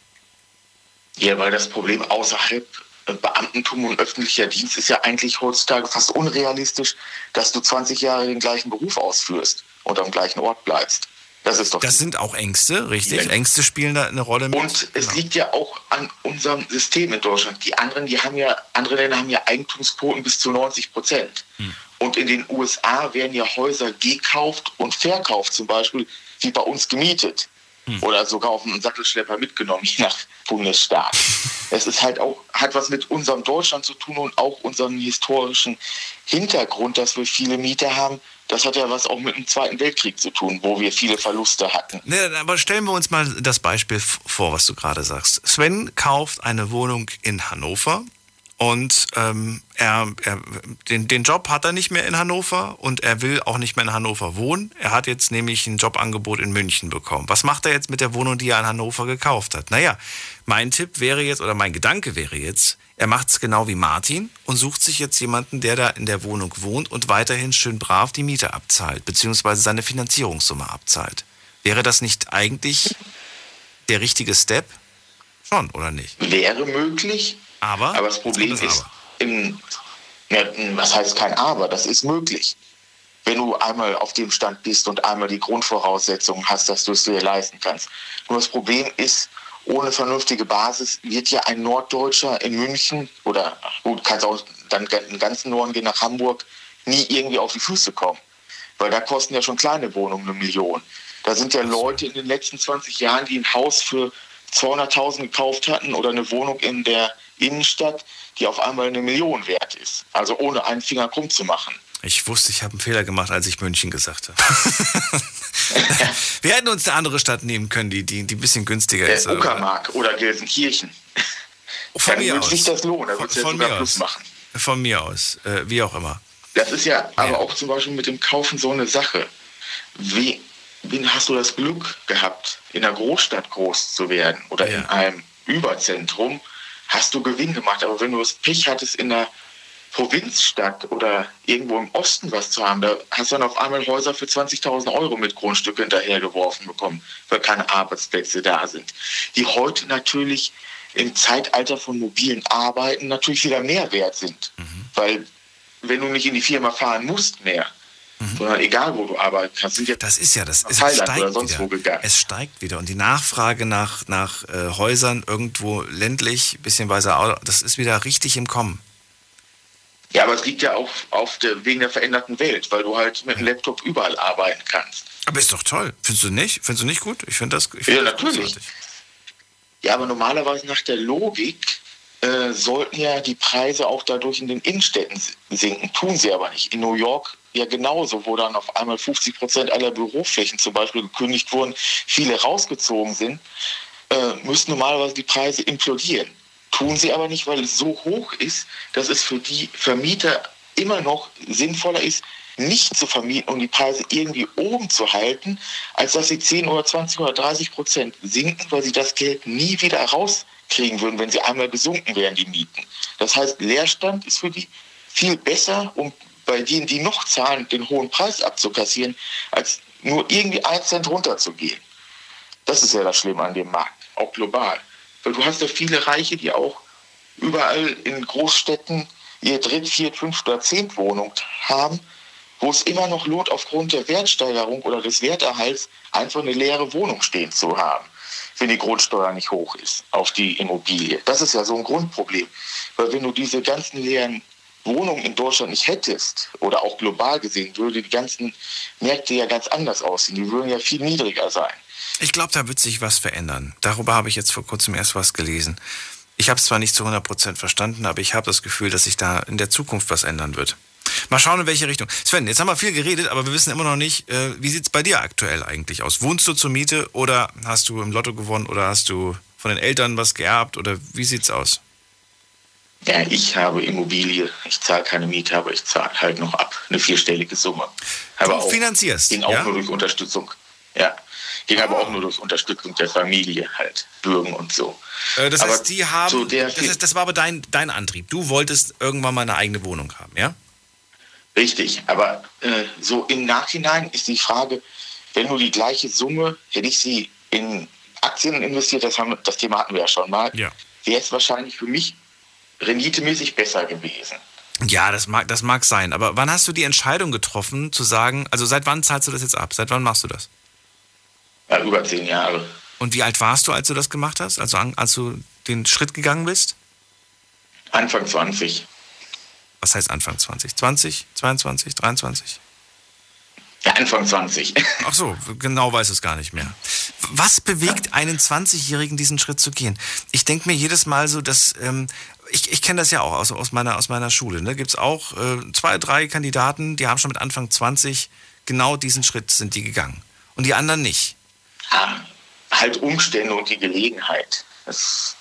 Ja, weil das Problem außerhalb äh, Beamtentum und öffentlicher Dienst ist ja eigentlich heutzutage fast unrealistisch, dass du 20 Jahre den gleichen Beruf ausführst und am gleichen Ort bleibst. Das ist doch. Das sind auch Ängste, richtig? Ja. Ängste spielen da eine Rolle mit. Und es liegt ja auch an unserem System in Deutschland. Die anderen, die haben ja, andere Länder haben ja Eigentumsquoten bis zu 90 Prozent. Und in den USA werden ja Häuser gekauft und verkauft, zum Beispiel wie bei uns gemietet. Oder sogar auf einen Sattelschlepper mitgenommen, je nach Bundesstaat. Es ist halt auch, hat was mit unserem Deutschland zu tun und auch unserem historischen Hintergrund, dass wir viele Mieter haben. Das hat ja was auch mit dem Zweiten Weltkrieg zu tun, wo wir viele Verluste hatten. Ne, aber stellen wir uns mal das Beispiel vor, was du gerade sagst. Sven kauft eine Wohnung in Hannover und ähm, er, er, den, den Job hat er nicht mehr in Hannover und er will auch nicht mehr in Hannover wohnen. Er hat jetzt nämlich ein Jobangebot in München bekommen. Was macht er jetzt mit der Wohnung, die er in Hannover gekauft hat? Naja, mein Tipp wäre jetzt oder mein Gedanke wäre jetzt, er macht es genau wie Martin und sucht sich jetzt jemanden, der da in der Wohnung wohnt und weiterhin schön brav die Miete abzahlt, beziehungsweise seine Finanzierungssumme abzahlt. Wäre das nicht eigentlich der richtige Step? Schon, oder nicht? Wäre möglich, Aber, aber das Problem ist, Aber. im, was heißt kein Aber, das ist möglich. Wenn du einmal auf dem Stand bist und einmal die Grundvoraussetzungen hast, dass du es dir leisten kannst. Nur das Problem ist, ohne vernünftige Basis wird ja ein Norddeutscher in München oder gut, kannst auch dann den ganzen Norden gehen nach Hamburg, nie irgendwie auf die Füße kommen. Weil da kosten ja schon kleine Wohnungen eine Million. Da sind ja Leute in den letzten 20 Jahren, die ein Haus für 200.000 gekauft hatten oder eine Wohnung in der Innenstadt, die auf einmal eine Million wert ist. Also ohne einen Finger krumm zu machen. Ich wusste, ich habe einen Fehler gemacht, als ich München gesagt habe. Wir hätten uns eine andere Stadt nehmen können, die, die, die ein bisschen günstiger ist. Der Uckermark oder Gelsenkirchen. Von Dann mir würde aus. sich das lohnen, da Von, würde es ja von sogar mir Plus aus. machen. Von mir aus. Äh, wie auch immer. Das ist ja aber auch zum Beispiel mit dem Kaufen so eine Sache. Wie, wen hast du das Glück gehabt, in einer Großstadt groß zu werden oder in einem Überzentrum, hast du Gewinn gemacht. Aber wenn du das Pech hattest, in einer Provinzstadt oder irgendwo im Osten was zu haben, da hast du dann auf einmal Häuser für 20.000 Euro mit Grundstücke hinterhergeworfen bekommen, weil keine Arbeitsplätze da sind. Die heute natürlich im Zeitalter von mobilen Arbeiten natürlich wieder mehr wert sind. Weil wenn du nicht in die Firma fahren musst mehr, sondern egal wo du arbeiten kannst, sind ja das ist ja das. Es Thailand oder steigt sonst wo wieder. gegangen. Es steigt wieder. Und die Nachfrage nach, nach äh, Häusern irgendwo ländlich, bisschen weiter, das ist wieder richtig im Kommen. Ja, aber es liegt ja auch auf der, wegen der veränderten Welt, weil du halt mit dem Laptop überall arbeiten kannst. Aber ist doch toll. Findest du nicht? Findest du nicht gut? Ich finde das. Ich Ja, find das natürlich. großartig. Ja, aber normalerweise nach der Logik äh, sollten ja die Preise auch dadurch in den Innenstädten sinken. Tun sie aber nicht. In New York ja genauso, wo dann auf einmal 50 Prozent aller Büroflächen zum Beispiel gekündigt wurden, viele rausgezogen sind, äh, müssen normalerweise die Preise implodieren. Tun sie aber nicht, weil es so hoch ist, dass es für die Vermieter immer noch sinnvoller ist, nicht zu vermieten und die Preise irgendwie oben zu halten, als dass sie 10 oder 20 oder 30 Prozent sinken, weil sie das Geld nie wieder rauskriegen würden, wenn sie einmal gesunken wären, die Mieten. Das heißt, Leerstand ist für die viel besser, um bei denen, die noch zahlen, den hohen Preis abzukassieren, als nur irgendwie ein Cent runterzugehen. Das ist ja das Schlimme an dem Markt, auch global. Weil du hast ja viele Reiche, die auch überall in Großstädten ihr Dritt-, Viert-, Fünft- oder Zehntwohnung haben, wo es immer noch lohnt, aufgrund der Wertsteigerung oder des Werterhalts einfach eine leere Wohnung stehen zu haben, wenn die Grundsteuer nicht hoch ist auf die Immobilie. Das ist ja so ein Grundproblem. Weil wenn du diese ganzen leeren Wohnungen in Deutschland nicht hättest oder auch global gesehen, würde die ganzen Märkte ja ganz anders aussehen. Die würden ja viel niedriger sein. Ich glaube, da wird sich was verändern. Darüber habe ich jetzt vor kurzem erst was gelesen. Ich habe es zwar nicht zu 100% verstanden, aber ich habe das Gefühl, dass sich da in der Zukunft was ändern wird. Mal schauen, in welche Richtung. Sven, jetzt haben wir viel geredet, aber wir wissen immer noch nicht, äh, wie sieht es bei dir aktuell eigentlich aus? Wohnst du zur Miete oder hast du im Lotto gewonnen oder hast du von den Eltern was geerbt oder wie sieht's aus? Ja, ich habe Immobilie. Ich zahle keine Miete, aber ich zahle halt noch ab. Eine vierstellige Summe. Aber du auch, finanzierst? Ging auch ja? nur durch Unterstützung. Ja. Ging aber auch nur durch Unterstützung der Familie halt. Bürgen und so. Äh, das aber heißt, die haben. der das, ist, das war aber dein, dein Antrieb. Du wolltest irgendwann mal eine eigene Wohnung haben, ja? Richtig, aber äh, so im Nachhinein ist die Frage, wenn du die gleiche Summe, hätte ich sie in Aktien investiert, das, haben, das Thema hatten wir ja schon mal, Ja. wäre es wahrscheinlich für mich renditemäßig besser gewesen. Ja, das mag, das mag sein. Aber wann hast du die Entscheidung getroffen, zu sagen, also seit wann zahlst du das jetzt ab? Seit wann machst du das? Ja, über zehn Jahre. Und wie alt warst du, als du das gemacht hast? Also als du den Schritt gegangen bist? Anfang 20. Was heißt Anfang 20? 20, 22, 23? Ja, Anfang 20. Ach so, genau weiß es gar nicht mehr. Was bewegt einen 20-Jährigen, diesen Schritt zu gehen? Ich denke mir jedes Mal so, dass ähm, ich, ich kenne das ja auch aus, aus, meiner, aus meiner Schule. Ne? Gibt es auch äh, zwei, drei Kandidaten, die haben schon mit Anfang 20 genau diesen Schritt sind die gegangen. Und die anderen nicht. Ja, halt Umstände und die Gelegenheit. Das,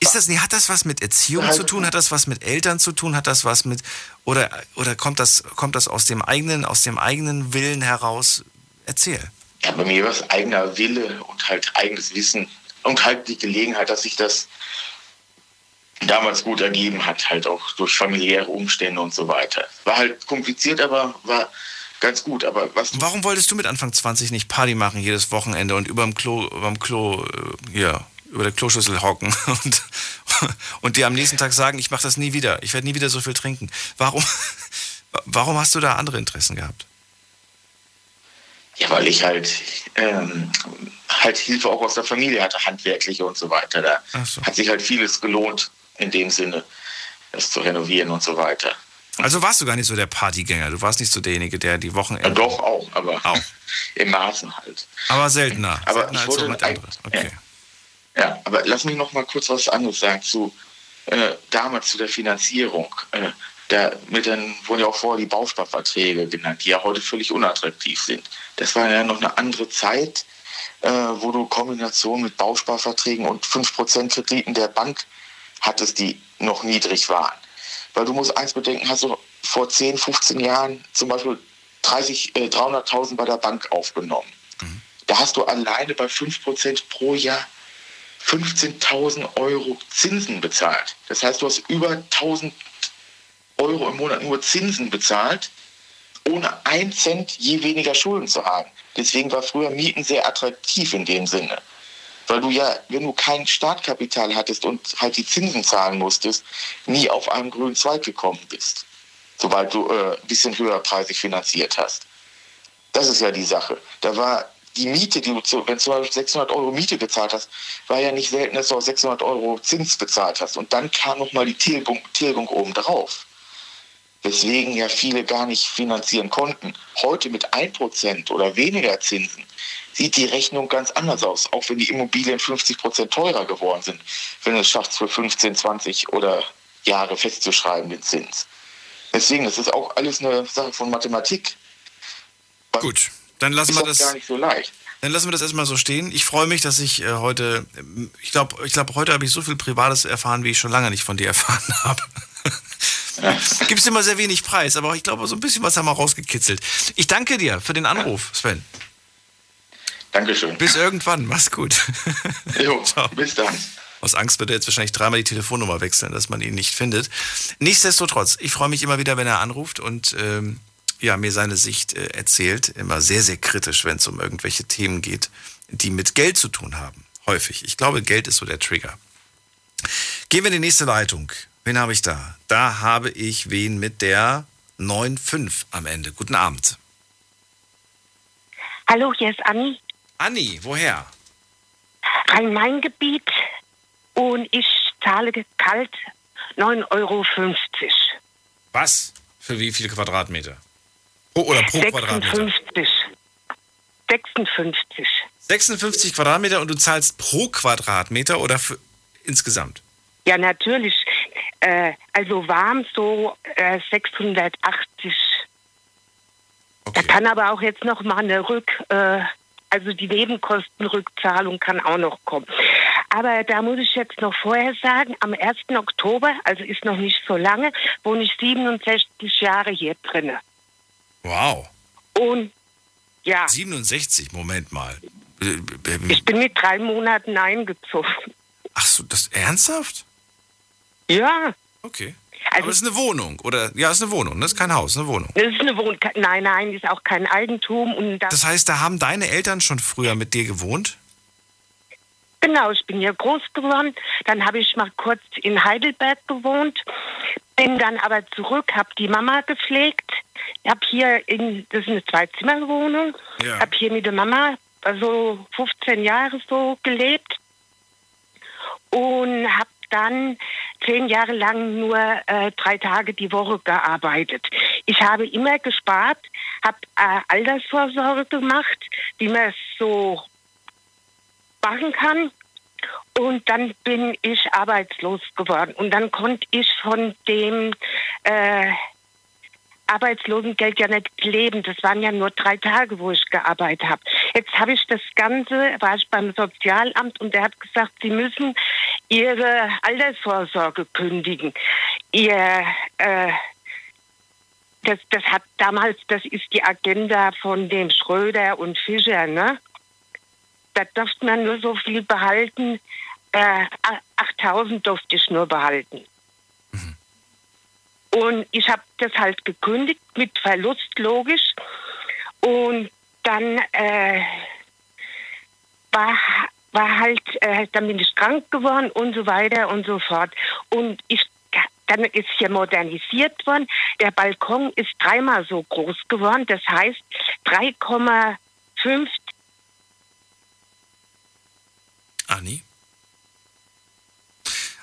Ist das, hat das was mit Erziehung Halt- zu tun? Hat das was mit Eltern zu tun? Hat das was mit oder oder kommt das kommt das aus dem eigenen aus dem eigenen Willen heraus? Erzähl. ja, bei mir war es eigener Wille und halt eigenes Wissen und halt die Gelegenheit, dass sich das damals gut ergeben hat, halt auch durch familiäre Umstände und so weiter. War halt kompliziert, aber war ganz gut. Aber was Warum wolltest du mit Anfang 20 nicht Party machen jedes Wochenende und überm Klo überm Klo äh, ja, über der Kloschüssel hocken und und dir am nächsten Tag sagen, ich mache das nie wieder. Ich werde nie wieder so viel trinken. Warum warum hast du da andere Interessen gehabt? Ja, weil ich halt, ähm, halt Hilfe auch aus der Familie hatte, handwerkliche und so weiter. Da so. hat sich halt vieles gelohnt in dem Sinne, das zu renovieren und so weiter. Also warst du gar nicht so der Partygänger. Du warst nicht so derjenige, der die Wochenende. Ja, doch auch, aber Auch. im Maßen halt. Aber seltener. Aber seltener ich als wollte so anderen. Okay. Ja, aber lass mich noch mal kurz was anderes sagen zu äh, damals zu der Finanzierung. Äh, da mit den wurden ja auch vorher die Bausparverträge genannt, die ja heute völlig unattraktiv sind. Das war ja noch eine andere Zeit, äh, wo du Kombination mit Bausparverträgen und 5% Krediten der Bank hattest, die noch niedrig waren. Weil du musst eins bedenken, hast du vor 10, 15 Jahren zum Beispiel 30, äh, 300.000 bei der Bank aufgenommen. Da hast du alleine bei 5% pro Jahr 15.000 Euro Zinsen bezahlt. Das heißt, du hast über 1.000 Euro im Monat nur Zinsen bezahlt, ohne ein Cent je weniger Schulden zu haben. Deswegen war früher Mieten sehr attraktiv in dem Sinne. Weil du ja, wenn du kein Startkapital hattest und halt die Zinsen zahlen musstest, nie auf einen grünen Zweig gekommen bist. Sobald du äh, ein bisschen höherpreisig finanziert hast. Das ist ja die Sache. Da war die Miete, die du, zu, wenn du zum Beispiel 600 Euro Miete gezahlt hast, war ja nicht selten, dass du auch 600 Euro Zins bezahlt hast. Und dann kam nochmal die Tilgung, Tilgung oben drauf. Weswegen ja viele gar nicht finanzieren konnten. Heute mit 1% oder weniger Zinsen sieht die Rechnung ganz anders aus, auch wenn die Immobilien 50% teurer geworden sind, wenn du es schaffst, für 15, 20 oder Jahre festzuschreiben, den Zins. Deswegen, das ist auch alles eine Sache von Mathematik. Gut, dann lassen wir das. gar nicht so leicht. Dann lassen wir das erstmal so stehen. Ich freue mich, dass ich äh, heute, ich glaube, ich glaub, heute habe ich so viel Privates erfahren, wie ich schon lange nicht von dir erfahren habe. Gibst immer sehr wenig Preis, aber ich glaube, so ein bisschen was haben wir rausgekitzelt. Ich danke dir für den Anruf, Sven. Dankeschön. Bis irgendwann, mach's gut. Jo, bis dann. Aus Angst wird er jetzt wahrscheinlich dreimal die Telefonnummer wechseln, dass man ihn nicht findet. Nichtsdestotrotz, ich freue mich immer wieder, wenn er anruft und ähm, ja, mir seine Sicht äh, erzählt. Immer sehr, sehr kritisch, wenn es um irgendwelche Themen geht, die mit Geld zu tun haben. Häufig. Ich glaube, Geld ist so der Trigger. Gehen wir in die nächste Leitung. Wen habe ich da? Da habe ich wen mit der 9.5 am Ende. Guten Abend. Hallo, hier ist Anni, Anni, woher? Rhein-Main-Gebiet und ich zahle kalt 9,50 Euro. Was? Für wie viele Quadratmeter? Pro, oder pro Quadratmeter? 56. 56. 56 Quadratmeter und du zahlst pro Quadratmeter oder für insgesamt? Ja, natürlich. Äh, also warm so äh, 680. Da kann aber auch jetzt noch mal eine Rück, äh, also die Nebenkostenrückzahlung kann auch noch kommen. Aber da muss ich jetzt noch vorher sagen, am 1. Oktober, also ist noch nicht so lange, wohne ich 67 Jahre hier drinne. Wow. Und ja, 67, Moment mal. Ich bin mit drei Monaten eingezogen. Ach so, das ernsthaft? Ja. Okay. Aber es ist eine Wohnung, oder? Ja, es ist eine Wohnung, das ist kein Haus, eine Wohnung. Das ist eine Wohnung. Nein, nein, ist auch kein Eigentum. Und das, Das heißt, da haben deine Eltern schon früher mit dir gewohnt? Genau, ich bin hier groß geworden. Dann habe ich mal kurz in Heidelberg gewohnt. Bin dann aber zurück, habe die Mama gepflegt. Habe hier in, das ist eine Zwei-Zimmer-Wohnung. Ja. Habe hier mit der Mama also 15 Jahre so gelebt. Und habe dann zehn Jahre lang nur äh, drei Tage die Woche gearbeitet. Ich habe immer gespart, habe äh, Altersvorsorge gemacht, wie man es so machen kann. Und dann bin ich arbeitslos geworden. Und dann konnte ich von dem äh, Arbeitslosengeld ja nicht leben. Das waren ja nur drei Tage, wo ich gearbeitet habe. Jetzt habe ich das Ganze, war ich beim Sozialamt und der hat gesagt, Sie müssen Ihre Altersvorsorge kündigen. Ihr, äh, das, das hat damals, das ist die Agenda von dem Schröder und Fischer, ne? Da durfte man nur so viel behalten. Äh, 8000 durfte ich nur behalten. Und ich habe das halt gekündigt mit Verlust, logisch. Und dann äh, war, war halt, äh, dann bin ich krank geworden und so weiter und so fort. Und ich dann ist hier modernisiert worden. Der Balkon ist dreimal so groß geworden. Das heißt 3,5 Anni?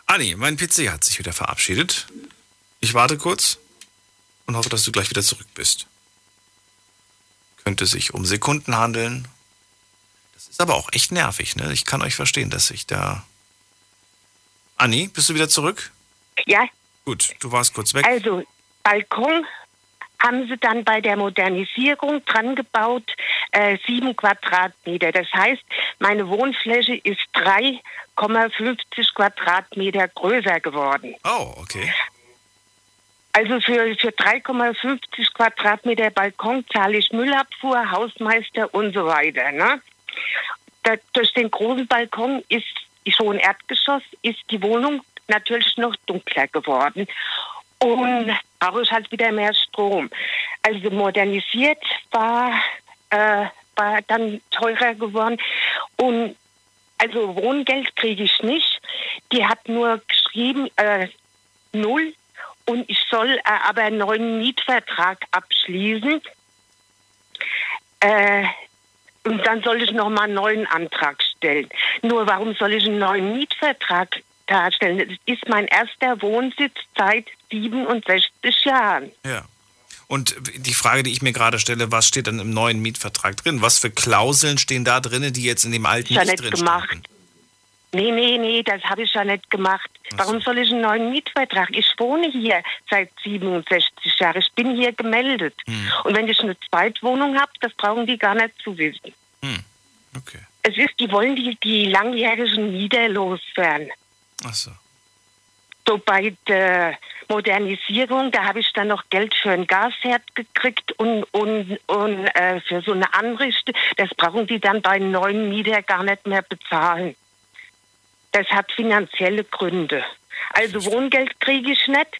Anni, mein PC hat sich wieder verabschiedet. Ich warte kurz und hoffe, dass du gleich wieder zurück bist. Könnte sich um Sekunden handeln. Das ist aber auch echt nervig, ne? Ich kann euch verstehen, dass ich da. Anni, bist du wieder zurück? Ja. Gut, du warst kurz weg. Also, Balkon haben sie dann bei der Modernisierung dran gebaut, äh, sieben Quadratmeter. Das heißt, meine Wohnfläche ist 3,50 Quadratmeter größer geworden. Oh, okay. Also für, für 3,50 Quadratmeter Balkon zahle ich Müllabfuhr, Hausmeister und so weiter. Ne? Da, durch den großen Balkon ist schon Erdgeschoss, ist die Wohnung natürlich noch dunkler geworden. Und brauche ich halt wieder mehr Strom. Also modernisiert war, äh, war dann teurer geworden. Und also Wohngeld kriege ich nicht. Die hat nur geschrieben, äh, null. Und ich soll äh, aber einen neuen Mietvertrag abschließen. Äh, und dann soll ich nochmal einen neuen Antrag stellen. Nur warum soll ich einen neuen Mietvertrag darstellen? Das ist mein erster Wohnsitz seit 67 Jahren. Ja. Und die Frage, die ich mir gerade stelle, was steht dann im neuen Mietvertrag drin? Was für Klauseln stehen da drin, die jetzt in dem alten ja nicht nicht drin gemacht. standen? Nee, nee, nee, das habe ich ja nicht gemacht. Warum soll ich einen neuen Mietvertrag? Ich wohne hier seit 67 Jahren. Ich bin hier gemeldet. Hm. Und wenn ich eine Zweitwohnung habe, das brauchen die gar nicht zu wissen. Hm. Okay. Es ist, die wollen die, die langjährigen Mieter loswerden. Ach so. So bei der Modernisierung, da habe ich dann noch Geld für ein Gasherd gekriegt und, und, und äh, für so eine Anrichte. Das brauchen die dann bei neuen Mieter gar nicht mehr bezahlen. Das hat finanzielle Gründe. Also Wohngeld kriege ich nicht.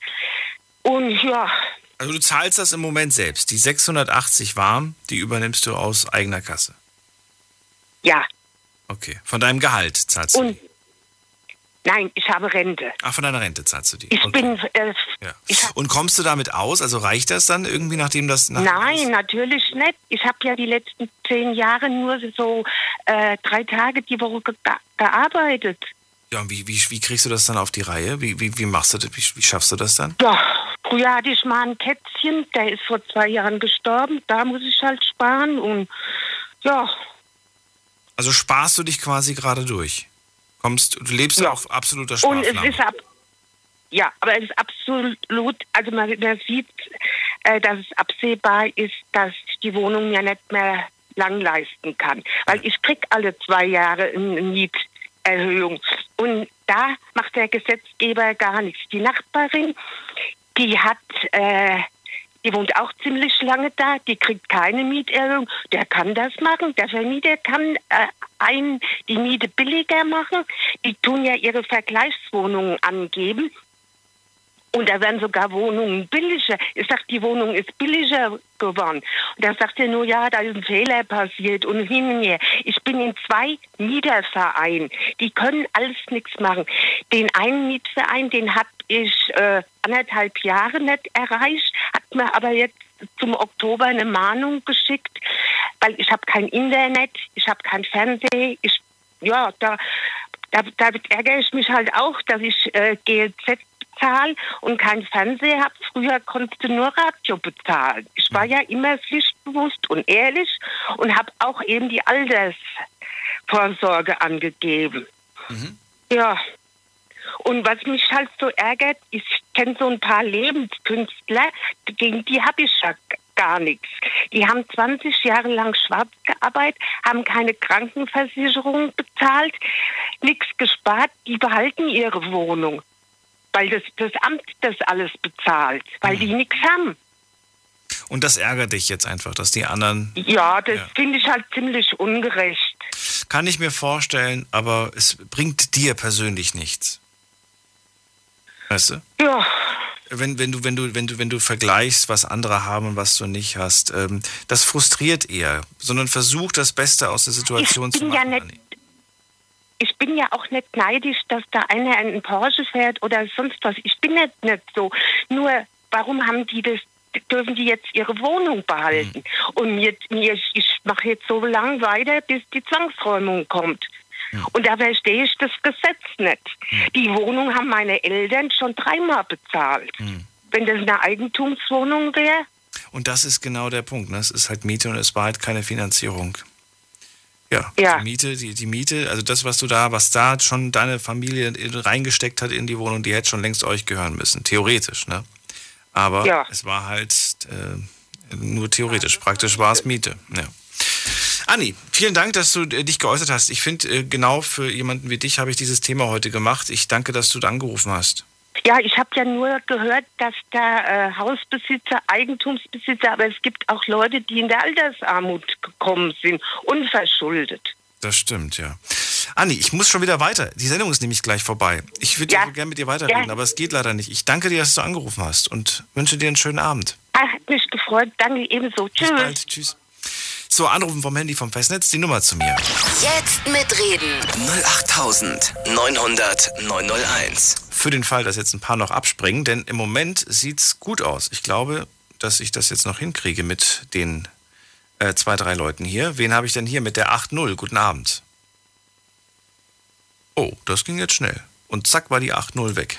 Und ja, Also du zahlst das im Moment selbst. Die 680 warm, die übernimmst du aus eigener Kasse. ja. Okay. Von deinem Gehalt zahlst du Und die. nein, ich habe Rente. Ach, von deiner Rente zahlst du die. Ich okay. bin. Äh, ja. Und kommst du damit aus? Also reicht das dann irgendwie, nachdem das... Nach Nein, natürlich nicht. Ich habe ja die letzten zehn Jahre nur so äh, drei Tage die Woche ge gearbeitet. Ja, und wie, wie, wie kriegst du das dann auf die Reihe? Wie, wie, wie machst du das? Wie, wie schaffst du das dann? Ja, früher hatte ich mal ein Kätzchen, der ist vor zwei Jahren gestorben. Da muss ich halt sparen und ja. Also sparst du dich quasi gerade durch? Kommst, du lebst Ja. auf absoluter Und Sparflamme. es ist ab, ja, aber es ist absolut, also man, man sieht, äh, dass es absehbar ist, dass ich die Wohnung ja nicht mehr lang leisten kann. Weil ich krieg alle zwei Jahre eine Mieterhöhung. Und da macht der Gesetzgeber gar nichts. Die Nachbarin, die hat, äh, die wohnt auch ziemlich lange da, die kriegt keine Mieterhöhung. Der kann das machen. Der Vermieter kann äh, ein, die Miete billiger machen. Die tun ja ihre Vergleichswohnungen angeben. Und da werden sogar Wohnungen billiger. Ich sag, die Wohnung ist billiger geworden. Und da sagt er nur, ja, da ist ein Fehler passiert und hin und her. Ich bin in zwei Mietervereinen. Die können alles nichts machen. Den einen Mietverein, den hab ich äh, anderthalb Jahre nicht erreicht, hat mir aber jetzt zum Oktober eine Mahnung geschickt, weil ich habe kein Internet, ich habe kein Fernsehen, ich ja, da, da, damit ärgere ich mich halt auch, dass ich äh, GLZ bezahle und kein Fernseher habe. Früher konntest du nur Radio bezahlen. Ich war ja immer pflichtbewusst und ehrlich und habe auch eben die Altersvorsorge angegeben. Ja. Und was mich halt so ärgert, ich kenne so ein paar Lebenskünstler, gegen die habe ich ja gar nichts. Die haben 20 Jahre lang schwarz gearbeitet, haben keine Krankenversicherung bezahlt, nichts gespart, die behalten ihre Wohnung. Weil das, das Amt das alles bezahlt, weil die nichts haben. Und das ärgert dich jetzt einfach, dass die anderen. Ja, das finde ich halt ziemlich ungerecht. Kann ich mir vorstellen, aber es bringt dir persönlich nichts. Weißt du? Ja. Wenn, wenn, du, wenn, du, wenn, du, wenn du vergleichst, was andere haben und was du nicht hast, ähm, das frustriert eher, sondern versuch das Beste aus der Situation ich zu bin ja machen. nicht, ich bin ja auch nicht neidisch, dass da einer einen Porsche fährt oder sonst was. Ich bin nicht, nicht so. Nur, warum haben die das? Dürfen die jetzt ihre Wohnung behalten? Hm. Und mir, mir, ich mache jetzt so lange weiter, bis die Zwangsräumung kommt. Hm. Und da verstehe ich das Gesetz nicht. Die Wohnung haben meine Eltern schon dreimal bezahlt. Hm. Wenn das eine Eigentumswohnung wäre, Und das ist genau der Punkt. Ne? Es ist halt Miete und es war halt keine Finanzierung. Ja, Ja. Die Miete, die, die Miete, also das, was du da, was da schon deine Familie in- reingesteckt hat in die Wohnung, die hätte schon längst euch gehören müssen. Theoretisch, ne? Aber Ja. es war halt äh, nur theoretisch. Praktisch war es Miete. Ja. Anni, vielen Dank, dass du äh, dich geäußert hast. Ich finde, äh, genau für jemanden wie dich habe ich dieses Thema heute gemacht. Ich danke, dass du da angerufen hast. Ja, ich habe ja nur gehört, dass da äh, Hausbesitzer, Eigentumsbesitzer, aber es gibt auch Leute, die in der Altersarmut gekommen sind, unverschuldet. Das stimmt, ja. Anni, ich muss schon wieder weiter. Die Sendung ist nämlich gleich vorbei. Ich würde ja. gerne mit dir weiterreden, Ja. aber es geht leider nicht. Ich danke dir, dass du angerufen hast und wünsche dir einen schönen Abend. Hat mich gefreut. Danke ebenso. Tschüss. Bis bald. Tschüss. So, anrufen vom Handy vom Festnetz, die Nummer zu mir. Jetzt mitreden. 08900 901. Für den Fall, dass jetzt ein paar noch abspringen, denn im Moment sieht's gut aus. Ich glaube, dass ich das jetzt noch hinkriege mit den äh, zwei, drei Leuten hier. Wen habe ich denn hier mit der 8.0? Guten Abend. Oh, das ging jetzt schnell. Und zack war die 8.0 weg.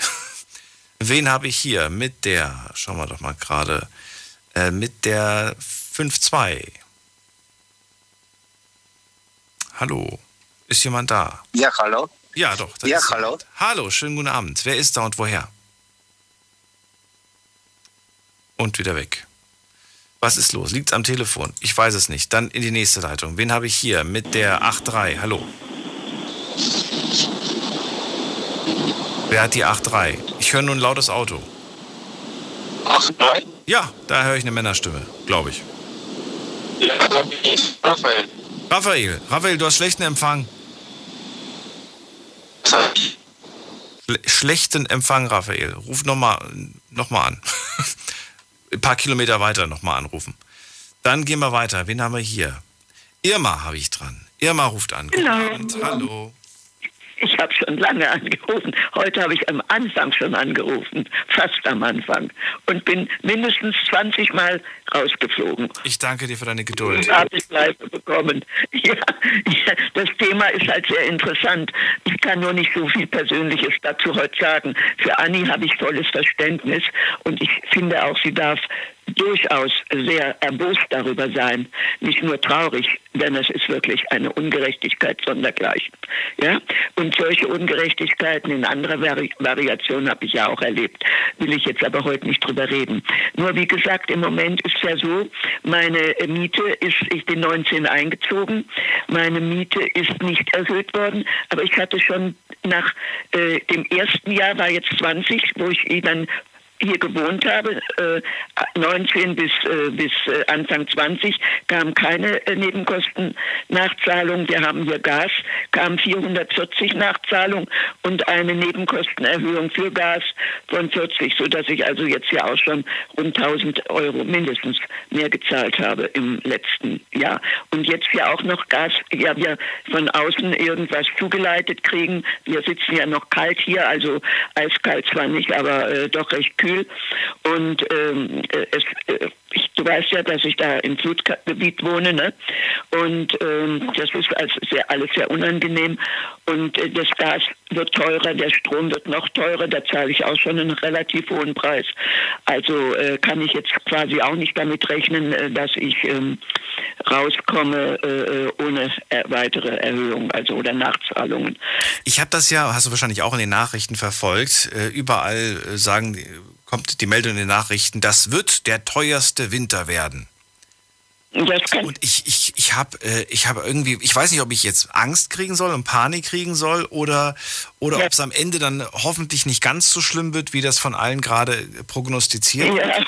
Wen habe ich hier mit der, schauen wir doch mal gerade, äh, mit der 5.2? Hallo, ist jemand da? Ja, hallo. Ja, doch. Ja, ist hallo. jemand. Hallo, schönen guten Abend. Wer ist da und woher? Und wieder weg. Was ist los? Liegt's am Telefon? Ich weiß es nicht. Dann in die nächste Leitung. Wen habe ich hier mit der 8.3? Hallo. Wer hat die 8.3? Ich höre nur ein lautes Auto. 8.3? Ja, da höre ich eine Männerstimme, glaube ich. Ja. Raphael. Raphael, Raphael, du hast schlechten Empfang. Schle schlechten Empfang, Raphael. Ruf nochmal noch mal an. Ein paar Kilometer weiter nochmal anrufen. Dann gehen wir weiter. Wen haben wir hier? Irma habe ich dran. Irma ruft an. Hallo. Hallo. Ich habe schon lange angerufen. Heute habe ich am Anfang schon angerufen, fast am Anfang. Und bin mindestens 20 Mal rausgeflogen. Ich danke dir für deine Geduld. habe ich Bleibe bekommen. Ja, ja, das Thema ist halt sehr interessant. Ich kann nur nicht so viel Persönliches dazu heute sagen. Für Anni habe ich volles Verständnis und ich finde auch, sie darf durchaus sehr erbost darüber sein, nicht nur traurig, denn es ist wirklich eine Ungerechtigkeit sondergleichen. Ja? Und solche Ungerechtigkeiten in anderer Vari Variation habe ich ja auch erlebt, will ich jetzt aber heute nicht drüber reden. Nur wie gesagt, im Moment ist ja so, meine Miete ist, ich bin 19 eingezogen, meine Miete ist nicht erhöht worden, aber ich hatte schon nach äh, dem ersten Jahr, war jetzt 20, wo ich dann hier gewohnt habe, äh, 19 bis, äh, bis äh, Anfang 20, kam keine äh, Nebenkostennachzahlung. Wir haben hier Gas, kam 440 Nachzahlung und eine Nebenkostenerhöhung für Gas von 40, sodass ich also jetzt ja auch schon rund 1000 Euro mindestens mehr gezahlt habe im letzten Jahr. Und jetzt ja auch noch Gas, ja, wir von außen irgendwas zugeleitet kriegen. Wir sitzen ja noch kalt hier, also eiskalt zwar nicht, aber äh, doch recht kühl Gefühl. Und ähm, äh, es, äh, ich, du weißt ja, dass ich da im Flutgebiet wohne, ne? Und ähm, das ist also sehr, alles sehr unangenehm. Und äh, das Gas wird teurer, der Strom wird noch teurer, da zahle ich auch schon einen relativ hohen Preis. Also äh, kann ich jetzt quasi auch nicht damit rechnen, äh, dass ich ähm, rauskomme äh, ohne weitere Erhöhung, also oder Nachzahlungen. Ich habe das ja, hast du wahrscheinlich auch in den Nachrichten verfolgt, überall sagen kommt die Meldung in den Nachrichten, das wird der teuerste Winter werden. Und ich, ich, ich habe äh, ich hab irgendwie, ich weiß nicht, ob ich jetzt Angst kriegen soll und Panik kriegen soll oder, oder ja. ob es am Ende dann hoffentlich nicht ganz so schlimm wird, wie das von allen gerade prognostiziert wird. Ja.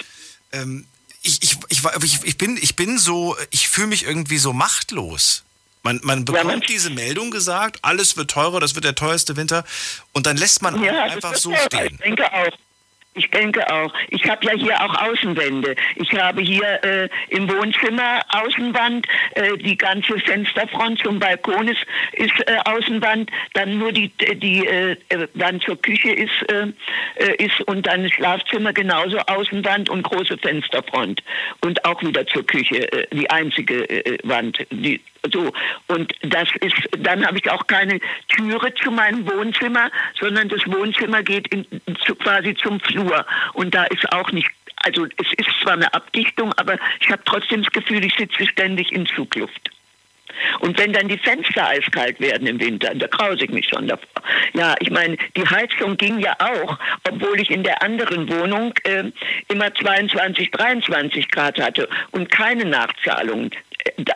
Ähm, ich, ich, ich, ich, bin, ich bin so, ich fühle mich irgendwie so machtlos. Man, man bekommt ja, man diese Meldung gesagt, alles wird teurer, das wird der teuerste Winter und dann lässt man einfach so stehen. Ich denke auch. Ich denke auch. Ich habe ja hier auch Außenwände. Ich habe hier äh, im Wohnzimmer Außenwand, äh, die ganze Fensterfront zum Balkon ist, ist äh, Außenwand, dann nur die, die äh, Wand zur Küche ist, äh, äh, ist und dann Schlafzimmer genauso Außenwand und große Fensterfront. Und auch wieder zur Küche, äh, die einzige äh, Wand, die so, und das ist, dann habe ich auch keine Türe zu meinem Wohnzimmer, sondern das Wohnzimmer geht in, zu, quasi zum Flur. Und da ist auch nicht, also es ist zwar eine Abdichtung, aber ich habe trotzdem das Gefühl, ich sitze ständig in Zugluft. Und wenn dann die Fenster eiskalt werden im Winter, da krause ich mich schon davor. Ja, ich meine, die Heizung ging ja auch, obwohl ich in der anderen Wohnung äh, immer 22, 23 Grad hatte und keine Nachzahlungen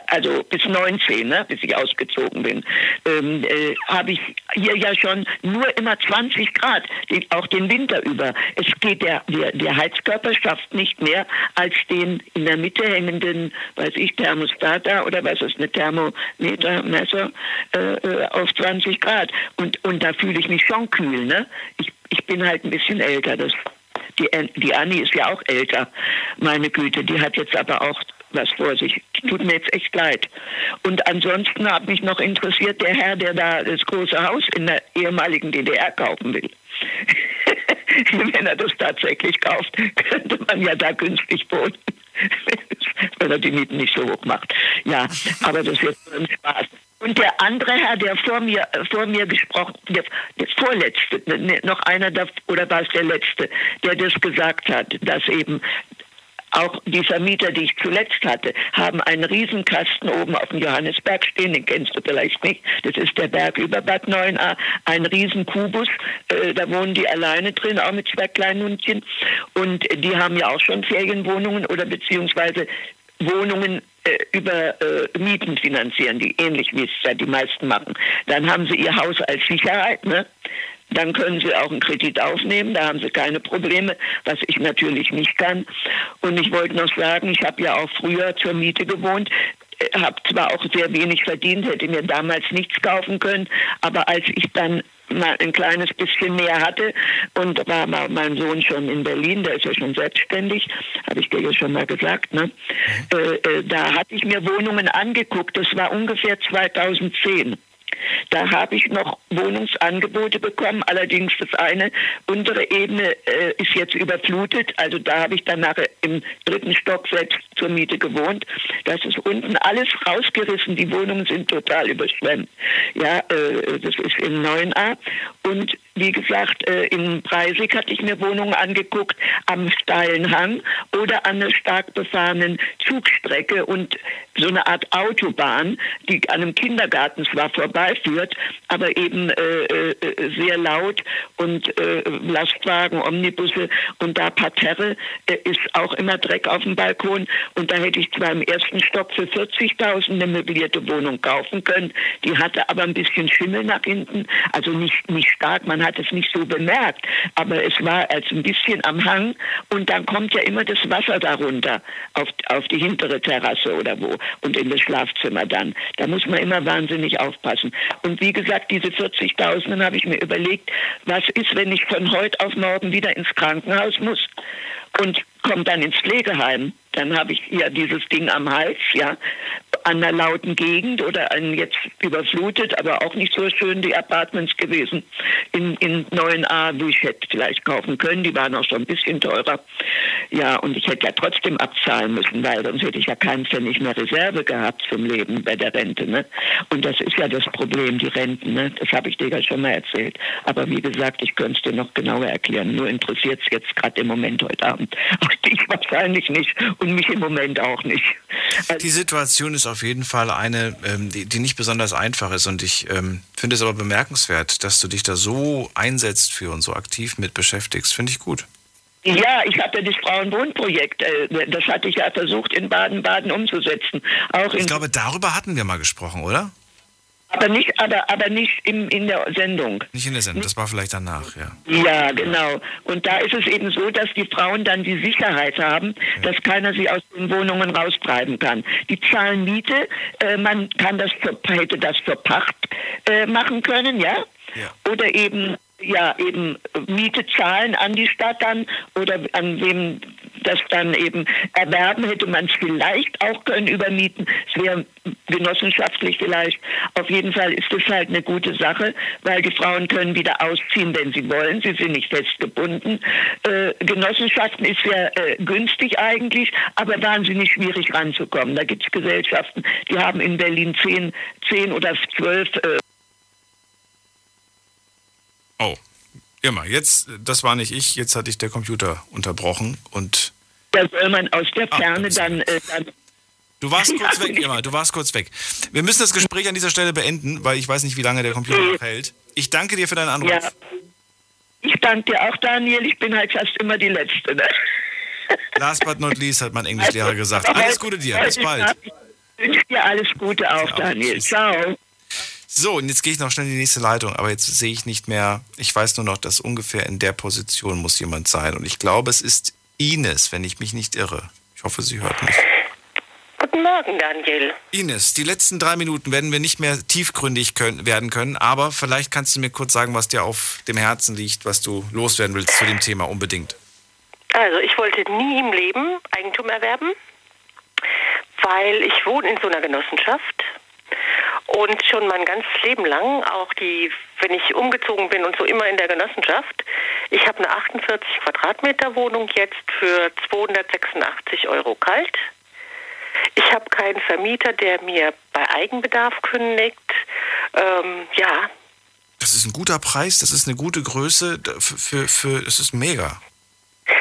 also bis 19, ne, bis ich ausgezogen bin, ähm, äh, habe ich hier ja schon nur immer 20 Grad, den, auch den Winter über. Es geht der, der, der Heizkörper schafft nicht mehr als den in der Mitte hängenden, weiß ich, Thermostat da oder was ist eine Thermometermesser äh, äh auf 20 Grad. Und, und da fühle ich mich schon kühl. Ne? Ich, ich bin halt ein bisschen älter. Das, die, die Anni ist ja auch älter, meine Güte. Die hat jetzt aber auch was vor sich. Tut mir jetzt echt leid. Und ansonsten hat mich noch interessiert, der Herr, der da das große Haus in der ehemaligen DDR kaufen will. Wenn er das tatsächlich kauft, könnte man ja da günstig wohnen. Wenn er die Mieten nicht so hoch macht. Ja, aber das wird ein Spaß. Und der andere Herr, der vor mir, vor mir gesprochen, der, der vorletzte, ne, noch einer, oder war es der letzte, der das gesagt hat, dass eben auch die Vermieter, die ich zuletzt hatte, haben einen Riesenkasten oben auf dem Johannesberg stehen, den kennst du vielleicht nicht. Das ist der Berg über Bad 9a, ein Riesenkubus. Äh, da wohnen die alleine drin, auch mit zwei kleinen Hundchen. Und die haben ja auch schon Ferienwohnungen oder beziehungsweise Wohnungen äh, über äh, Mieten finanzieren, die ähnlich wie es ja die meisten machen. Dann haben sie ihr Haus als Sicherheit, ne? Dann können Sie auch einen Kredit aufnehmen, da haben Sie keine Probleme, was ich natürlich nicht kann. Und ich wollte noch sagen, ich habe ja auch früher zur Miete gewohnt, äh, habe zwar auch sehr wenig verdient, hätte mir damals nichts kaufen können, aber als ich dann mal ein kleines bisschen mehr hatte und war mein Sohn schon in Berlin, der ist ja schon selbstständig, habe ich dir ja schon mal gesagt, ne? Äh, äh, da hatte ich mir Wohnungen angeguckt, das war ungefähr 2010. Da habe ich noch Wohnungsangebote bekommen. Allerdings das eine untere Ebene äh, ist jetzt überflutet. Also da habe ich dann nachher im dritten Stock selbst zur Miete gewohnt. Das ist unten alles rausgerissen. Die Wohnungen sind total überschwemmt. Ja, äh, das ist im 9a. Und wie gesagt, äh, in Preisig hatte ich mir Wohnungen angeguckt am steilen Hang oder an einer stark befahrenen Zugstrecke und so eine Art Autobahn, die an einem Kindergarten zwar vorbeiführt, aber eben äh, äh, sehr laut und äh, Lastwagen, Omnibusse und da Parterre äh, ist auch immer Dreck auf dem Balkon und da hätte ich zwar im ersten Stock für 40.000 eine möblierte Wohnung kaufen können, die hatte aber ein bisschen Schimmel nach hinten, also nicht, nicht stark, man hat es nicht so bemerkt, aber es war als ein bisschen am Hang und dann kommt ja immer das Wasser darunter auf, auf die hintere Terrasse oder wo und in das Schlafzimmer dann. Da muss man immer wahnsinnig aufpassen. Und wie gesagt, diese 40.000, dann habe ich mir überlegt, was ist, wenn ich von heute auf morgen wieder ins Krankenhaus muss und komme dann ins Pflegeheim? Dann habe ich ja dieses Ding am Hals, ja, an einer lauten Gegend oder an jetzt überflutet, aber auch nicht so schön die Apartments gewesen in, in 9a, wo ich hätte vielleicht kaufen können. Die waren auch schon ein bisschen teurer. Ja, und ich hätte ja trotzdem abzahlen müssen, weil sonst hätte ich ja keinen Pfennig mehr Reserve gehabt zum Leben bei der Rente. Ne? Und das ist ja das Problem, die Renten. Ne? Das habe ich dir ja schon mal erzählt. Aber wie gesagt, ich könnte es dir noch genauer erklären. Nur interessiert es jetzt gerade im Moment heute Abend. Auch dich wahrscheinlich nicht und mich im Moment auch nicht. Also die Situation ist auf jeden Fall eine, ähm, die, die, nicht besonders einfach ist. Und ich ähm, finde es aber bemerkenswert, dass du dich da so einsetzt für und so aktiv mit beschäftigst. Finde ich gut. Ja, ich habe ja das Frauenwohnprojekt, äh, das hatte ich ja versucht in Baden-Baden umzusetzen. Auch ich glaube, darüber hatten wir mal gesprochen, oder? Aber nicht, aber, aber nicht in, in der Sendung. Nicht in der Sendung, das war vielleicht danach, ja. Ja, genau. Und da ist es eben so, dass die Frauen dann die Sicherheit haben, ja. dass keiner sie aus den Wohnungen raustreiben kann. Die zahlen Miete, äh, man kann das für, hätte das für Pacht äh, machen können, ja? ja. Oder eben ja eben Miete zahlen an die Stadt dann oder an wem das dann eben erwerben, hätte man es vielleicht auch können übermieten. Es wäre genossenschaftlich vielleicht. Auf jeden Fall ist es halt eine gute Sache, weil die Frauen können wieder ausziehen, wenn sie wollen. Sie sind nicht festgebunden. Äh, Genossenschaften ist sehr äh, günstig eigentlich, aber wahnsinnig schwierig ranzukommen. Da gibt es Gesellschaften, die haben in Berlin zehn, zehn oder zwölf äh, Oh, Irma, jetzt, das war nicht ich, jetzt hatte ich der Computer unterbrochen und. Da soll man aus der Ferne Ach, dann, äh, dann. Du warst kurz weg, Irma, du warst kurz weg. Wir müssen das Gespräch an dieser Stelle beenden, weil ich weiß nicht, wie lange der Computer noch hält. Ich danke dir für deinen Anruf. Ja. Ich danke dir auch, Daniel. Ich bin halt fast immer die Letzte. Ne? Last but not least, hat mein Englischlehrer gesagt. Alles Gute dir, bis bald. Ich wünsche dir alles Gute auch, Daniel. Ciao. So, und jetzt gehe ich noch schnell in die nächste Leitung, aber jetzt sehe ich nicht mehr, ich weiß nur noch, dass ungefähr in der Position muss jemand sein. Und ich glaube, es ist Ines, wenn ich mich nicht irre. Ich hoffe, sie hört mich. Guten Morgen, Daniel. Ines, die letzten drei Minuten werden wir nicht mehr tiefgründig können, werden können, aber vielleicht kannst du mir kurz sagen, was dir auf dem Herzen liegt, was du loswerden willst zu dem Thema unbedingt. Also, ich wollte nie im Leben Eigentum erwerben, weil ich wohne in so einer Genossenschaft und schon mein ganzes Leben lang, auch die, wenn ich umgezogen bin und so immer in der Genossenschaft. Ich habe eine 48 Quadratmeter Wohnung jetzt für 286 Euro kalt. Ich habe keinen Vermieter, der mir bei Eigenbedarf kündigt. Ähm, ja. Das ist ein guter Preis, das ist eine gute Größe. Für, für, für, es ist mega.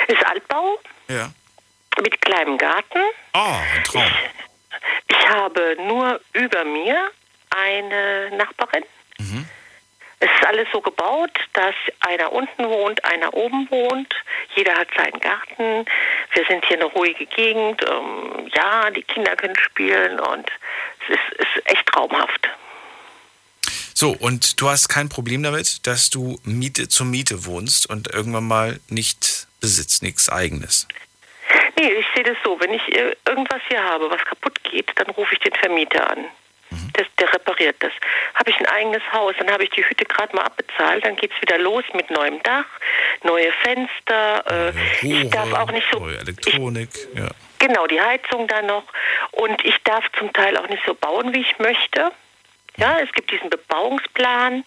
Ist Altbau. Ja. Mit kleinem Garten. Oh, ein Traum. Ich, ich habe nur über mir eine Nachbarin. Mhm. Es ist alles so gebaut, dass einer unten wohnt, einer oben wohnt. Jeder hat seinen Garten. Wir sind hier eine ruhige Gegend. Ähm, ja, die Kinder können spielen und es ist, ist echt traumhaft. So, und du hast kein Problem damit, dass du Miete zur Miete wohnst und irgendwann mal nicht besitzt, nichts eigenes. Nee, ich sehe das so, wenn ich irgendwas hier habe, was kaputt geht, dann rufe ich den Vermieter an. Mhm. Das, der repariert das. Habe ich ein eigenes Haus, dann habe ich die Hütte gerade mal abbezahlt, dann geht es wieder los mit neuem Dach, neue Fenster. Äh, Rohre, ich darf auch nicht so. Neue Elektronik, ich, ja. Genau, die Heizung da noch. Und ich darf zum Teil auch nicht so bauen, wie ich möchte. Ja, es gibt diesen Bebauungsplan.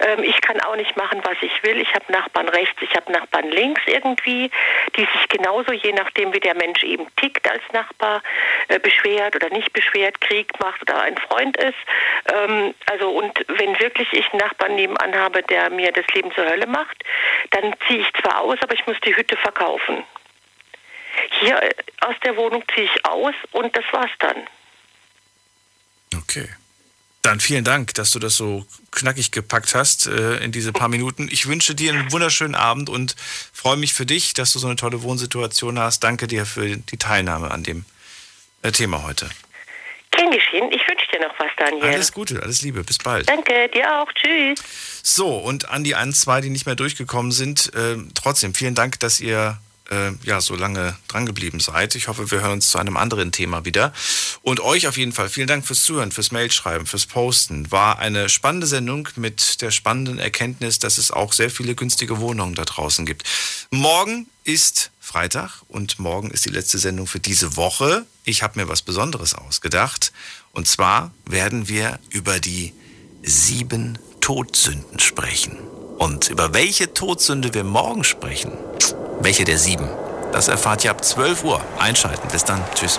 Ähm, ich kann auch nicht machen, was ich will. Ich habe Nachbarn rechts, ich habe Nachbarn links irgendwie, die sich genauso, je nachdem, wie der Mensch eben tickt als Nachbar, äh, beschwert oder nicht beschwert, Krieg macht oder ein Freund ist. Ähm, also und wenn wirklich ich einen Nachbarn nebenan habe, der mir das Leben zur Hölle macht, dann ziehe ich zwar aus, aber ich muss die Hütte verkaufen. Hier äh, aus der Wohnung ziehe ich aus und das war's dann. Okay. Dann vielen Dank, dass du das so knackig gepackt hast äh, in diese paar Minuten. Ich wünsche dir einen wunderschönen Abend und freue mich für dich, dass du so eine tolle Wohnsituation hast. Danke dir für die Teilnahme an dem äh, Thema heute. Gern geschehen. Ich wünsche dir noch was, Daniel. Alles Gute, alles Liebe. Bis bald. Danke, dir auch. Tschüss. So, und an die ein, zwei, die nicht mehr durchgekommen sind, äh, trotzdem vielen Dank, dass ihr äh, ja, so lange drangeblieben seid. Ich hoffe, wir hören uns zu einem anderen Thema wieder. Und euch auf jeden Fall vielen Dank fürs Zuhören, fürs Mailschreiben, fürs Posten. War eine spannende Sendung mit der spannenden Erkenntnis, dass es auch sehr viele günstige Wohnungen da draußen gibt. Morgen ist Freitag und morgen ist die letzte Sendung für diese Woche. Ich habe mir was Besonderes ausgedacht. Und zwar werden wir über die sieben Todsünden sprechen. Und über welche Todsünde wir morgen sprechen, welche der sieben, das erfahrt ihr ab 12 Uhr. Einschalten. Bis dann. Tschüss.